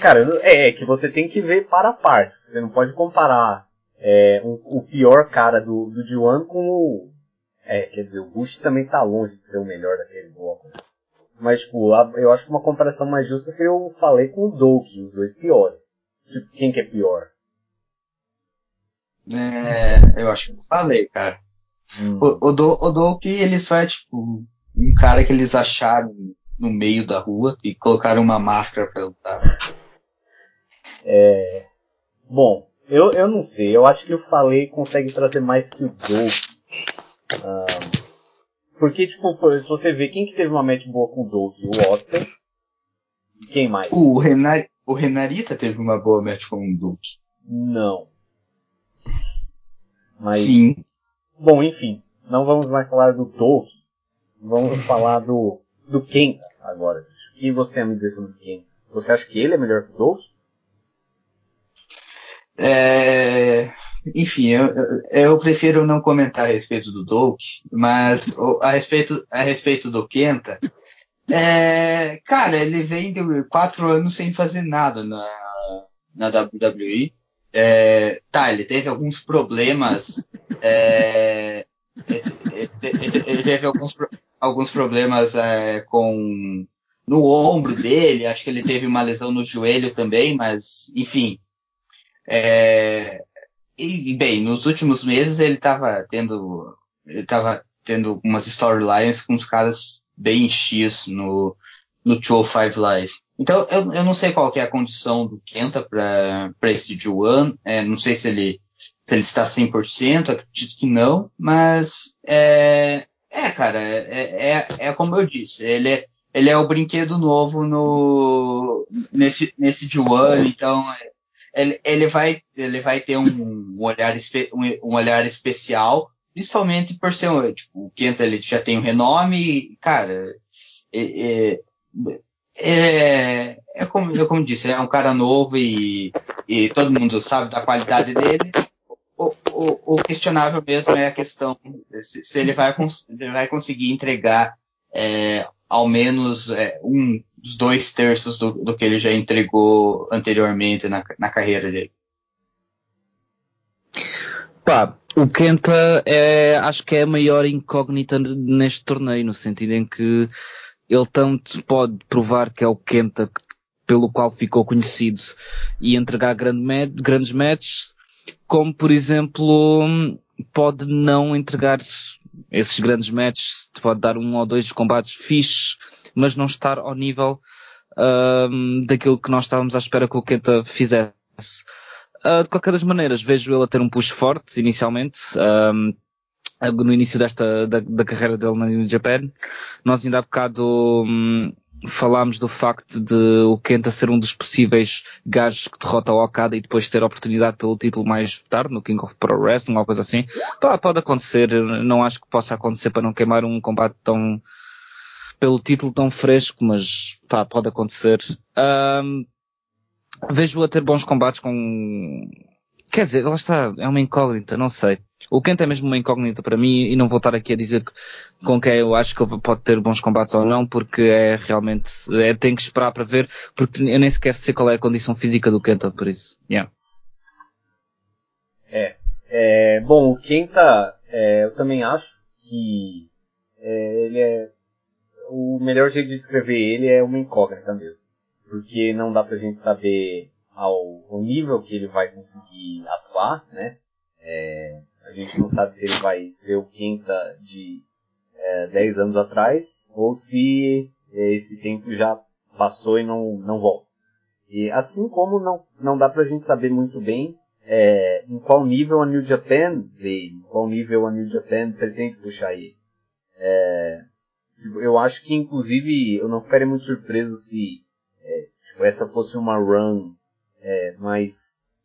S1: cara, é, é, que você tem que ver para a parte. Você não pode comparar é, um, o pior cara do, do Juan com o. É, quer dizer, o Bush também tá longe de ser o melhor daquele bloco. Mas, tipo, a, eu acho que uma comparação mais justa seria eu falei com o Doki, os dois piores. Tipo, quem que é pior?
S2: É, eu acho que eu falei, cara. Hum. O, o, Do, o ele só é, tipo, um cara que eles acharam no meio da rua e colocaram uma máscara pra lutar.
S1: É. Bom, eu, eu não sei. Eu acho que o Falei consegue trazer mais que o Doki. Um, porque, tipo, se você vê quem que teve uma match boa com o Doki, o Oscar. Quem mais?
S2: O, Renar, o Renarita teve uma boa match com o Doki.
S1: Não. Mas,
S2: Sim.
S1: Bom, enfim. Não vamos mais falar do Doki. Vamos falar do, do Kenta agora. O que você tem a me dizer sobre o Kenta? Você acha que ele é melhor que o Doki?
S2: É, enfim, eu, eu prefiro não comentar a respeito do Doke, mas a respeito, a respeito do Kenta, é, cara, ele vem de quatro anos sem fazer nada na, na WWE. É, tá, ele teve alguns problemas. É, ele, teve alguns, alguns problemas é, com no ombro dele. Acho que ele teve uma lesão no joelho também, mas enfim. É, e, bem, nos últimos meses ele estava tendo, ele tava tendo umas storylines com os caras bem X no, no 205 Live. Então, eu, eu não sei qual é a condição do Kenta para esse Juan, é, não sei se ele, se ele está 100%, acredito que não, mas é, é cara, é, é, é como eu disse, ele é, ele é o brinquedo novo no, nesse, nesse Juan, então ele, ele, vai, ele vai ter um, um olhar, um, um, olhar especial, principalmente por ser, tipo, o Kenta ele já tem um renome, cara, é, é, é, como, é como disse, é um cara novo e, e todo mundo sabe da qualidade dele. O, o, o questionável mesmo é a questão se, se ele, vai, ele vai conseguir entregar é, ao menos é, um dos dois terços do, do, que ele já entregou anteriormente na, na carreira dele.
S3: Pá, o Kenta é, acho que é a maior incógnita neste torneio, no sentido em que ele tanto pode provar que é o Kenta pelo qual ficou conhecido e entregar grande grandes matches, como por exemplo pode não entregar esses grandes matches, pode dar um ou dois combates fixes, mas não estar ao nível um, daquilo que nós estávamos à espera que o Kenta fizesse. Uh, de qualquer das maneiras, vejo ele a ter um push forte inicialmente. Um, no início desta da, da, carreira dele na New Japan. Nós ainda há bocado hum, falámos do facto de o Kenta ser um dos possíveis gajos que derrota o Okada e depois ter oportunidade pelo título mais tarde, no King of Pro Wrestling, ou coisa assim. Pá, pode acontecer, não acho que possa acontecer para não queimar um combate tão, pelo título tão fresco, mas pá, pode acontecer. Um, vejo-o a ter bons combates com, quer dizer, lá está, é uma incógnita, não sei. O Kent é mesmo uma incógnita para mim e não vou estar aqui a dizer com quem eu acho que ele pode ter bons combates ou não, porque é realmente, é, tem que esperar para ver, porque eu nem sequer sei qual é a condição física do Kenta, por isso, yeah.
S1: É, É, bom, o Kenta, é, eu também acho que é, ele é o melhor jeito de descrever ele é uma incógnita mesmo, porque não dá pra gente saber ao, nível que ele vai conseguir atuar, né? É, a gente não sabe se ele vai ser o Kenta de é, 10 anos atrás ou se esse tempo já passou e não, não volta. E assim como não, não dá pra gente saber muito bem é, em qual nível a New Japan vê, em qual nível a New Japan pretende puxar ele. É, eu acho que inclusive eu não ficaria muito surpreso se é, tipo, essa fosse uma run é, mais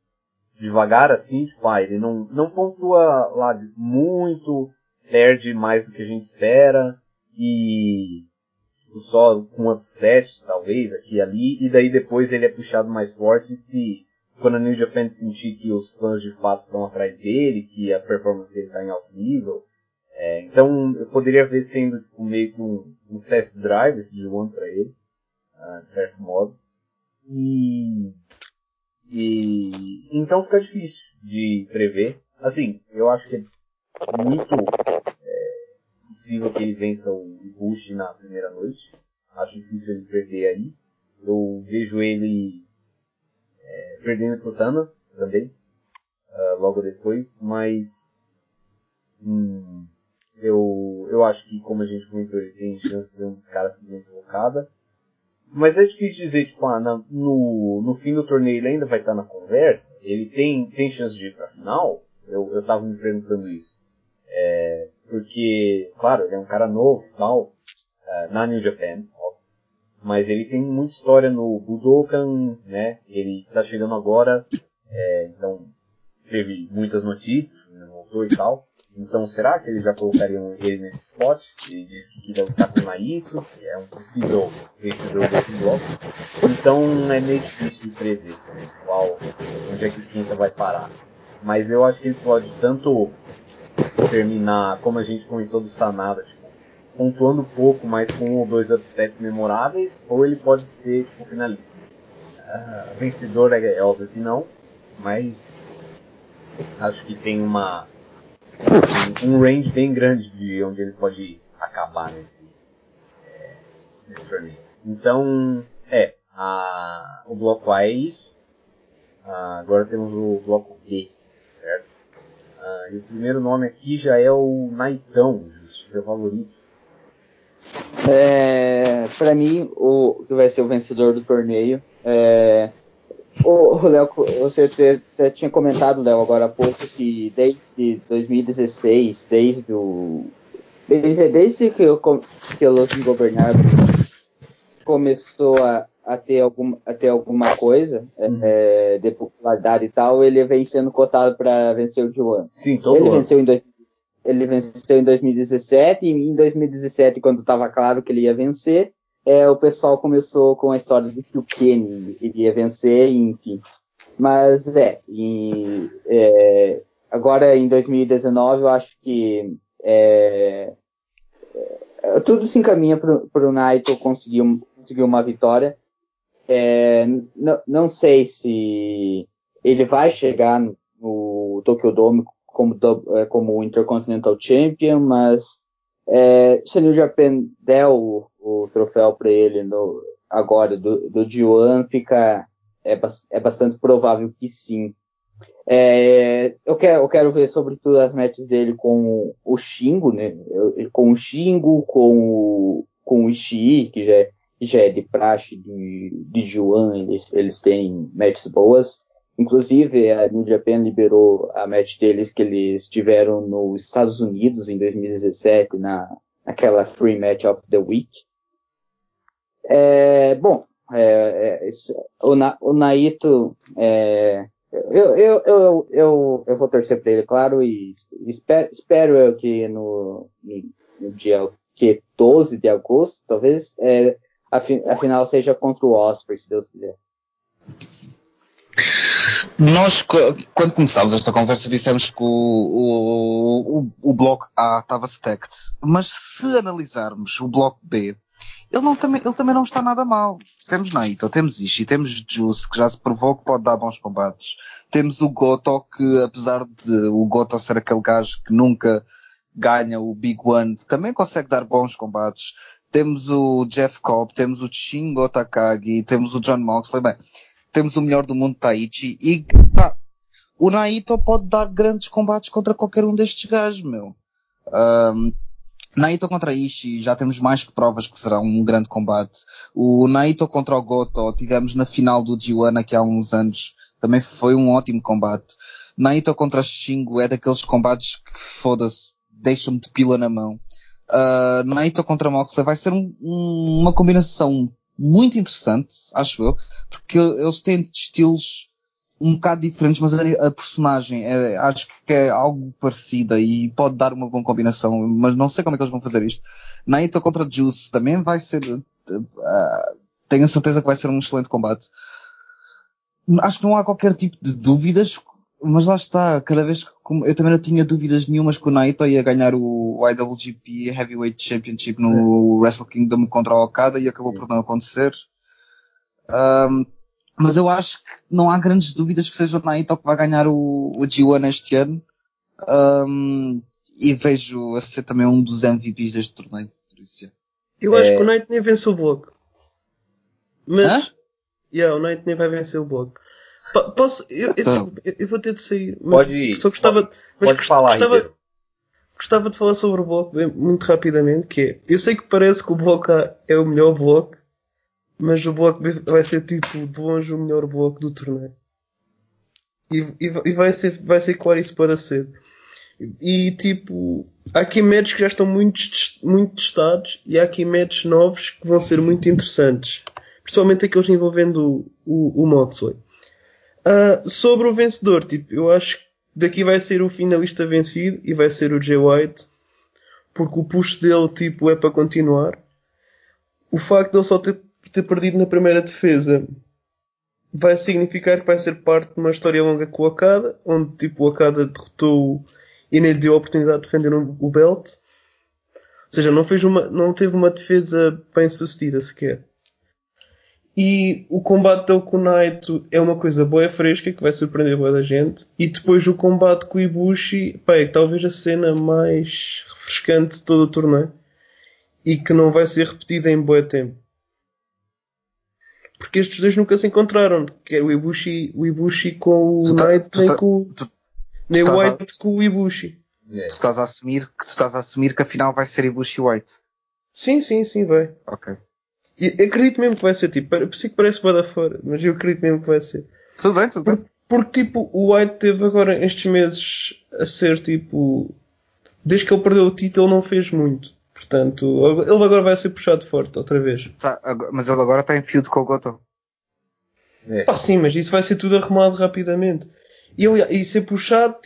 S1: devagar assim, tipo, ah, ele não, não pontua lá muito, perde mais do que a gente espera e tipo, só com upset talvez aqui e ali e daí depois ele é puxado mais forte se quando a New Japan sentir que os fãs de fato estão atrás dele, que a performance dele está em alto nível. É, então eu poderia ver sendo tipo, meio que um, um test drive esse de one para ele, uh, de certo modo. E, e então fica difícil de prever. Assim, eu acho que é muito é, possível que ele vença o Bush na primeira noite. Acho difícil ele perder aí. Eu vejo ele é, perdendo pro Tana também, uh, logo depois, mas hum, eu, eu acho que, como a gente comentou, ele tem chance de ser um dos caras que vence invocada. Mas é difícil dizer, tipo, ah, na, no, no fim do torneio ele ainda vai estar na conversa, ele tem, tem chance de ir pra final? Eu, eu tava me perguntando isso. É, porque, claro, ele é um cara novo e tal, uh, na New Japan, mas ele tem muita história no Budokan, né? Ele tá chegando agora, é, então teve muitas notícias, voltou e tal. Então será que eles já colocariam ele nesse spot? Ele disse que queria lutar com o Naito, que é um possível vencedor do bloco. Então é meio difícil de prever né? qual, onde é que o Quinta vai parar. Mas eu acho que ele pode tanto terminar, como a gente comentou do Sanada, pontuando pouco, mas com um ou dois upsets memoráveis, ou ele pode ser tipo, finalista. Uh, vencedor é, é óbvio que não, mas acho que tem uma um range bem grande de onde ele pode acabar nesse, é, nesse torneio. Então, é, a, o bloco A é isso. Agora temos o bloco B, certo? Uh, e o primeiro nome aqui já é o Naitão, seu favorito.
S2: É, para mim, o que vai ser o vencedor do torneio é. O, Léo, você até tinha comentado, Léo, agora há pouco, que desde 2016, desde o. Desde, desde que, eu, que o Los Ingobernáveis começou a, a, ter algum, a ter alguma coisa uhum. é, de popularidade e tal, ele vem sendo cotado para vencer o Joan.
S1: Sim, todo
S2: Ele
S1: ano.
S2: venceu em 2016 ele venceu em 2017 e em 2017, quando estava claro que ele ia vencer, é, o pessoal começou com a história de que o Kenny iria vencer, enfim. Mas é, em, é, agora em 2019 eu acho que é, é, tudo se encaminha para o Naito conseguir, conseguir uma vitória. É, não sei se ele vai chegar no, Tokyo Dome como, é, como Intercontinental Champion, mas se a New Japan der o, o troféu para ele no, agora do, do G1, fica, é, é bastante provável que sim. É, eu, quero, eu quero ver sobretudo as matches dele com o Shingo, né? Com o Shingo, com o, com o Ishii, que já é, já é de praxe de, de Juan, eles, eles têm matches boas. Inclusive, a New Japan liberou a match deles que eles tiveram nos Estados Unidos em 2017, na, naquela Free Match of the Week. É, bom, é, é, o, Na, o Naito, é, eu, eu, eu, eu, eu vou torcer para ele, claro, e espero, espero que no, no dia que 12 de agosto, talvez, é, a, a final seja contra o Osprey, se Deus quiser.
S3: Nós, quando começámos esta conversa, dissemos que o, o, o, o bloco A estava stacked. Mas se analisarmos o bloco B, ele, não, também, ele também não está nada mal. temos Naito, temos Ishii, temos Juice, que já se provou que pode dar bons combates. Temos o Goto, que apesar de o Goto ser aquele gajo que nunca ganha o Big One, também consegue dar bons combates. Temos o Jeff Cobb, temos o Shingo Takagi, temos o John Moxley, bem, temos o melhor do mundo Taichi e pá, o Naito pode dar grandes combates contra qualquer um destes gajos, meu. Um, Naito contra Ishii, já temos mais que provas que será um grande combate. O Naito contra o Goto, tivemos na final do G1 aqui há uns anos, também foi um ótimo combate. Naito contra Shingo é daqueles combates que, foda-se, deixam-me de pila na mão. Uh, Naito contra Moxley vai ser um, um, uma combinação muito interessante, acho eu, porque eles têm estilos um bocado diferentes, mas a, a personagem é, acho que é algo parecida e pode dar uma boa combinação, mas não sei como é que eles vão fazer isto. Naito contra Juice também vai ser, uh, tenho a certeza que vai ser um excelente combate. Acho que não há qualquer tipo de dúvidas, mas lá está, cada vez que eu também não tinha dúvidas nenhumas que o Naito ia ganhar o IWGP Heavyweight Championship no Wrestle Kingdom contra o Okada e acabou Sim. por não acontecer. Um, mas eu acho que não há grandes dúvidas que seja o Naito que vai ganhar o, o G1 este ano. Um, e vejo a ser também um dos MVPs deste torneio. Por isso,
S4: Eu é... acho que o Naito nem venceu o bloco. Mas, Hã? yeah, o Naito nem vai vencer o bloco. P posso, eu, eu, então. eu, eu, vou ter de sair.
S1: Pode ir.
S4: Só gostava,
S1: pode, mas pode falar,
S4: gostava, gostava de falar sobre o bloco muito rapidamente, que é, eu sei que parece que o bloco é o melhor bloco, mas o bloco B vai ser tipo de longe o melhor bloco do torneio. E, e, e, vai, ser, vai ser claro isso para ser. E tipo, há aqui matches que já estão muito, muito testados e há aqui matches novos que vão ser muito interessantes. Principalmente aqueles envolvendo o, o, o Moxley. Uh, sobre o vencedor, tipo, eu acho que daqui vai ser o finalista vencido e vai ser o Jay White. Porque o push dele, tipo, é para continuar. O facto de ele só ter ter perdido na primeira defesa vai significar que vai ser parte de uma história longa com o Akada, onde tipo o Akada derrotou e nem deu a oportunidade de defender o belt. Ou seja, não, fez uma, não teve uma defesa bem sucedida sequer. E o combate dele com o Naito é uma coisa boa e fresca que vai surpreender boa da gente. E depois o combate com o Ibushi, pá, é talvez a cena mais refrescante de todo o torneio. E que não vai ser repetida em boa tempo porque estes dois nunca se encontraram. Quer o Ibushi, o Ibushi com o tá, Knight, nem tá, com tu, nem o White a, com o Ibushi.
S3: Tu estás a assumir que tu estás a assumir que afinal vai ser Ibushi White.
S4: Sim, sim, sim, vai.
S3: Ok.
S4: E acredito mesmo que vai ser tipo, eu sei que parece bada fora, mas eu acredito mesmo que vai ser.
S3: Tudo bem, tudo bem.
S4: Porque, porque tipo, o White teve agora estes meses a ser tipo, desde que ele perdeu o título, não fez muito. Portanto, ele agora vai ser puxado forte outra vez.
S3: Tá, mas ele agora está em feud com o Goto.
S4: É. Pá, sim, mas isso vai ser tudo arrumado rapidamente. E, e ser puxado,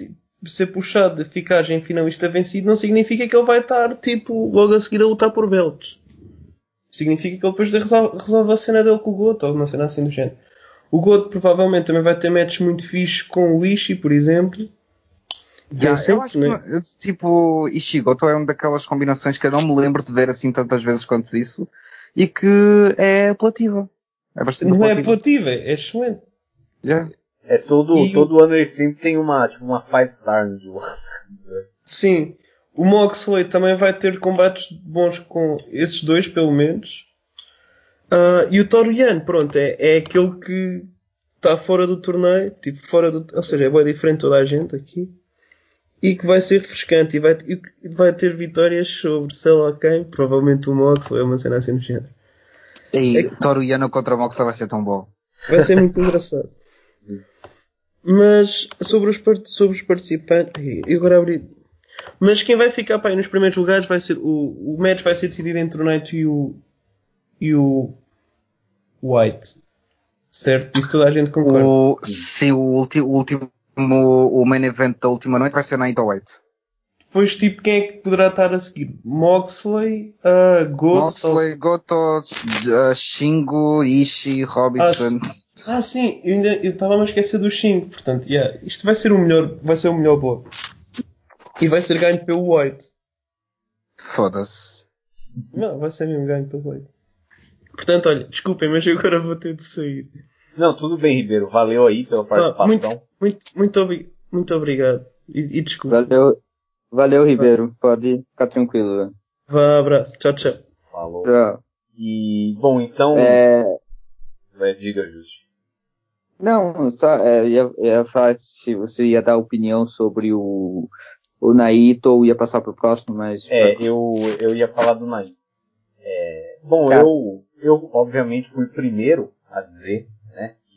S4: ser puxado de ficar em finalista vencido não significa que ele vai estar tipo logo a seguir a lutar por belts. Significa que ele depois resolve, resolve a cena dele com o Goto, ou uma cena assim do género. O Goto provavelmente também vai ter matches muito fixos com o Ishii, por exemplo.
S3: Já, sempre, eu acho né? que, tipo, Ishigoto é uma daquelas combinações que eu não me lembro de ver assim tantas vezes quanto isso e que é apelativa.
S4: É bastante Não é apelativa, é excelente.
S3: Yeah.
S1: É todo, e todo o... ano ele sempre tem uma, tipo, uma 5 star no jogo. [LAUGHS]
S4: Sim. O Moxley também vai ter combates bons com esses dois, pelo menos. Uh, e o Toru Yan, pronto, é, é aquele que está fora do torneio, tipo, fora do. Ou seja, é bem diferente de toda a gente aqui e que vai ser refrescante e vai, e vai ter vitórias sobre sei lá quem, provavelmente o Mox ou uma cena assim no género.
S3: E é que... Toru Yano contra o Mox vai ser tão bom.
S4: Vai ser muito [LAUGHS] engraçado. Mas sobre os, sobre os participantes, eu agora abri. Mas quem vai ficar para aí nos primeiros lugares vai ser o, o match vai ser decidido entre o Knight e o e o White. Certo? Isso toda a gente concorda.
S3: O, sim, o, ulti, o último o, o main event da última noite vai ser na White.
S4: Depois, tipo, quem é que poderá estar a seguir? Moxley, uh, Goto...
S3: Moxley, Goto, uh, Shingo, Ishii, Robinson...
S4: Ah, ah sim, eu ainda estava a esquecer do Shingo, portanto, yeah, isto vai ser o melhor, vai ser o melhor bloco. E vai ser ganho pelo White.
S3: Foda-se.
S4: Não, vai ser mesmo ganho pelo White. Portanto, olha, desculpem, mas eu agora vou ter de sair.
S1: Não, tudo bem, Ribeiro. Valeu aí pela
S4: Tá,
S1: participação.
S4: muito, muito, muito, muito obrigado. E, e desculpa.
S2: Valeu, valeu, Ribeiro. Pode ficar tranquilo. velho.
S4: Vá, abraço. Tchau, tchau.
S1: Falou.
S2: Tchau.
S1: E, bom, então.
S2: É,
S1: É, diga, Justi.
S2: não, só é, ia, ia falar se você ia dar opinião sobre o, o Naito ou ia passar pro próximo, mas.
S1: É, eu, eu ia falar do Naito. É, bom,
S2: Tá.
S1: eu, eu obviamente fui o primeiro a dizer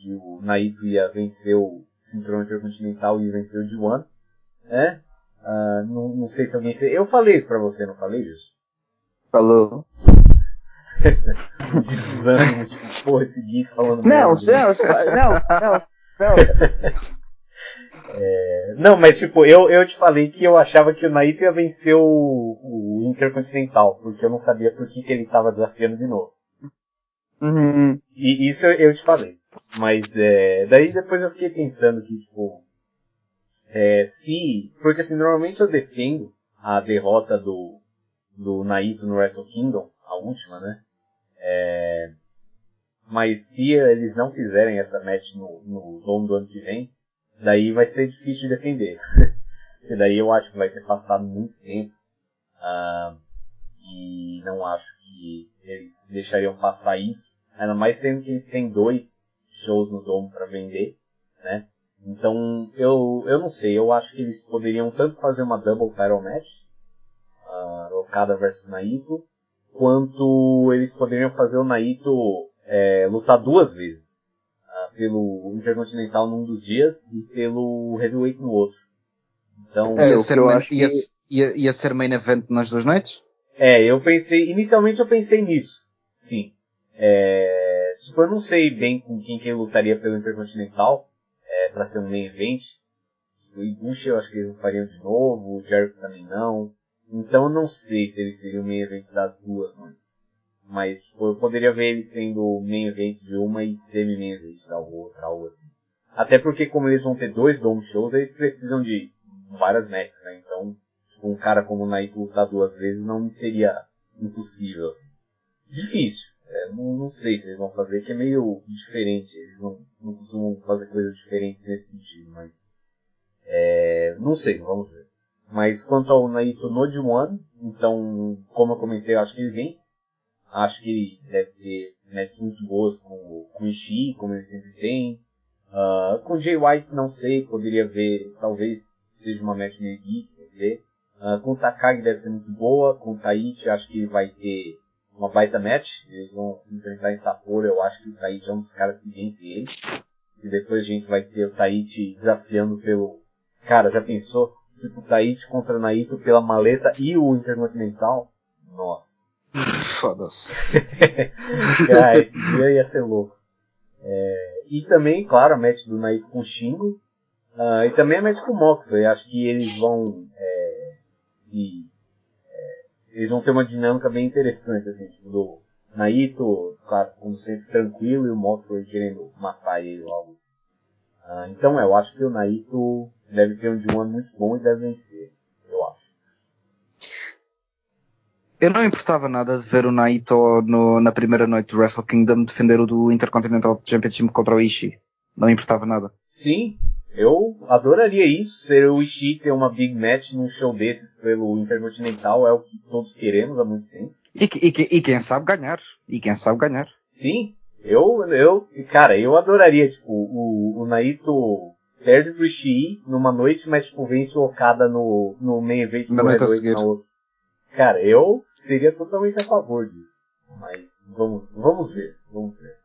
S1: que o Naito ia vencer o Cinturão Intercontinental e vencer o D1. Né? Ah, não, não sei se alguém. Eu falei isso pra você, não falei, Justo?
S2: Falou. [LAUGHS]
S1: Desânimo, tipo, porra, esse Gui falando
S2: Não, não, não, não, não. [LAUGHS]
S1: Não, mas tipo, eu, eu te falei que eu achava que o Naito ia vencer o, o Intercontinental, porque eu não sabia por que, que ele tava desafiando de novo.
S2: Uhum.
S1: E isso eu, eu te falei. Mas é, daí depois eu fiquei pensando que, tipo, é, se. Porque assim, normalmente eu defendo a derrota do, do Naito no Wrestle Kingdom, a última, né? É, mas se eles não fizerem essa match no, no Dome do ano que vem, daí vai ser difícil de defender. [LAUGHS] Porque daí eu acho que vai ter passado muito tempo. ah, e não acho que eles deixariam passar isso. Ainda mais sendo que eles têm dois shows no Dome para vender, né? Então, eu, eu não sei, eu acho que eles poderiam tanto fazer uma double title match, uh, Okada versus Naito, quanto eles poderiam fazer o Naito é, lutar duas vezes. ah, pelo Intercontinental num dos dias e pelo Heavyweight no outro. Então,
S2: É,
S3: ia,
S2: o
S3: ser
S2: eu
S3: main,
S2: acho
S3: ia,
S2: que-
S3: ia, ia ser main event nas duas noites?
S1: É, eu pensei, inicialmente eu pensei nisso, sim. É, tipo, eu não sei bem com quem que ele lutaria pelo Intercontinental, é, pra ser um main event. Tipo, o Ibushi eu acho que eles não fariam de novo, o Jericho também não. Então eu não sei se ele seria o main event das duas noites. Mas, tipo, eu poderia ver ele sendo main event de uma e semi-main event da outra, algo assim. Até porque como eles vão ter dois dome shows, eles precisam de várias matches, né? Então, um cara como o Naito lutar duas vezes não me seria impossível, assim. Difícil. É, não, não sei se eles vão fazer, que é meio diferente. Eles não, não costumam fazer coisas diferentes nesse sentido, mas... É, não sei, vamos ver. Mas quanto ao Naito no D1, então, como eu comentei, eu acho que ele vence. Acho que ele deve ter matches muito boas com, com Ishii, como ele sempre tem. Ah, com Jay White, não sei, poderia ver, talvez seja uma match meio geek, ver. Ah, com Takagi deve ser muito boa, com Taichi acho que vai ter uma baita match, eles vão se enfrentar em Sapporo, eu acho que o Taichi é um dos caras que vence ele. E depois a gente vai ter o Taichi desafiando pelo... Cara, já pensou? Tipo, o Taichi contra Naito pela maleta e o Intercontinental? Nossa. [LAUGHS]
S3: Foda-se.
S1: Cara, [LAUGHS] esse dia ia ser louco. É, e também, claro, a match do Naito com o Shingo. Ah, e também a match com o Moxley. Acho que eles vão é, se. Eles vão ter uma dinâmica bem interessante, assim, tipo, do Naito, claro, como sempre, tranquilo, e o Moxley querendo matar ele ou algo assim. Ah, então, é, eu acho que o Naito deve ter um D1 muito bom e deve vencer. Eu acho.
S3: Eu não importava nada de ver o Naito no- na primeira noite do Wrestle Kingdom defender o do Intercontinental Championship contra o Ishii. Não importava nada.
S1: Sim, eu adoraria isso, ser o Ishii ter uma big match num show desses pelo Intercontinental, é o que todos queremos há muito tempo.
S3: E, e e quem sabe ganhar. E quem sabe ganhar.
S1: Sim, eu, eu, cara, eu adoraria, tipo, o, o Naito perde pro Ishii numa noite, mas tipo, vence o Okada no, no main event do outra. Cara, eu seria totalmente a favor disso. Mas vamos, vamos ver, vamos ver.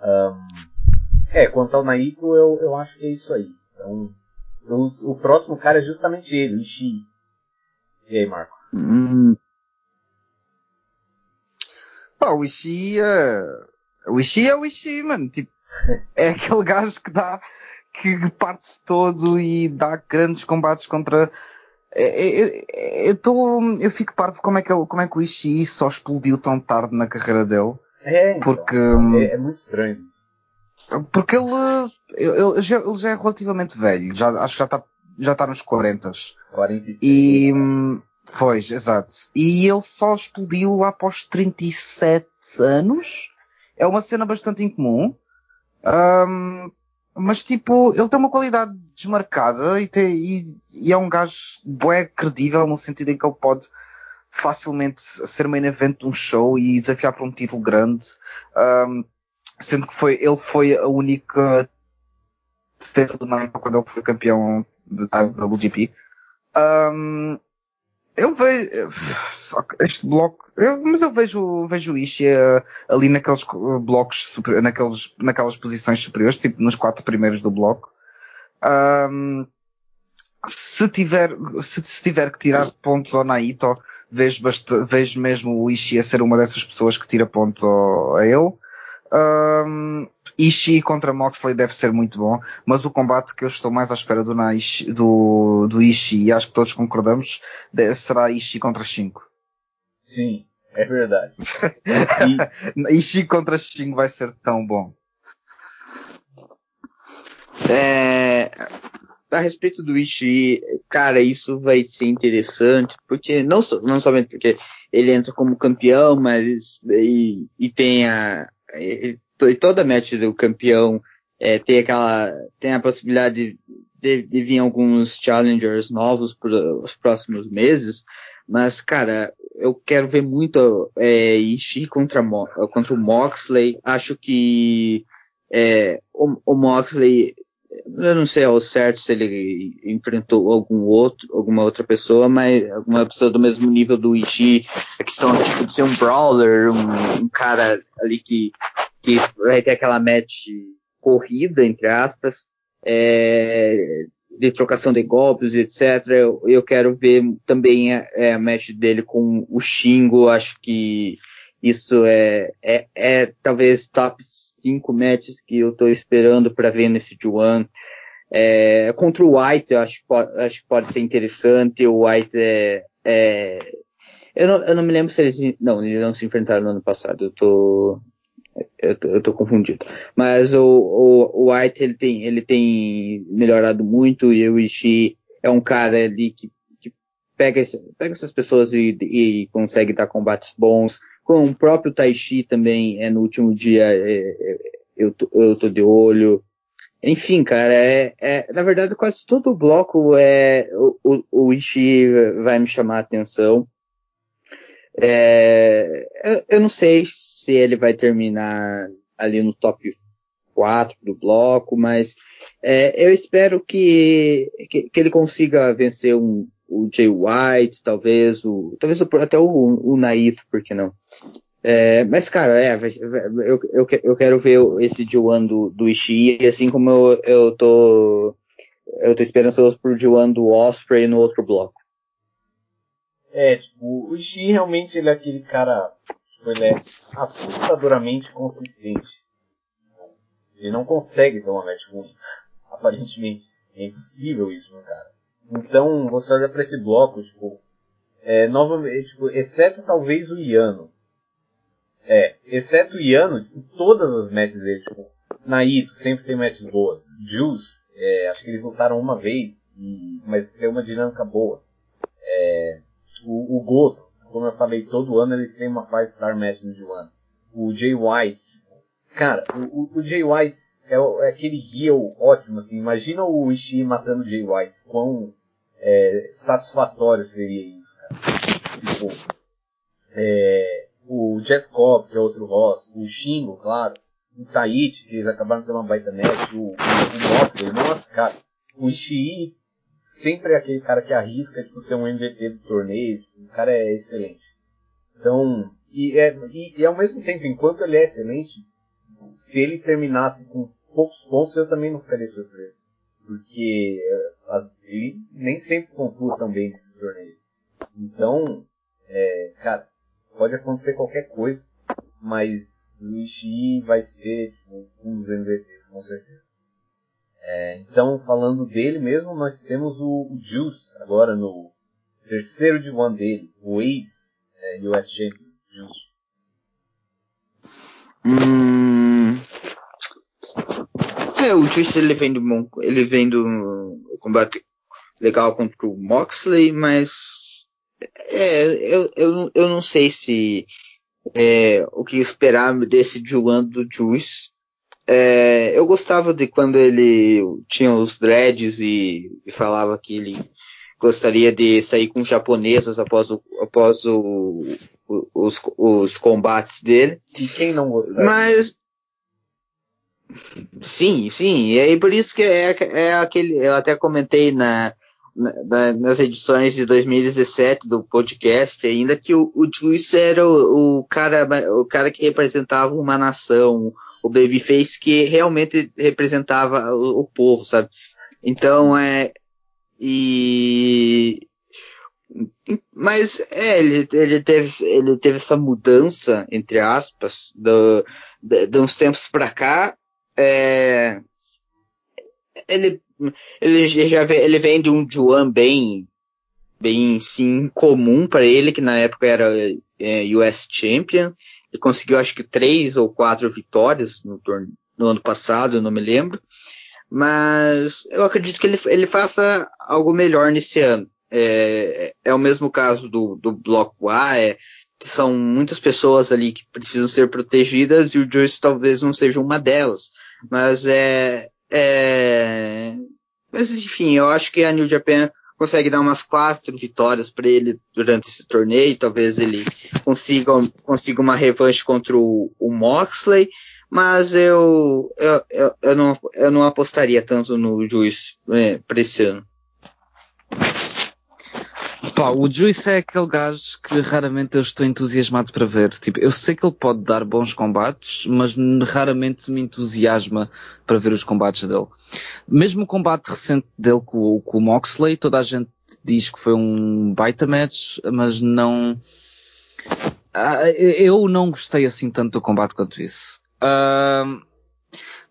S1: Ahn, é, quanto ao Naito, eu, eu acho que é isso aí. Então, o, o próximo cara é justamente ele, o Ishii. E aí, Marco?
S2: Hum,
S3: Pá, o Ishii é... O Ishii é o Ishii, mano. Tipo, [LAUGHS] é aquele gajo que dá... Que parte-se todo e dá grandes combates contra... É, é, é, Eu tô... Eu fico parvo como é que, ele, como é que o Ishii só explodiu tão tarde na carreira dele.
S1: É, então,
S3: Porque... hum,
S1: é, é muito estranho isso.
S3: Porque ele, ele, já, ele já é relativamente velho, já, acho que já está já tá nos 40.
S1: 43.
S3: E, Pois, exato. E ele só explodiu lá após 37 anos. É uma cena bastante incomum. Um, mas tipo, ele tem uma qualidade desmarcada e, tem, e, e é um gajo bué credível no sentido em que ele pode facilmente ser main event de um show e desafiar por um título grande. Um, sendo que foi, ele foi a única defesa do Naito quando ele foi campeão da WGP. Um, eu vejo este bloco, eu, mas eu vejo, vejo o Ishii uh, ali naqueles blocos, super, naqueles, naquelas posições superiores, tipo nos quatro primeiros do bloco. Um, se tiver, se, se, tiver que tirar pontos ao Naito, vejo, vejo mesmo o Ishii a ser uma dessas pessoas que tira pontos ao, a ele. Um, Ishii contra Moxley deve ser muito bom, mas o combate que eu estou mais à espera do, Naishi, do, do Ishii, e acho que todos concordamos, será Ishii contra 5.
S1: Sim, é verdade.
S3: e... [LAUGHS] Ishii contra 5 vai ser tão bom.
S2: É, a respeito do Ishii, cara, isso vai ser interessante, porque não, não somente porque ele entra como campeão, mas e, e tem a, e, toda match do campeão é, tem aquela tem a possibilidade de, de, de vir alguns challengers novos para os próximos meses, mas cara, eu quero ver muito é, Ishii contra, contra o Moxley. Acho que é, o, o Moxley eu não sei ao certo se ele enfrentou algum outro, alguma outra pessoa, mas alguma pessoa do mesmo nível do Ishii, a questão tipo, de ser um brawler, um, um cara ali que, que vai ter aquela match corrida, entre aspas, é, de trocação de golpes, etc. Eu, eu quero ver também a, é, a match dele com o Shingo, acho que isso é, é, é talvez top cinco matches que eu tô esperando para ver nesse G1. É, contra o White, eu acho que, pode, acho que pode ser interessante. O White é, é eu, não, eu não me lembro se eles. Não, eles não se enfrentaram no ano passado. Eu tô. Eu tô, eu tô confundido. Mas o, o, o, White ele tem, ele tem melhorado muito e o Ishii é um cara ali que, que pega, esse, pega essas pessoas e, e consegue dar combates bons com o próprio Taishi também, é no último dia é, é, eu, tô, eu tô de olho. Enfim, cara, é, é, na verdade quase todo o bloco é o, o, o Ishii vai me chamar a atenção. É, eu, eu, não sei se ele vai terminar ali no top 4 do bloco, mas é, eu espero que, que, que, ele consiga vencer um, o Jay White, talvez o, talvez até o, o Naito, por que não? É, mas, cara, é, eu, eu, eu quero ver esse G1 do, do Ishii, assim como eu, eu tô, eu tô esperançoso pro G1 do Osprey no outro bloco.
S1: É, tipo, o Ishii realmente ele é aquele cara, tipo, ele é assustadoramente consistente. Ele não consegue ter uma match ruim, aparentemente. É impossível isso, meu cara. Então, você olha para esse bloco, tipo, é, novamente, tipo, exceto talvez o Iano. É, exceto o Iano, tipo, todas as matches dele, tipo, Naito sempre tem matches boas. Juice, é, acho que eles lutaram uma vez, e, mas tem uma dinâmica boa. É, o, o Goto, como eu falei, todo ano eles têm uma 5 star match no G1. O Jay White, Cara, o, o Jay White é, é, aquele heel ótimo, assim. Imagina o Ishii matando o Jay White. Quão é, satisfatório seria isso, cara. Tipo, é, o Jeff Cobb, que é outro Ross, o Shingo, claro, o Taichi, que eles acabaram de ter uma baita match, o, o, o Moxley, nossa, cara, o Ishii sempre é aquele cara que arrisca tipo, ser um MVP do torneio, o cara é excelente. Então, e, é, e, e ao mesmo tempo, enquanto ele é excelente, se ele terminasse com poucos pontos, eu também não ficaria surpreso. Porque eh, ele nem sempre pontua tão bem nesses torneios. Então, é, cara, pode acontecer qualquer coisa, mas o Ishii vai ser tipo, um dos MVPs, com certeza. É, então, falando dele mesmo, nós temos o, o Juice agora no terceiro de one dele, o ex-US é, Champion, Juice.
S2: Hum... É, o Juice ele vem do ele vem do combate legal contra o Moxley, mas É, eu, eu, eu não sei se é, o que esperar desse Juan do Juice. É, eu gostava de quando ele tinha os dreads e, e, falava que ele gostaria de sair com japonesas após, o, após o, o, os, os combates dele.
S1: E quem não gostaria?
S2: Mas sim, sim, e aí por isso que é, é aquele, eu até comentei na, na, nas edições de 2017 do podcast ainda que o, o Juice era o, o, cara o cara que representava uma nação o babyface que realmente representava o, o povo sabe então é e mas é ele, ele teve ele teve essa mudança entre aspas do, de, de uns tempos para cá é, ele ele já ele vem de um Juan bem bem sim comum para ele que na época era é, US Champion ele conseguiu acho que três ou quatro vitórias no, no ano passado eu não me lembro mas eu acredito que ele, ele faça algo melhor nesse ano é, é o mesmo caso do, do bloco A é, são muitas pessoas ali que precisam ser protegidas e o Joyce talvez não seja uma delas mas é, é, mas enfim, eu acho que a New Japan consegue dar umas quatro vitórias para ele durante esse torneio. Talvez ele consiga, consiga uma revanche contra o, o Moxley. Mas eu, eu, eu, eu, não, eu não apostaria tanto no juiz é, para esse ano.
S3: Pá, o Juice é aquele gajo que raramente eu estou entusiasmado para ver. Tipo, eu sei que ele pode dar bons combates, mas raramente me entusiasma para ver os combates dele. Mesmo o combate recente dele com, com o Moxley, toda a gente diz que foi um baita match, mas não... Ah, eu não gostei assim tanto do combate quanto isso. Uh,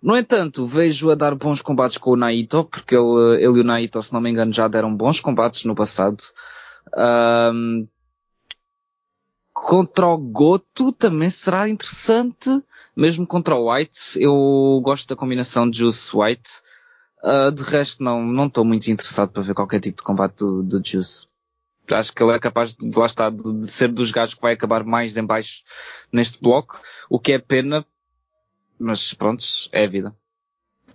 S3: no entanto, vejo a dar bons combates com o Naito, porque ele, ele e o Naito, se não me engano, já deram bons combates no passado. Um, contra o Goto também será interessante, mesmo contra o White. Eu gosto da combinação de Juice White. Uh, de resto, não não estou muito interessado para ver qualquer tipo de combate do, do Juice. Acho que ele é capaz de, lá está, de, ser dos gajos que vai acabar mais em baixo neste bloco, o que é pena, mas pronto, é a vida.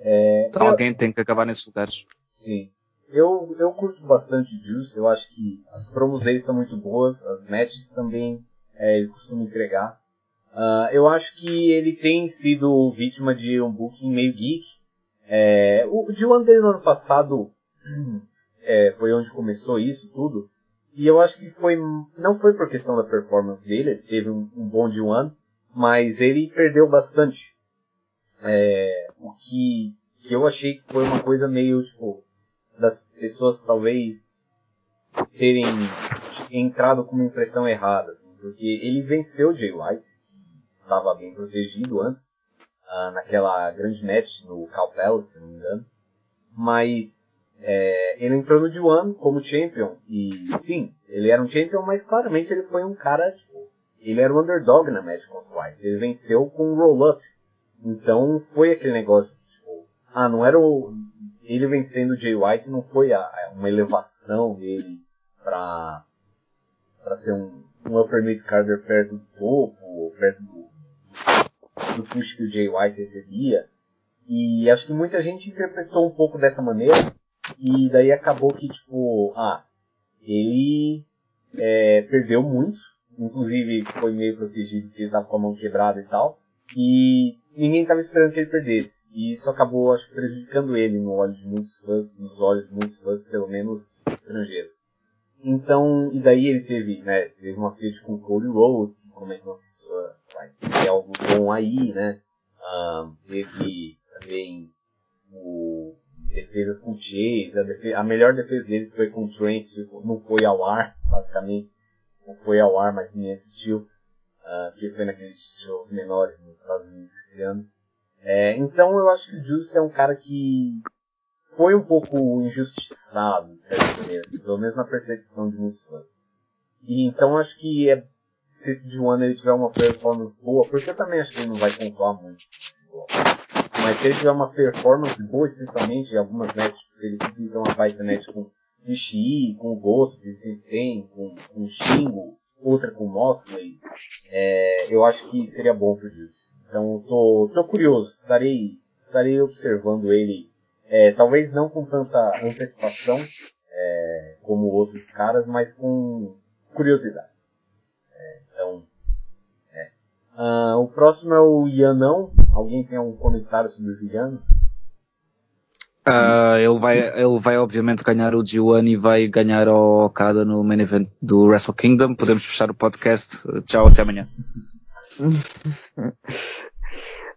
S1: É,
S3: Alguém eu... tem que acabar nesses lugares.
S1: Sim. Eu, eu curto bastante Juice, eu acho que as promos dele são muito boas, as matches também é, ele costuma entregar. Uh, eu acho que ele tem sido vítima de um booking meio geek. É, o G1 dele no ano passado [CLEARS THROAT] é, foi onde começou isso tudo. E eu acho que foi não foi por questão da performance dele, ele teve um, um bom G1, mas ele perdeu bastante. É, o que, que eu achei que foi uma coisa meio tipo das pessoas talvez terem entrado com uma impressão errada, assim, porque ele venceu o Jay White, que estava bem protegido antes, uh, naquela grande match no Cal Palace, se não me engano, mas é, ele entrou no D1 como champion, e sim, ele era um champion, mas claramente ele foi um cara, tipo, ele era um underdog na match contra o White, ele venceu com um roll-up, então foi aquele negócio, tipo, ah, não era o, ele vencendo o Jay White não foi a, uma elevação dele para para ser um, um upper mid carder perto do topo, ou perto do, do push que o Jay White recebia. E acho que muita gente interpretou um pouco dessa maneira, e daí acabou que, tipo, ah, ele é, perdeu muito, inclusive foi meio protegido porque ele estava com a mão quebrada e tal, e ninguém estava esperando que ele perdesse. E isso acabou, acho prejudicando ele no olho de muitos fãs, nos olhos de muitos fãs, pelo menos estrangeiros. Então, e daí ele teve, né, teve uma crítica com Cody Rhodes, que como é que uma pessoa vai ter algo bom aí, né? Um, teve também o defesas com Chase, a, defesa, a melhor defesa dele foi com o Trent, não foi ao ar, basicamente. Não foi ao ar, mas ninguém assistiu que foi naqueles shows menores nos Estados Unidos esse ano. É, então eu acho que o Juice é um cara que foi um pouco injustiçado, de certa maneira, assim, pelo menos na percepção de muitos fãs. E então acho que é, se esse Juan ele tiver uma performance boa, porque eu também acho que ele não vai pontuar muito nesse bloco. Mas se ele tiver uma performance boa, especialmente em algumas matches, se ele conseguir ter uma fight match com Ishii, com o Goto, que sempre tem, com, com o Shingo, outra com o Moxley, é, eu acho que seria bom pro Juice. Então tô, tô curioso, estarei, estarei observando ele, é, talvez não com tanta antecipação é, como outros caras, mas com curiosidade. É, então, é. Ah, o próximo é o Yanão. Alguém tem algum comentário sobre o Yano?
S3: Uh, ele, vai, ele vai obviamente ganhar o G1 e vai ganhar o Okada no main event do Wrestle Kingdom. Podemos fechar o podcast. Tchau, até amanhã. [LAUGHS]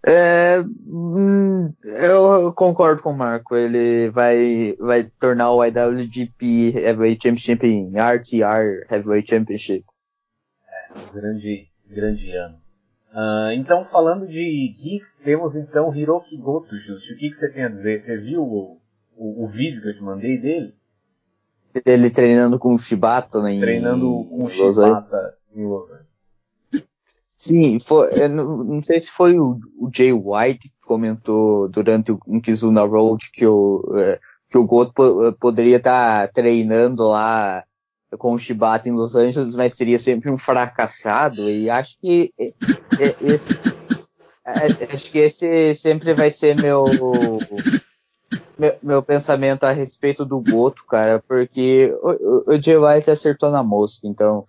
S2: É, hum, eu concordo com o Marco. Ele vai, vai tornar o IWGP Heavyweight Championship em RTR Heavyweight Championship.
S1: É, grande, grande ano. Uh, então, falando de geeks, temos então Hiroki Goto, Justo. O que, que você tem a dizer? Você viu o, o, o, vídeo que eu te mandei dele?
S2: Ele treinando com o Shibata em
S1: Treinando com o Shibata em Los Angeles.
S2: Sim, foi, não, não, sei se foi o, o, Jay White que comentou durante o Kizuna Road que o, é, que o Goto poderia estar tá treinando lá com o Shibata em Los Angeles, mas seria sempre um fracassado, e acho que esse, acho que esse sempre vai ser meu, meu, meu pensamento a respeito do Goto, cara, porque o, Jay White acertou na mosca, então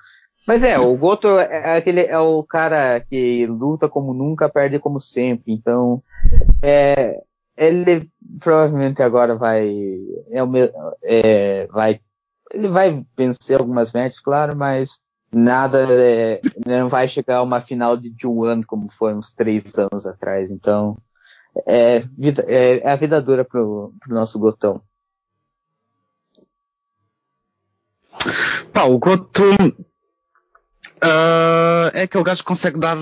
S2: mas é, o Goto é aquele é o cara que luta como nunca, perde como sempre. Então, é, ele provavelmente agora vai é, é, vai ele vai vencer algumas matches, claro, mas nada é, não vai chegar a uma final de G1 como foi uns três anos atrás. Então, é, é, é a vida dura pro, pro nosso Gotão.
S3: Pá, o Goto Uh, é aquele gajo que consegue dar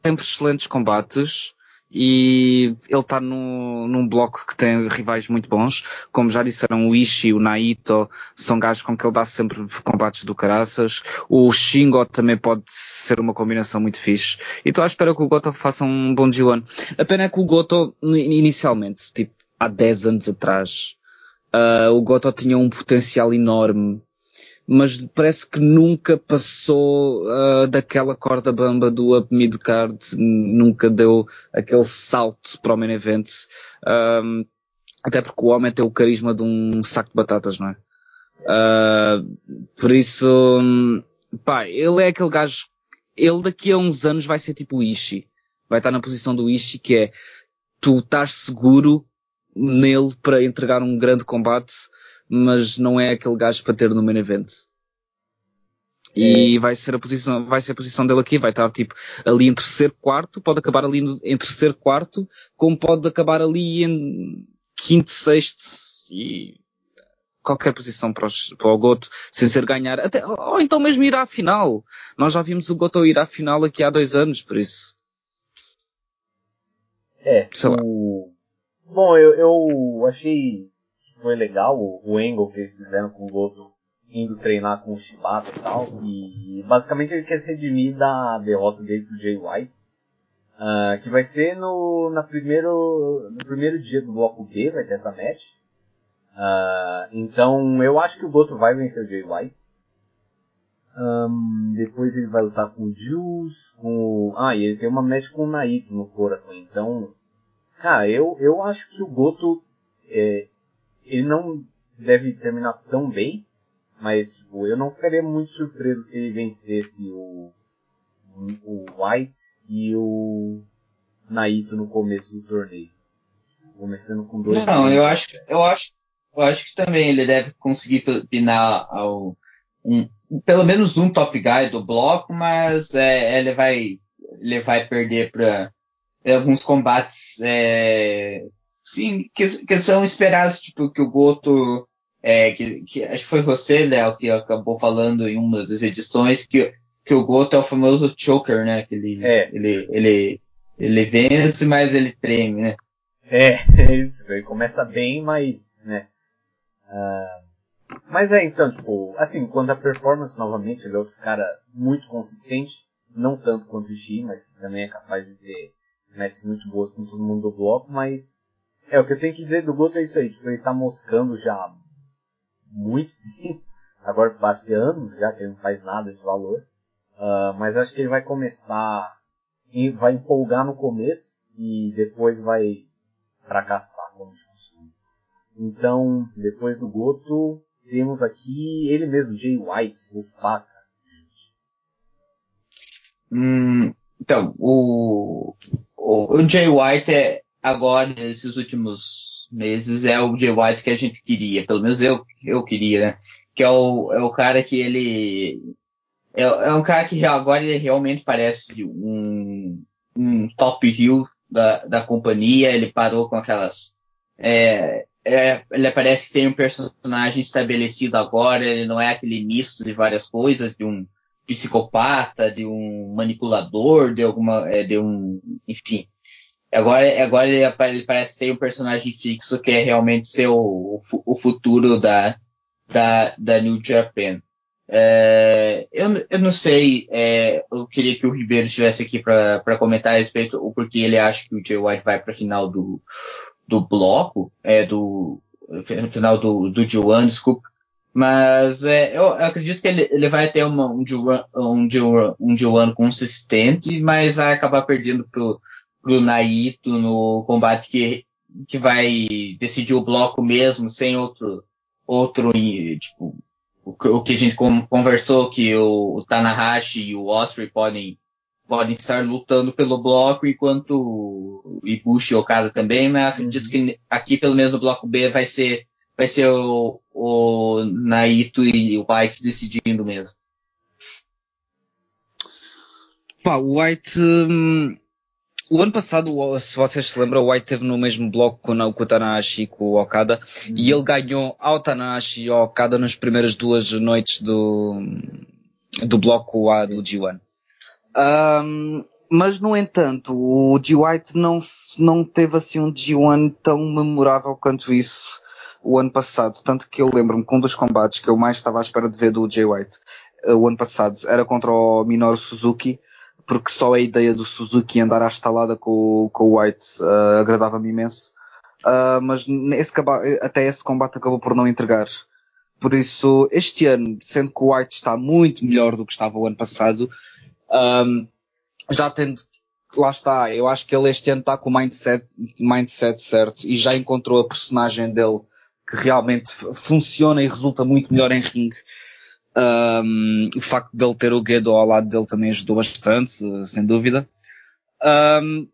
S3: sempre excelentes combates e ele está num bloco que tem rivais muito bons, como já disseram o Ishii, o Naito, são gajos com que ele dá sempre combates do caraças, o Shingo também pode ser uma combinação muito fixe, e estou à espera que o Goto faça um bom G1. A pena é que o Goto, inicialmente, tipo, há 10 anos atrás, uh, o Goto tinha um potencial enorme mas parece que nunca passou uh, daquela corda bamba do up mid card, nunca deu aquele salto para o main event. Um, até porque o homem tem o carisma de um saco de batatas, não é? Uh, por isso, pá, ele é aquele gajo, ele daqui a uns anos vai ser tipo o Ishii. Vai estar na posição do Ishii que é, tu estás seguro nele para entregar um grande combate, mas não é aquele gajo para ter no main event. E é. vai ser a posição, vai ser a posição dele aqui, vai estar tipo ali em terceiro quarto, pode acabar ali em terceiro quarto, como pode acabar ali em quinto, sexto e qualquer posição para, os, para o Goto, sem ser ganhar, até, ou então mesmo ir à final. Nós já vimos o Goto ir à final aqui há dois anos, por isso.
S1: É, Sei o... Bom, eu, eu achei foi legal o, o angle que eles fizeram com o Goto indo treinar com o Shibata e tal. E basicamente ele quer se redimir da derrota dele pro Jay White. Uh, que vai ser no, na primeiro, no primeiro dia do bloco B, vai ter essa match. Uh, então eu acho que o Goto vai vencer o Jay White. Um, depois ele vai lutar com o Juice, com Ah, e ele tem uma match com o Naito no Korakuen. Então, cara, eu, eu acho que o Goto é, ele não deve terminar tão bem, mas tipo, eu não ficaria muito surpreso se ele vencesse o, o White e o Naito no começo do torneio. Começando com dois.
S7: Não, eu acho, eu acho, eu acho que também ele deve conseguir pinar ao, um, pelo menos um top guy do bloco, mas é, ele vai, ele vai perder para alguns combates é, sim, que, que são esperados, tipo, que o Goto, é, que, que acho que foi você, Léo, que acabou falando em uma das edições, que, que o Goto é o famoso choker, né? Que ele, é. ele, ele, ele vence, mas ele treme, né?
S1: É, [LAUGHS] ele começa bem, mas, né? Uh, mas é, então, tipo, assim, quanto à performance, novamente, ele é outro cara muito consistente, não tanto quanto o Ishii, mas que também é capaz de ter matches muito boas com todo mundo do bloco, mas é, o que eu tenho que dizer do Goto é isso aí, tipo, ele tá moscando já muito [LAUGHS] tempo, agora acho que anos já que ele não faz nada de valor, uh, mas acho que ele vai começar, vai empolgar no começo e depois vai fracassar, como de costume. Então, depois do Goto, temos aqui ele mesmo, Jay White, o Faca.
S2: Hum, então, o, o, o Jay White é, agora, nesses últimos meses, é o Jay White que a gente queria, pelo menos eu, eu queria, né? Que é o, é o cara que ele. É, é um cara que agora ele realmente parece um, um top heel da, da companhia, ele parou com aquelas. É, é, ele parece que tem um personagem estabelecido agora, ele não é aquele misto de várias coisas, de um psicopata, de um manipulador, de alguma. É, de um. Enfim. Agora, agora ele, ele, parece que tem um personagem fixo que é realmente ser o, o futuro da, da, da New Japan. É, eu, eu não sei, é, eu queria que o Ribeiro estivesse aqui para comentar a respeito o porquê ele acha que o Jay White vai para final do, do bloco, é, do no final do, do G1, desculpa. Mas é, eu, eu, acredito que ele, ele vai ter uma, um G1 um G1, um G1 consistente, mas vai acabar perdendo pro, pro Naito no combate que, que vai decidir o bloco mesmo, sem outro, outro tipo, o, que a gente conversou, que o, o Tanahashi e o Osprey podem, podem estar lutando pelo bloco, enquanto o Ibushi e Okada também, mas acredito uhum. que aqui, pelo menos no bloco B, vai ser, vai ser o, o Naito e o White decidindo mesmo.
S3: Pá, o White, hum, o ano passado, se vocês se lembram, o White teve no mesmo bloco com, o Tanahashi e com o Okada uhum. e ele ganhou ao Tanahashi e ao Okada nas primeiras duas noites do, do bloco A do G1. Um, mas, no entanto, o G White não, não teve assim um G1 tão memorável quanto isso o ano passado. Tanto que eu lembro-me que um dos combates que eu mais estava à espera de ver do Jay White uh, o ano passado era contra o Minoru Suzuki porque só a ideia do Suzuki andar à estalada com, com o White uh, agradava-me imenso. Uh, mas esse, até esse combate acabou por não entregar. Por isso, este ano, sendo que o White está muito melhor do que estava o ano passado, um, já tendo, lá está, eu acho que ele este ano está com o mindset, mindset certo e já encontrou a personagem dele que realmente funciona e resulta muito melhor em ringue. Um, o facto de ele ter o Guedo ao lado dele também ajudou bastante, sem dúvida. Um,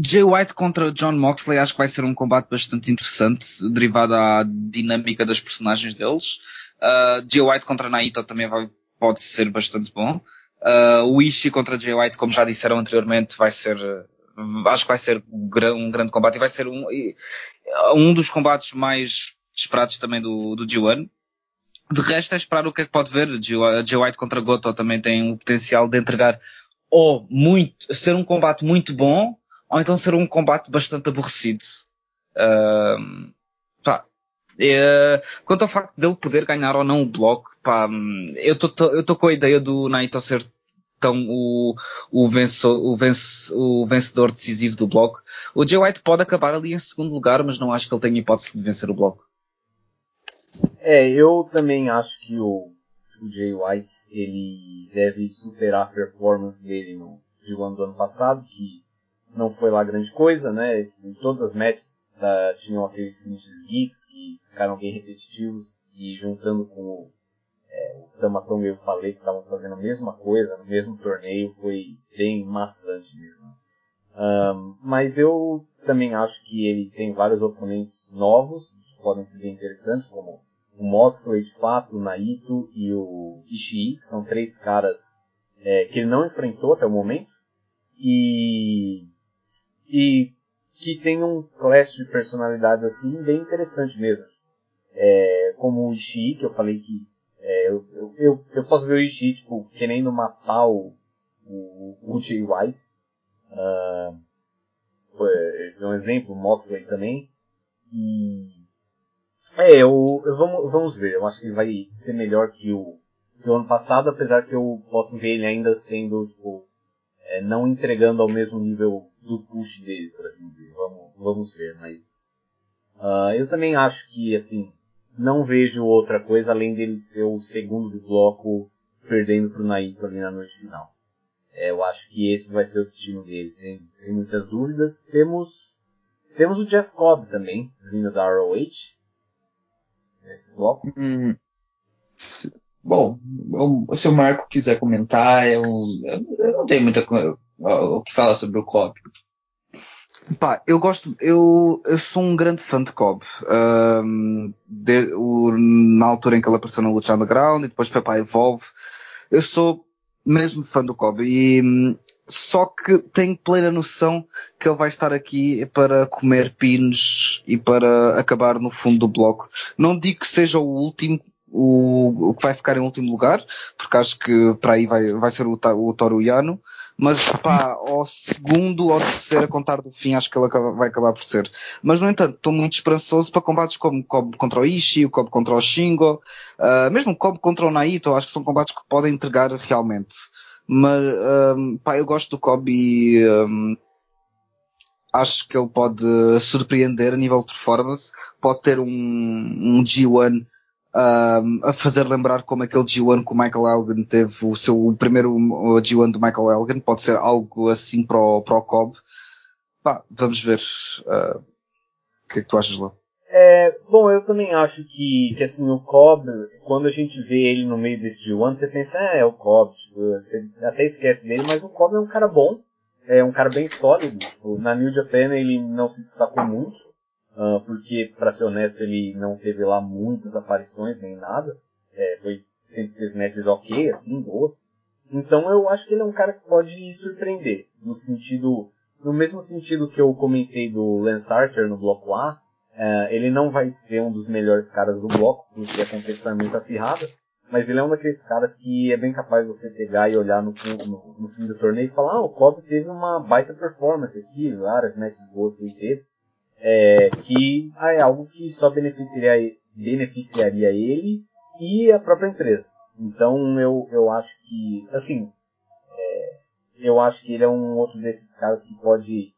S3: Jay White contra John Moxley acho que vai ser um combate bastante interessante, derivado à dinâmica das personagens deles. Uh, Jay White contra Naito também vai, pode ser bastante bom. Uh, o Ishii contra Jay White, como já disseram anteriormente, vai ser, acho que vai ser um grande combate e vai ser um, um dos combates mais esperados também do, do G1. De resto, é esperar o que é que pode ver. Jay White contra Goto também tem o potencial de entregar ou muito, ser um combate muito bom, ou então ser um combate bastante aborrecido. Uh, pá, é, quanto ao facto dele poder ganhar ou não o bloco, pá, eu estou com a ideia do Naito ser tão o, o, venço, o, vence, o vencedor decisivo do bloco. O Jay White pode acabar ali em segundo lugar, mas não acho que ele tenha hipótese de vencer o bloco.
S1: É, eu também acho que o, o Jay White ele deve superar a performance dele no G1 do ano passado, que não foi lá grande coisa, né? Em todas as matches tá, tinham aqueles finishes geeks que ficaram bem repetitivos e juntando com o, é, o Tamatonga e Falei que estavam fazendo a mesma coisa no mesmo torneio foi bem maçante mesmo. Um, mas eu também acho que ele tem vários oponentes novos podem ser bem interessantes, como o Moxley de fato, o Naito e o Ishii, que são três caras é, que ele não enfrentou até o momento e, e que tem um clash de personalidades assim bem interessante mesmo. É, como o Ishii, que eu falei que é, eu, eu, eu, posso ver o Ishii tipo, querendo matar o, o, o Jay White. Uh, esse é um exemplo, o Moxley também. E é, eu, eu vamos, vamos ver. Eu acho que ele vai ser melhor que o, que o ano passado, apesar que eu posso ver ele ainda sendo, tipo, é, não entregando ao mesmo nível do push dele, por assim dizer. Vamos, vamos ver, mas uh, eu também acho que, assim, não vejo outra coisa além dele ser o segundo do bloco perdendo pro Naito ali na noite final. É, eu acho que esse vai ser o destino dele, sem, sem muitas dúvidas. Temos, temos o Jeff Cobb também, vindo da ROH, nesse bloco.
S2: Hum. Bom, eu, se o Marco quiser comentar, eu, eu não tenho muita o que falar sobre o Cobb.
S3: Pá, eu gosto, eu, eu sou um grande fã de Cobb. Um, de, o, na altura em que ele apareceu no Lucha Underground e depois foi para a Evolve, eu sou mesmo fã do Cobb e hum, só que tenho plena noção que ele vai estar aqui para comer pinos e para acabar no fundo do bloco. Não digo que seja o último, o, o que vai ficar em último lugar, porque acho que para aí vai, vai ser o, o Toru Yano, mas pá, ao segundo ou terceiro a contar do fim, acho que ele acaba, vai acabar por ser. Mas no entanto, estou muito esperançoso para combates como Cobb contra o Ishii, o Cobb contra o Shingo, uh, mesmo Cobb contra o Naito, acho que são combates que podem entregar realmente. Mas, um, pá, eu gosto do Cobb e um, acho que ele pode surpreender a nível de performance, pode ter um, um G1 um, a fazer lembrar como aquele G1 que o Michael Elgin teve o seu o primeiro G1 do Michael Elgin, pode ser algo assim para o, para o Cobb. Pá, vamos ver. Uh, o que é que tu achas lá?
S1: É, bom, eu também acho que, que assim, o Cobb, quando a gente vê ele no meio desse G1, você pensa, ah, é o Cobb, tipo, você até esquece dele, mas o Cobb é um cara bom, é um cara bem sólido. Tipo, na New Japan ele não se destacou muito, uh, porque, para ser honesto, ele não teve lá muitas aparições nem nada. É, foi sempre teve matches ok, assim, boas. Então eu acho que ele é um cara que pode surpreender, no sentido, no mesmo sentido que eu comentei do Lance Archer no bloco A, uh, ele não vai ser um dos melhores caras do bloco, porque a competição é muito acirrada, mas ele é um daqueles caras que é bem capaz de você pegar e olhar no, no, no fim do torneio e falar, ah, o Cobb teve uma baita performance aqui, várias matches boas que ele teve é, que é algo que só beneficiaria, beneficiaria ele e a própria empresa. Então eu, eu acho que, assim, é, eu acho que ele é um outro desses caras que pode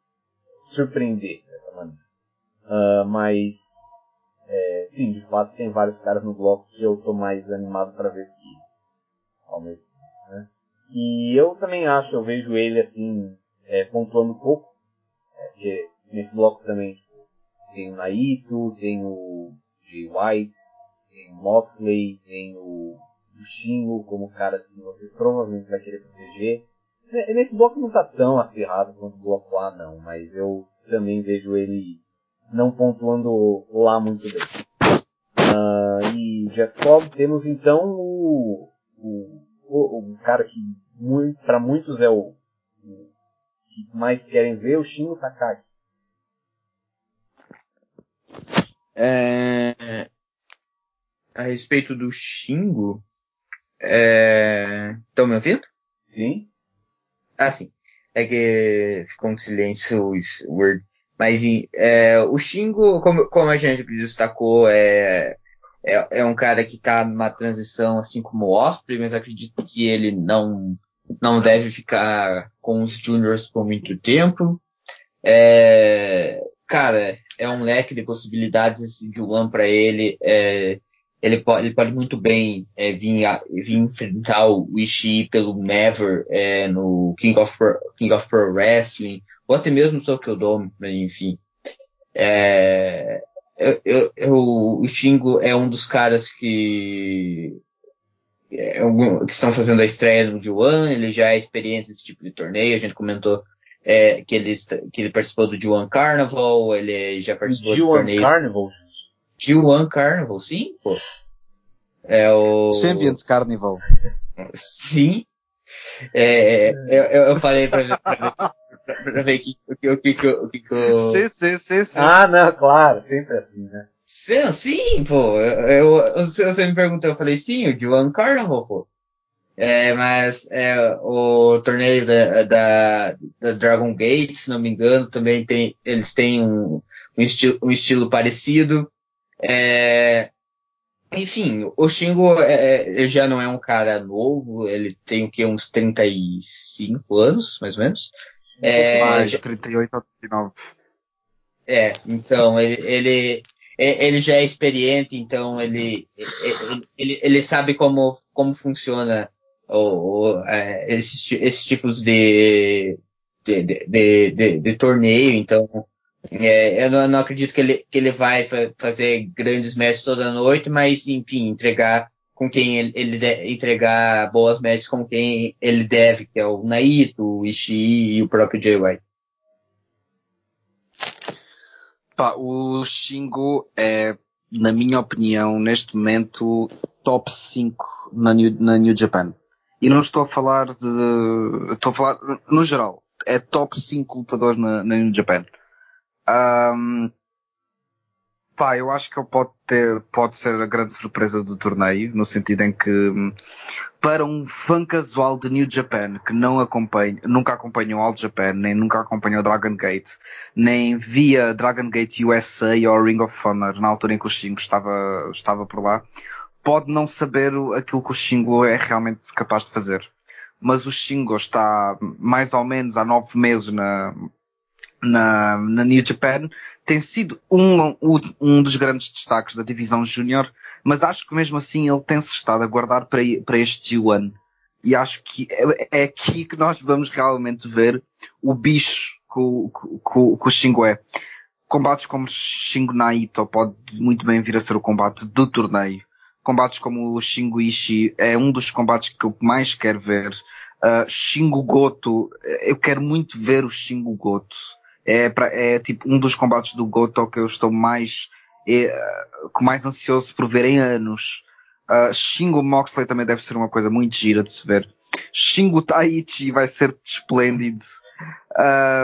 S1: surpreender dessa maneira. Uh, mas, é, sim, de fato tem vários caras no bloco que eu tô mais animado para ver que ao mesmo tempo, né? E eu também acho, eu vejo ele assim, é, pontuando um pouco, é, porque nesse bloco também tem o Naito, tem o Jay White, tem o Moxley, tem o, Shingo como caras que você provavelmente vai querer proteger. Nesse bloco não está tão acirrado quanto o bloco A não, mas eu também vejo ele não pontuando lá muito bem. Uh, e Jeff Cobb, temos então o, o, o, o cara que para muitos é o, o, que mais querem ver, o Shingo Takagi.
S2: É, a respeito do Xingo, estão é, me ouvindo?
S1: Sim.
S2: Ah, sim. É que ficou um silêncio word. Mas é, o Xingo, como, como a gente destacou, é, é, é um cara que está numa transição assim como o Osprey, mas acredito que ele não, não deve ficar com os Juniors por muito tempo. É, cara, é um leque de possibilidades esse Juan para ele. É, ele, pode, ele pode muito bem é, vir, a, vir enfrentar o Ishii pelo Never é, no King of, Pro, King of Pro Wrestling, ou até mesmo no Tokyo Dome, enfim. É, eu, eu, eu, o Shingo é um dos caras que é, que estão fazendo a estreia no Juan, ele já é experiente nesse tipo de torneio, a gente comentou é, que, ele, que ele participou do G1 Carnival, ele já participou
S1: do G1 Carnival?
S2: G1 Carnival, sim, pô. É o...
S3: Champions Carnival.
S2: Sim. É, eu, eu falei pra ver, pra, ver o que, o que, o que, o que, o
S3: Sim, sim, sim, sim.
S1: Ah, não, claro, sempre assim, né?
S2: Sim, sim pô. Eu, eu, você me perguntou, eu falei sim, o G1 Carnival, pô. É, mas é, o torneio da, da, da, Dragon Gate, se não me engano, também tem, eles têm um, um, estilo, um estilo parecido. É, enfim, o Shingo é, é, já não é um cara novo, ele tem o que, uns 35 anos, mais ou menos.
S3: É, mais, 38 ou 39.
S2: É, então, ele, ele,
S8: ele já é experiente, então ele, ele, ele, sabe como, como funciona o, é, esses, esses tipos de, de, de, de, de torneio, então é, eu não, não, acredito que ele, que ele vai fazer grandes matches toda noite, mas enfim, entregar com quem ele, ele entregar boas matches com quem ele deve, que é o Naito, o Ishii e o próprio Jay White.
S3: Pá, o Shingo é, na minha opinião, neste momento, top 5 na New, na New Japan. E não estou a falar de, estou a falar, no geral, é top 5 lutadores na, na New Japan. Um, pá, eu acho que ele pode ter, pode ser a grande surpresa do torneio, no sentido em que, para um fã casual de New Japan que não acompanha, nunca acompanhou All Japan, nem nunca acompanhou Dragon Gate, nem via Dragon Gate USA ou Ring of Honor na altura em que o Shingo estava, estava por lá, pode não saber aquilo que o Shingo é realmente capaz de fazer. Mas o Shingo está mais ou menos há nove meses na, na, na New Japan, tem sido um, um dos grandes destaques da divisão júnior, mas acho que mesmo assim ele tem-se estado a guardar para, para este G1. E acho que é, é aqui que nós vamos realmente ver o bicho que o, que, o Shingo é. Combates como Shingo Naito pode muito bem vir a ser o combate do torneio. Combates como o Shingo Ishii é um dos combates que eu mais quero ver. Uh, Shingo Goto, eu quero muito ver o Shingo Goto é, pra, é tipo um dos combates do Goto que eu estou mais, é, mais ansioso por ver em anos. Uh, Shingo Moxley também deve ser uma coisa muito gira de se ver. Shingo Taichi vai ser esplêndido.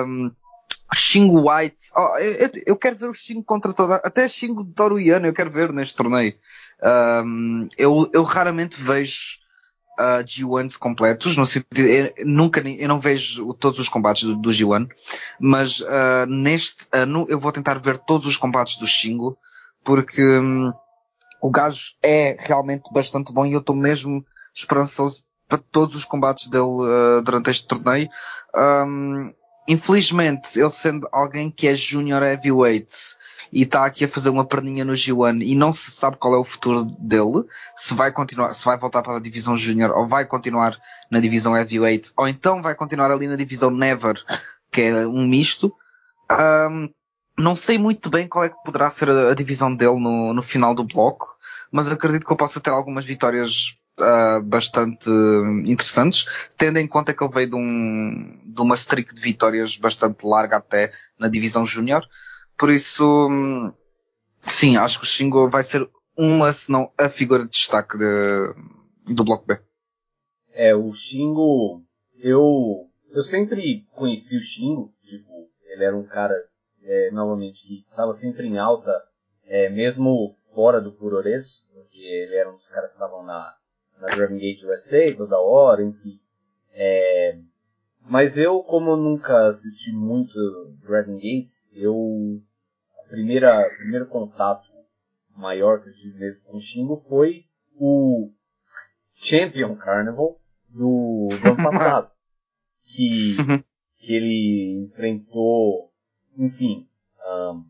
S3: Um, Shingo White. Oh, eu, eu, quero ver o Shingo contra toda. Até Shingo Toruyano eu quero ver neste torneio. Um, eu, eu raramente vejo uh, G1s completos, no sentido, eu, nunca, eu não vejo todos os combates do, do G1, mas uh, neste ano eu vou tentar ver todos os combates do Shingo, porque um, o gajo é realmente bastante bom e eu estou mesmo esperançoso para todos os combates dele uh, durante este torneio. Um, infelizmente, ele sendo alguém que é Junior Heavyweight, e está aqui a fazer uma perninha no G1 e não se sabe qual é o futuro dele, se vai continuar, se vai voltar para a divisão Júnior ou vai continuar na divisão Heavyweight ou então vai continuar ali na divisão Never, que é um misto. Um, não sei muito bem qual é que poderá ser a, a divisão dele no, no final do bloco, mas acredito que ele possa ter algumas vitórias Uh, bastante interessantes, tendo em conta que ele veio de, um, de uma streak de vitórias bastante larga até na divisão júnior. Por isso, sim, acho que o Shingo vai ser uma, se não a figura de destaque de, do Bloco B.
S1: É, o Shingo, eu, eu sempre conheci o Shingo, tipo, ele era um cara, é, novamente, que estava sempre em alta, é, mesmo fora do Puroresu, porque ele era um dos caras que estavam na, na Dragon Gate USA toda hora, enfim. É, mas eu, como eu nunca assisti muito Dragon Gate, eu primeira primeiro contato maior que eu tive mesmo com o Shingo foi o Champion Carnival do, do ano [LAUGHS] passado. que, uhum. que ele enfrentou, enfim, um,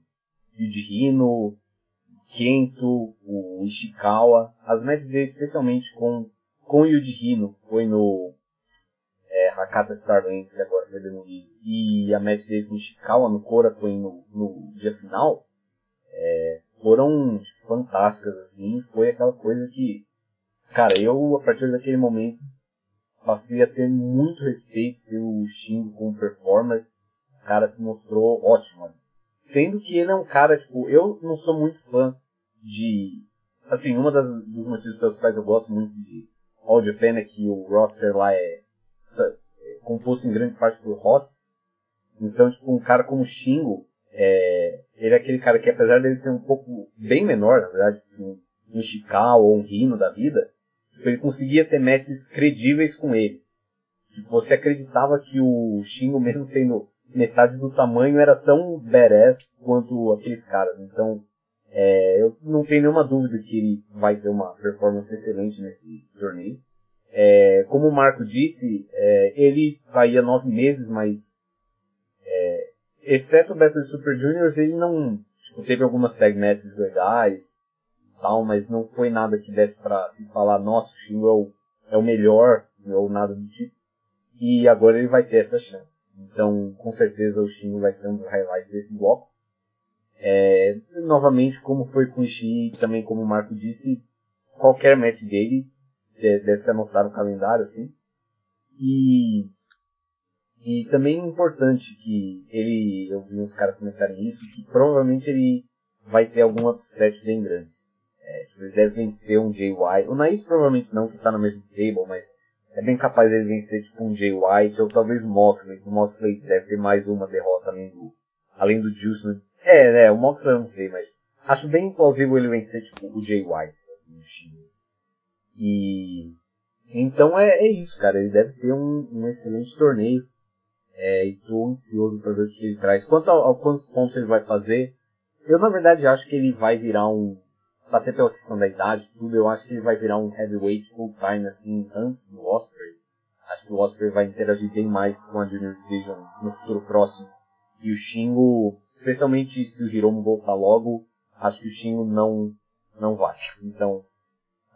S1: Yuji Hino, Kento, o Ishikawa, as matches dele especialmente com, com o Yuji Hino, foi no é, Hakata Starlands, que agora foi demolido, e a match dele com o no Korakuen no, no dia final, é, foram fantásticas, assim, foi aquela coisa que, cara, eu, a partir daquele momento, passei a ter muito respeito pelo Shingo como performer, o cara se mostrou ótimo, sendo que ele é um cara, tipo, eu não sou muito fã de, assim, uma das, dos motivos pelos quais eu gosto muito de All Japan é que o roster lá é composto em grande parte por hosts. Então, tipo, um cara como o Shingo, é, ele é aquele cara que, apesar dele ser um pouco bem menor, na verdade, um, um Ishikawa ou um Rino da vida, tipo, ele conseguia ter matches credíveis com eles. Tipo, você acreditava que o Shingo, mesmo tendo metade do tamanho, era tão badass quanto aqueles caras. Então, é, eu não tenho nenhuma dúvida que ele vai ter uma performance excelente nesse torneio. É, como o Marco disse, é, ele há nove meses, mas é, exceto o Best of Super Juniors, ele não, Tipo, teve algumas tag matches legais, tal, mas não foi nada que desse pra se falar, nossa, o Shingo é o, é o melhor, ou nada do tipo. E agora ele vai ter essa chance. Então, com certeza o Shingo vai ser um dos highlights desse bloco. É, novamente, como foi com o Ishii, também como o Marco disse, qualquer match dele deve ser anotado no calendário, assim. E, e também é importante que ele, eu vi uns caras comentarem isso, que provavelmente ele vai ter algum upset bem grande. É, tipo, ele deve vencer um JY. O Naif provavelmente não, que tá no mesmo stable, mas é bem capaz ele vencer tipo um Jay White ou talvez o Moxley. O Moxley deve ter mais uma derrota além do, além do Juice. Né? É, né, o Moxley eu não sei, mas acho bem plausível ele vencer tipo o Jay White, assim, o Chile. E então é, é isso, cara. Ele deve ter um, um excelente torneio. É, e tô ansioso para ver o que ele traz. Quanto a, a quantos pontos ele vai fazer, eu na verdade acho que ele vai virar um, até pela questão da idade tudo, eu acho que ele vai virar um heavyweight full time assim antes do Osprey. Acho que o Osprey vai interagir bem mais com a Junior Division no futuro próximo. E o Shingo, especialmente se o Hiromu voltar logo, acho que o Shingo não, não vai. Então,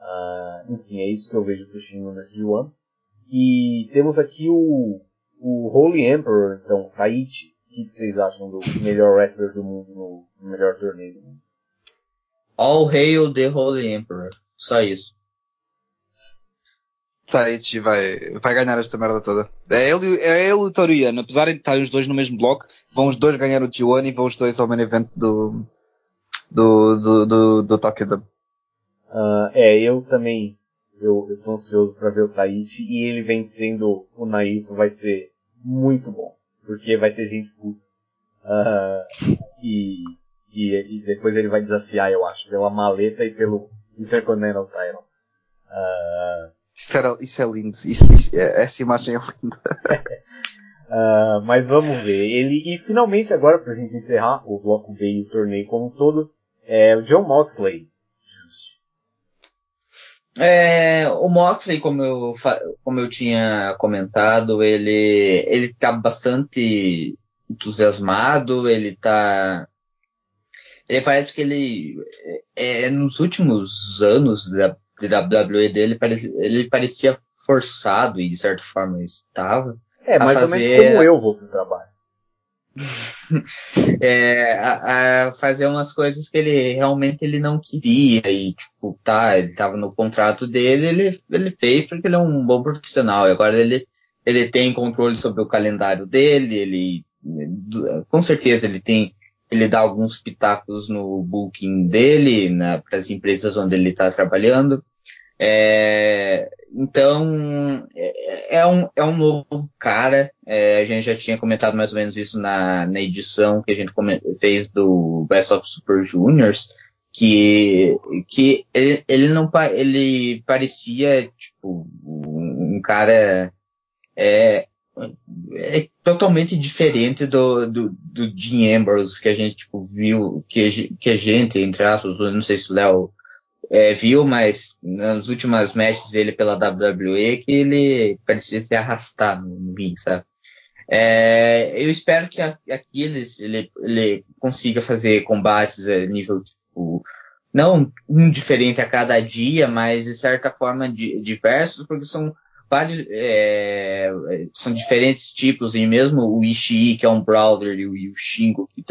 S1: uh, enfim, é isso que eu vejo pro Shingo nesse G1. E temos aqui o, o Holy Emperor, então, Taichi. O que vocês acham do melhor wrestler do mundo no, no melhor torneio do mundo?
S2: All hail the Holy Emperor. Só isso.
S3: Taichi vai, vai ganhar esta merda toda. É ele, é ele e o Toriano. Apesar de estarem os dois no mesmo bloco, vão os dois ganhar o G1 e vão os dois ao main event do, do, do, do, do Tokyo Dome.
S1: Uh, é, eu também, eu, eu tô ansioso pra ver o Taichi e ele vencendo o Naito vai ser muito bom. Porque vai ter gente puta. Uh, e e, e, depois ele vai desafiar, eu acho, pela maleta e pelo Intercontinental Title. Uh...
S3: Isso, era, isso é lindo. Isso, isso, é, essa imagem é linda.
S1: uh, [LAUGHS] mas vamos ver. Ele, e finalmente agora, pra gente encerrar o bloco B e o torneio como um todo, é o John Moxley.
S2: É, o Moxley, como eu, como eu tinha comentado, ele, ele tá bastante entusiasmado, ele tá ele parece que ele, é, é nos últimos anos da, WWE dele, ele parecia forçado e de certa forma estava.
S1: É, mais fazer... ou menos como eu vou pro trabalho. [LAUGHS]
S2: é, a, a, fazer umas coisas que ele realmente ele não queria e tipo tá ele estava no contrato dele ele ele fez porque ele é um bom profissional e agora ele ele tem controle sobre o calendário dele ele com certeza ele tem ele dá alguns pitacos no booking dele, para as empresas onde ele está trabalhando. É, então, é, é, um, é um novo cara. É, a gente já tinha comentado mais ou menos isso na, na edição que a gente fez do Best of Super Juniors, que, que ele, ele não ele parecia tipo um cara é, é totalmente diferente do, do, do Dean Ambrose que a gente tipo, viu, que, que a gente, entre aspas, não sei se o Léo é, viu, mas nas últimas matches dele pela WWE que ele parecia se arrastar no ring, sabe? É, eu espero que aqui ele, ele, ele consiga fazer combates a nível tipo, não um diferente a cada dia, mas de certa forma diversos, porque são vários, é, são diferentes tipos, e mesmo o Ishii, que é um brawler, e o Shingo, que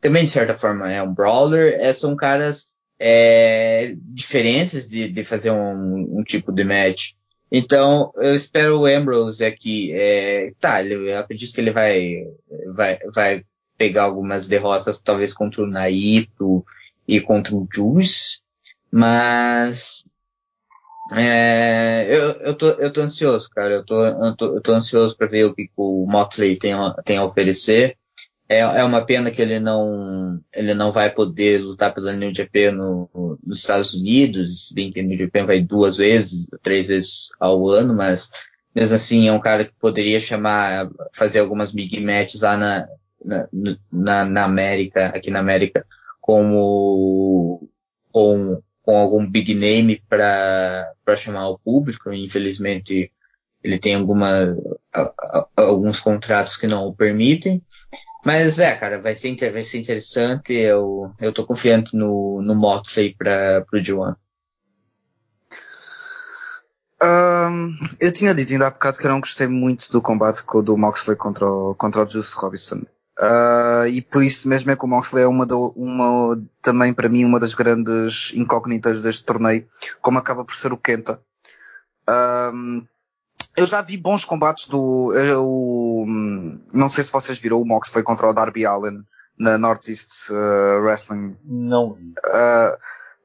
S2: também de certa forma é um brawler, é, são caras é, diferentes de, de fazer um, um, tipo de match. Então, eu espero o Ambrose aqui, é, tá, eu acredito que ele vai, vai, vai pegar algumas derrotas, talvez contra o Naito e contra o Juice, mas é, eu, eu, tô, eu tô ansioso, cara. Eu tô, eu tô, eu tô ansioso para ver o que o Motley tem, tem a oferecer. É, é uma pena que ele não, ele não vai poder lutar pela New Japan no, no, nos Estados Unidos, se bem que a New Japan vai duas vezes, três vezes ao ano, mas mesmo assim é um cara que poderia chamar, fazer algumas big matches lá na, na, na, na América, aqui na América, como, com com algum big name para chamar o público. Infelizmente, ele tem alguma, alguns contratos que não o permitem.
S8: Mas é, cara, vai ser, vai ser interessante. Eu, eu tô confiante no, no Moxley para pro G1.
S3: Um, eu tinha dito ainda há bocado que eu não gostei muito do combate do Moxley contra o, contra o Juice Robinson. Uh, e por isso mesmo é que o Moxley é uma, do, uma também para mim uma das grandes incógnitas deste torneio, como acaba por ser o Kenta. Um, eu já vi bons combates do, eu, não sei se vocês viram o Moxley contra o Darby Allen na Northeast uh, Wrestling.
S1: Não.
S3: Uh,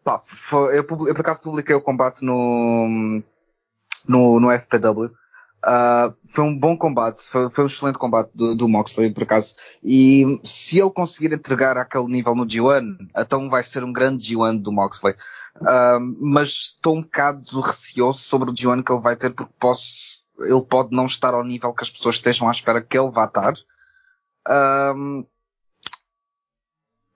S3: pá, foi, eu, eu por acaso publiquei o combate no, no, no FPW. Uh, foi um bom combate, foi, foi um excelente combate do, do, Moxley, por acaso. E se ele conseguir entregar aquele nível no G1, então vai ser um grande G1 do Moxley. Uh, mas estou um bocado receoso sobre o G1 que ele vai ter, porque posso, ele pode não estar ao nível que as pessoas estejam à espera que ele vá estar. Uh,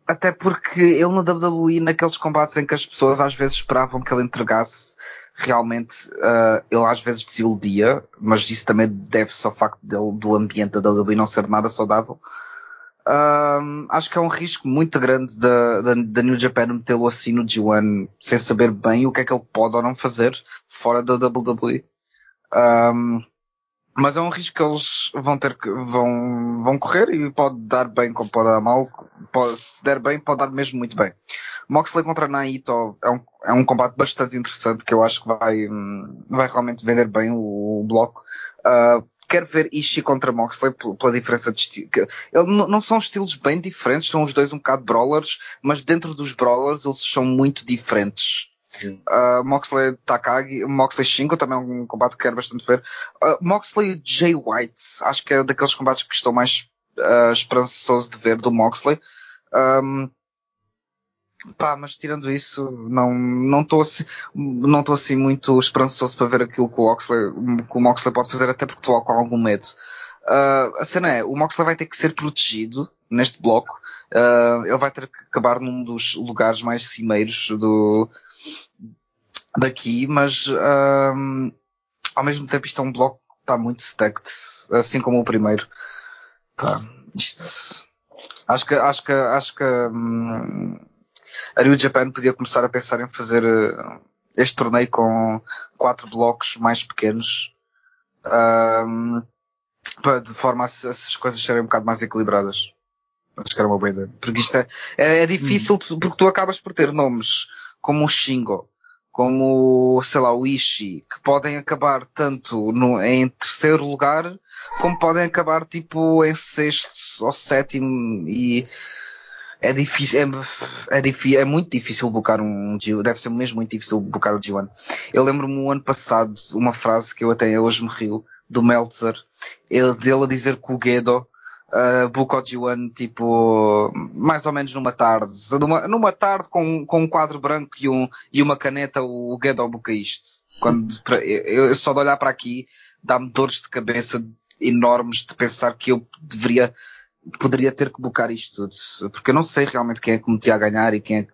S3: até porque ele na WWE, naqueles combates em que as pessoas às vezes esperavam que ele entregasse, realmente uh, ele às vezes desiludia, mas isso também deve-se ao facto dele, do ambiente da WWE não ser nada saudável. Uh, acho que é um risco muito grande da, da, da New Japan metê-lo assim no G1 sem saber bem o que é que ele pode ou não fazer fora da WWE. Um, mas é um risco que eles vão ter que, vão, vão correr e pode dar bem como pode dar mal. Pode, se der bem, pode dar mesmo muito bem. Moxley contra Naito é um, é um combate bastante interessante que eu acho que vai, vai realmente vender bem o, o bloco. Uh, quero ver Ishii contra Moxley pela diferença de estilo. Não são estilos bem diferentes, são os dois um bocado brawlers, mas dentro dos brawlers eles são muito diferentes. Uh, Moxley Takagi, Moxley Shingo também é um combate que quero bastante ver. Uh, Moxley Jay White, acho que é daqueles combates que estou mais uh, esperançoso de ver do Moxley. Um, pá, mas tirando isso, não não estou assim, não assim muito esperançoso para ver aquilo que o, Moxley, que o Moxley pode fazer, até porque estou com algum medo. Uh, a cena é, o Moxley vai ter que ser protegido neste bloco. Uh, ele vai ter que acabar num dos lugares mais cimeiros do, daqui, mas um, ao mesmo tempo isto é um bloco que está muito stacked, assim como o primeiro. Tá, isto, acho que acho que acho que um, a New Japan podia começar a pensar em fazer uh, este torneio com quatro blocos mais pequenos. Um, de forma a essas coisas serem um bocado mais equilibradas. Acho que era uma boa ideia. Porque isto é, é, é difícil, hum. porque tu acabas por ter nomes como o Shingo, como, sei lá, o Ishii, que podem acabar tanto no, em terceiro lugar, como podem acabar tipo em sexto ou sétimo e é difícil, é, é, difícil, é muito difícil buscar um G, deve ser mesmo muito difícil buscar o G1. Eu lembro-me o ano passado, uma frase que eu até hoje me rio, do Meltzer, ele, dele a dizer que o Gedo uh, Book of One, tipo, mais ou menos numa tarde. Numa, numa tarde com, com um quadro branco e, um, e uma caneta, o Gedo buca isto. Quando, eu, só de olhar para aqui, dá-me dores de cabeça enormes de pensar que eu deveria, poderia ter que buscar isto tudo. Porque eu não sei realmente quem é que me metia a ganhar e quem é que,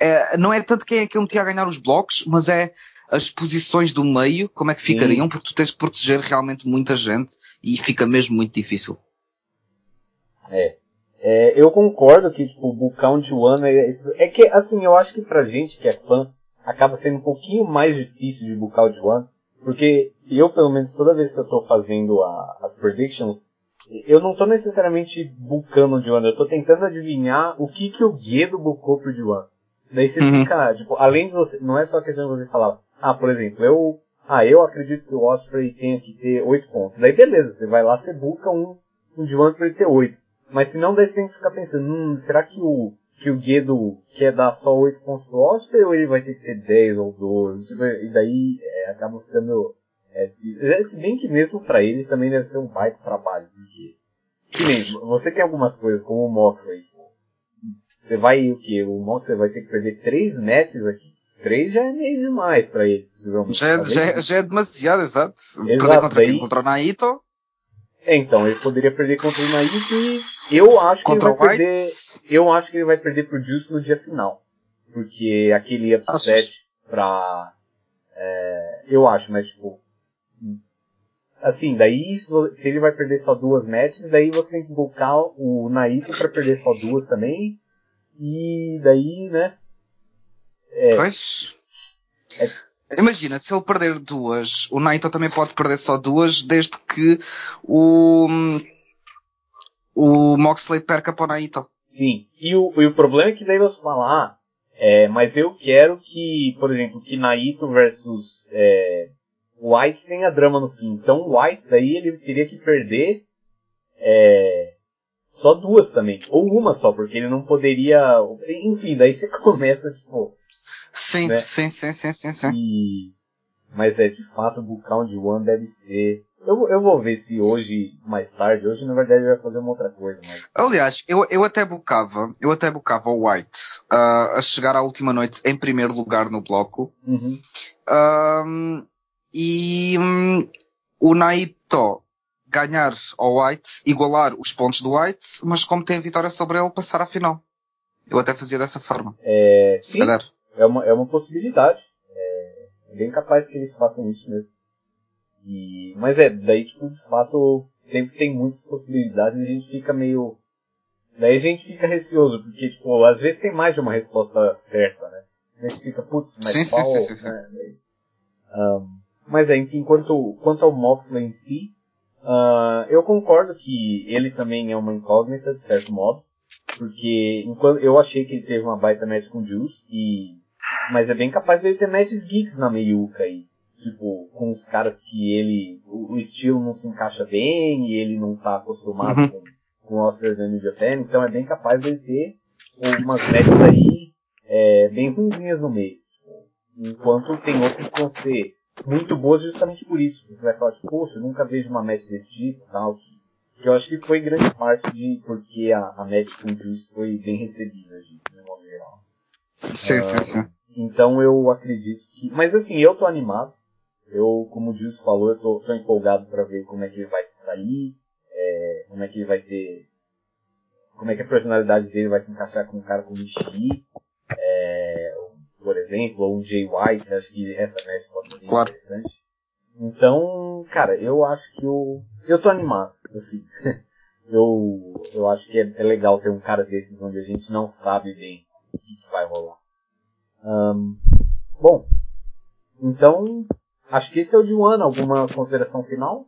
S3: é, não é tanto quem é que eu metia a ganhar os blocos, mas é as posições do meio, como é que ficariam, Sim. porque tu tens que proteger realmente muita gente e fica mesmo muito difícil.
S1: É. é eu concordo que tipo, o Count One é, é que assim, eu acho que pra gente que é fã acaba sendo um pouquinho mais difícil de Book de One, porque eu pelo menos toda vez que eu tô fazendo a, as predictions, eu não tô necessariamente bucando de One, eu tô tentando adivinhar o que que o Guedo bucou pro One. Daí você uhum. fica, tipo, além de você, não é só a questão de você falar, ah, por exemplo, eu, ah, eu acredito que o Osprey tenha que ter 8 pontos. Daí beleza, você vai lá, você buca um, um One pra ele ter 8. Mas se não, daí você tem que ficar pensando, hum, será que o, que o Guedo quer dar só 8 pontos pro Osprey ou ele vai ter que ter 10 ou 12? Tipo, e daí é, acaba ficando. É, se bem que mesmo para ele também deve ser um baita trabalho, porque. Que nem, você tem algumas coisas como o Moxley. Você vai o que? O Moxley vai ter que perder 3 matches aqui. 3 já é meio demais para ele,
S3: possivelmente. Já, é, já, é, já é demasiado, exato.
S1: exato perder
S3: contra daí? Contra o Naito?
S1: É, então, ele poderia perder contra o Naito e eu acho que contra ele vai perder. Eu acho que ele vai perder pro Juice no dia final. Porque aquele upset pra. É, eu acho, mas tipo. Assim, assim, daí se ele vai perder só duas matches, daí você tem que buscar o Naito para perder só duas também. E daí, né?
S3: É, pois. É, Imagina, se ele perder duas, o Naito também pode perder só duas, desde que o, o Moxley perca para o Naito.
S1: Sim, e o, e o problema é que daí você fala, ah, é, mas eu quero que, por exemplo, que Naito versus é, White tenha drama no fim. Então o White daí ele teria que perder é, só duas também, ou uma só, porque ele não poderia. Enfim, daí você [LAUGHS] começa, tipo,
S3: Sim, né? sim, sim, sim, sim, sim.
S1: E... Mas é, de fato, o Count One deve ser... Eu, eu vou ver se hoje, mais tarde, hoje na verdade vai fazer uma outra coisa, mas...
S3: Aliás, eu, eu até bucava, eu até bucava o White uh, a chegar à última noite em primeiro lugar no bloco.
S1: Uhum.
S3: Uh, e um, o Naito ganhar ao White, igualar os pontos do White, mas como tem vitória sobre ele, passar à final. Eu até fazia dessa forma.
S1: É, sim. Calhar é uma, é uma possibilidade. É, bem capaz que eles façam isso mesmo. E, mas é, daí, tipo, de fato, sempre tem muitas possibilidades e a gente fica meio. Daí a gente fica receoso, porque, tipo, às vezes tem mais de uma resposta certa, né? Daí você fica, putz, mas sim, qual. Sim, sim, né? um, mas é, enfim, quanto, quanto ao Moxley em si, uh, eu concordo que ele também é uma incógnita, de certo modo. Porque enquanto eu achei que ele teve uma baita match com o Juice e mas é bem capaz dele ter matches geeks na meiuca aí. Tipo, com os caras que ele. O, o, estilo não se encaixa bem e ele não tá acostumado uhum. com, com o Oscar da New Japan, então é bem capaz dele ter umas matches aí é, bem ruinzinhas no meio. Enquanto tem outras que vão ser muito boas justamente por isso. Você vai falar, tipo, poxa, eu nunca vejo uma match desse tipo tal. Que, que eu acho que foi grande parte de porque a, a match com o Juice foi bem recebida, de, de modo geral.
S3: Sim, uh, sim, sim.
S1: Então eu acredito que. Mas assim, eu tô animado. Eu, como o Gilson falou, eu tô, tô empolgado para ver como é que ele vai se sair, é, como é que ele vai ter. Como é que a personalidade dele vai se encaixar com um cara como o Ishii, é, por exemplo, ou um Jay White, acho que essa match pode ser bem claro. interessante. Então, cara, eu acho que eu. Eu tô animado, assim. [LAUGHS] eu, eu acho que é, é legal ter um cara desses onde a gente não sabe bem o que, que vai rolar. Um, bom, então acho que esse é o de um ano. Alguma consideração final?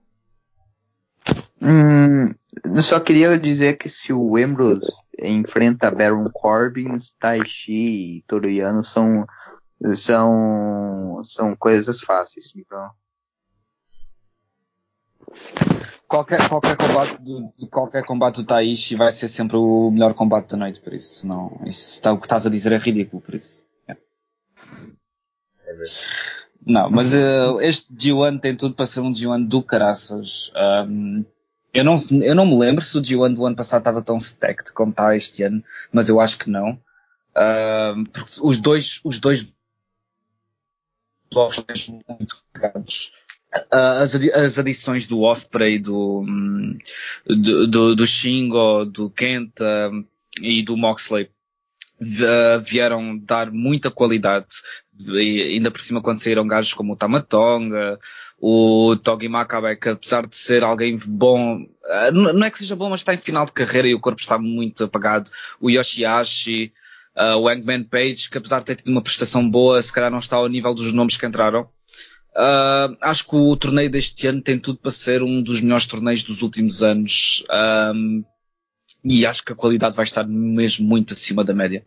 S2: Hum, eu só queria dizer que se o Ambrose enfrenta Baron Corbin, Taishi e Toriano são são são coisas fáceis. Então.
S3: Qualquer, qualquer combate de, qualquer combate do Taishi vai ser sempre o melhor combate da noite, por isso não, isso está, o que estás a dizer é ridículo, por isso. Não, mas uh, este G1 tem tudo para ser um G1 do caraças. Um, eu, não, eu não me lembro se o G1 do ano passado estava tão stacked como está este ano, mas eu acho que não. Um, porque os dois, os dois blocos são muito carregados. Uh, as, as adições do Osprey, do, do, do, do Shingo, do Kenta e do Moxley vieram dar muita qualidade. E ainda por cima quando saíram gajos como o Tamatonga, o Togi Makabe, que apesar de ser alguém bom, eh, não é que seja bom, mas está em final de carreira e o corpo está muito apagado. O Yoshihashi, uh, o Hangman Page, que apesar de ter tido uma prestação boa, se calhar não está ao nível dos nomes que entraram. Uh, acho que o torneio deste ano tem tudo para ser um dos melhores torneios dos últimos anos. Um, e acho que a qualidade vai estar mesmo muito acima da média.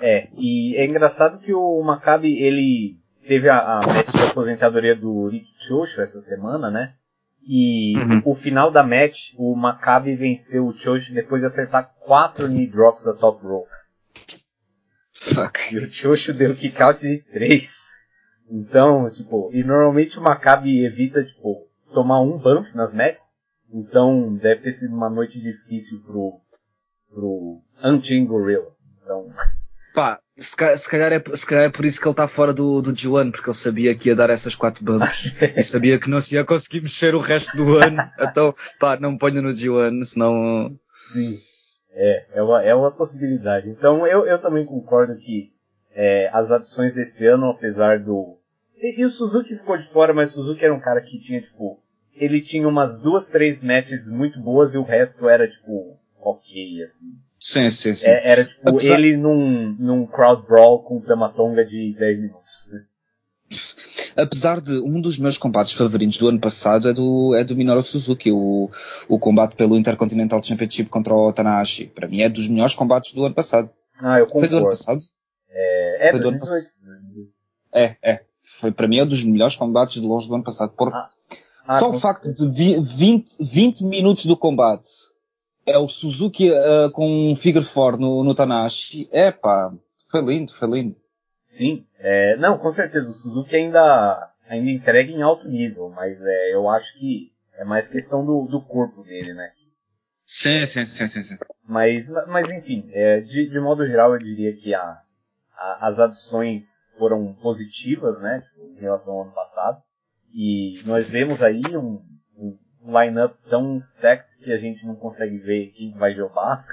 S1: É, e é engraçado que o Maccabi, ele teve a, a match de aposentadoria do Rick Chocho essa semana, né? E uhum. o final da match, o Maccabi venceu o Chocho depois de acertar quatro knee drops da top rope.
S3: Fuck.
S1: E o Chocho deu kickout de três. Então, tipo, e normalmente o Maccabi evita, tipo, tomar um bump nas matches. Então deve ter sido uma noite difícil pro, pro Unchained Gorilla. Então.
S3: Pá, se calhar, se calhar, é, se calhar é por isso que ele está fora do, do G1, porque ele sabia que ia dar essas quatro bumps [LAUGHS] e sabia que não se ia conseguir mexer o resto do ano. Então, pá, não me ponho no G1, senão.
S1: Sim. É, é uma, é uma possibilidade. Então eu, eu também concordo que é, as adições desse ano, apesar do. E, e, o Suzuki ficou de fora, mas o Suzuki era um cara que tinha, tipo, ele tinha umas duas, três matches muito boas e o resto era tipo ok, assim.
S3: Sim, sim, sim.
S1: É, era tipo
S3: Apesar-
S1: ele num, num crowd brawl com Tamatonga de 10 minutos. né?
S3: Apesar de um dos meus combates favoritos do ano passado é do, é do Minoru Suzuki, o, o combate pelo Intercontinental Championship contra o Tanahashi. Para mim é dos melhores combates do ano passado.
S1: Ah, eu
S3: Foi do ano
S1: concordo.
S3: passado?
S1: É, é
S3: Foi do ano
S1: 2018.
S3: É, é. Foi, para mim é dos melhores combates de longe do ano passado. Por,
S1: Ah, Ah,
S3: só o facto de vi- 20, 20 minutos do combate é o Suzuki ah, com um figure four no, no Tanahashi. É pá, foi lindo, foi lindo.
S1: Sim, é, não, com certeza, o Suzuki ainda, ainda entrega em alto nível, mas é, eu acho que é mais questão do, do corpo dele, né?
S3: Sim, sim, sim, sim, sim.
S1: Mas, mas enfim, é, de, de modo geral eu diria que a, a- as adições foram positivas, né, tipo, em relação ao ano passado, e nós vemos aí um, um line-up tão stacked que a gente não consegue ver quem vai jogar,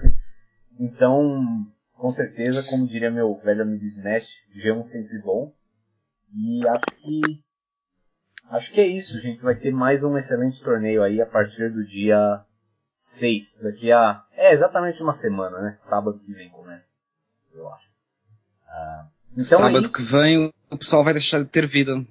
S1: então, com certeza, como diria meu velho amigo Smash, G1 sempre bom, e acho que acho que é isso, a gente vai ter mais um excelente torneio aí a partir do dia 6, daqui a. É exatamente uma semana, né? Sábado que vem começa. Eu acho. Ah, então
S9: Sábado
S1: é
S9: que vem o pessoal vai deixar de ter vida.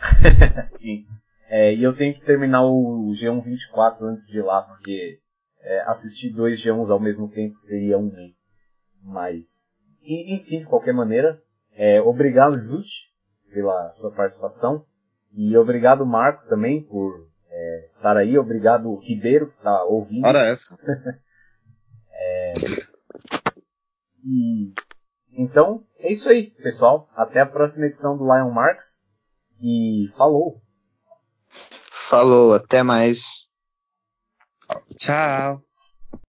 S9: [LAUGHS]
S1: Sim. É, e eu tenho que terminar o G1 24 antes de ir lá, porque é, assistir dois G1s ao mesmo tempo seria um meio. Mas, enfim, de qualquer maneira, é, obrigado, Just, pela sua participação. E obrigado, Marco, também, por é, estar aí. Obrigado, Ribeiro, que está ouvindo.
S9: Ora essa. [LAUGHS]
S1: E então é isso aí, pessoal. Até a próxima edição do Lion Marks. E falou!
S2: Falou, até mais.
S9: Tchau.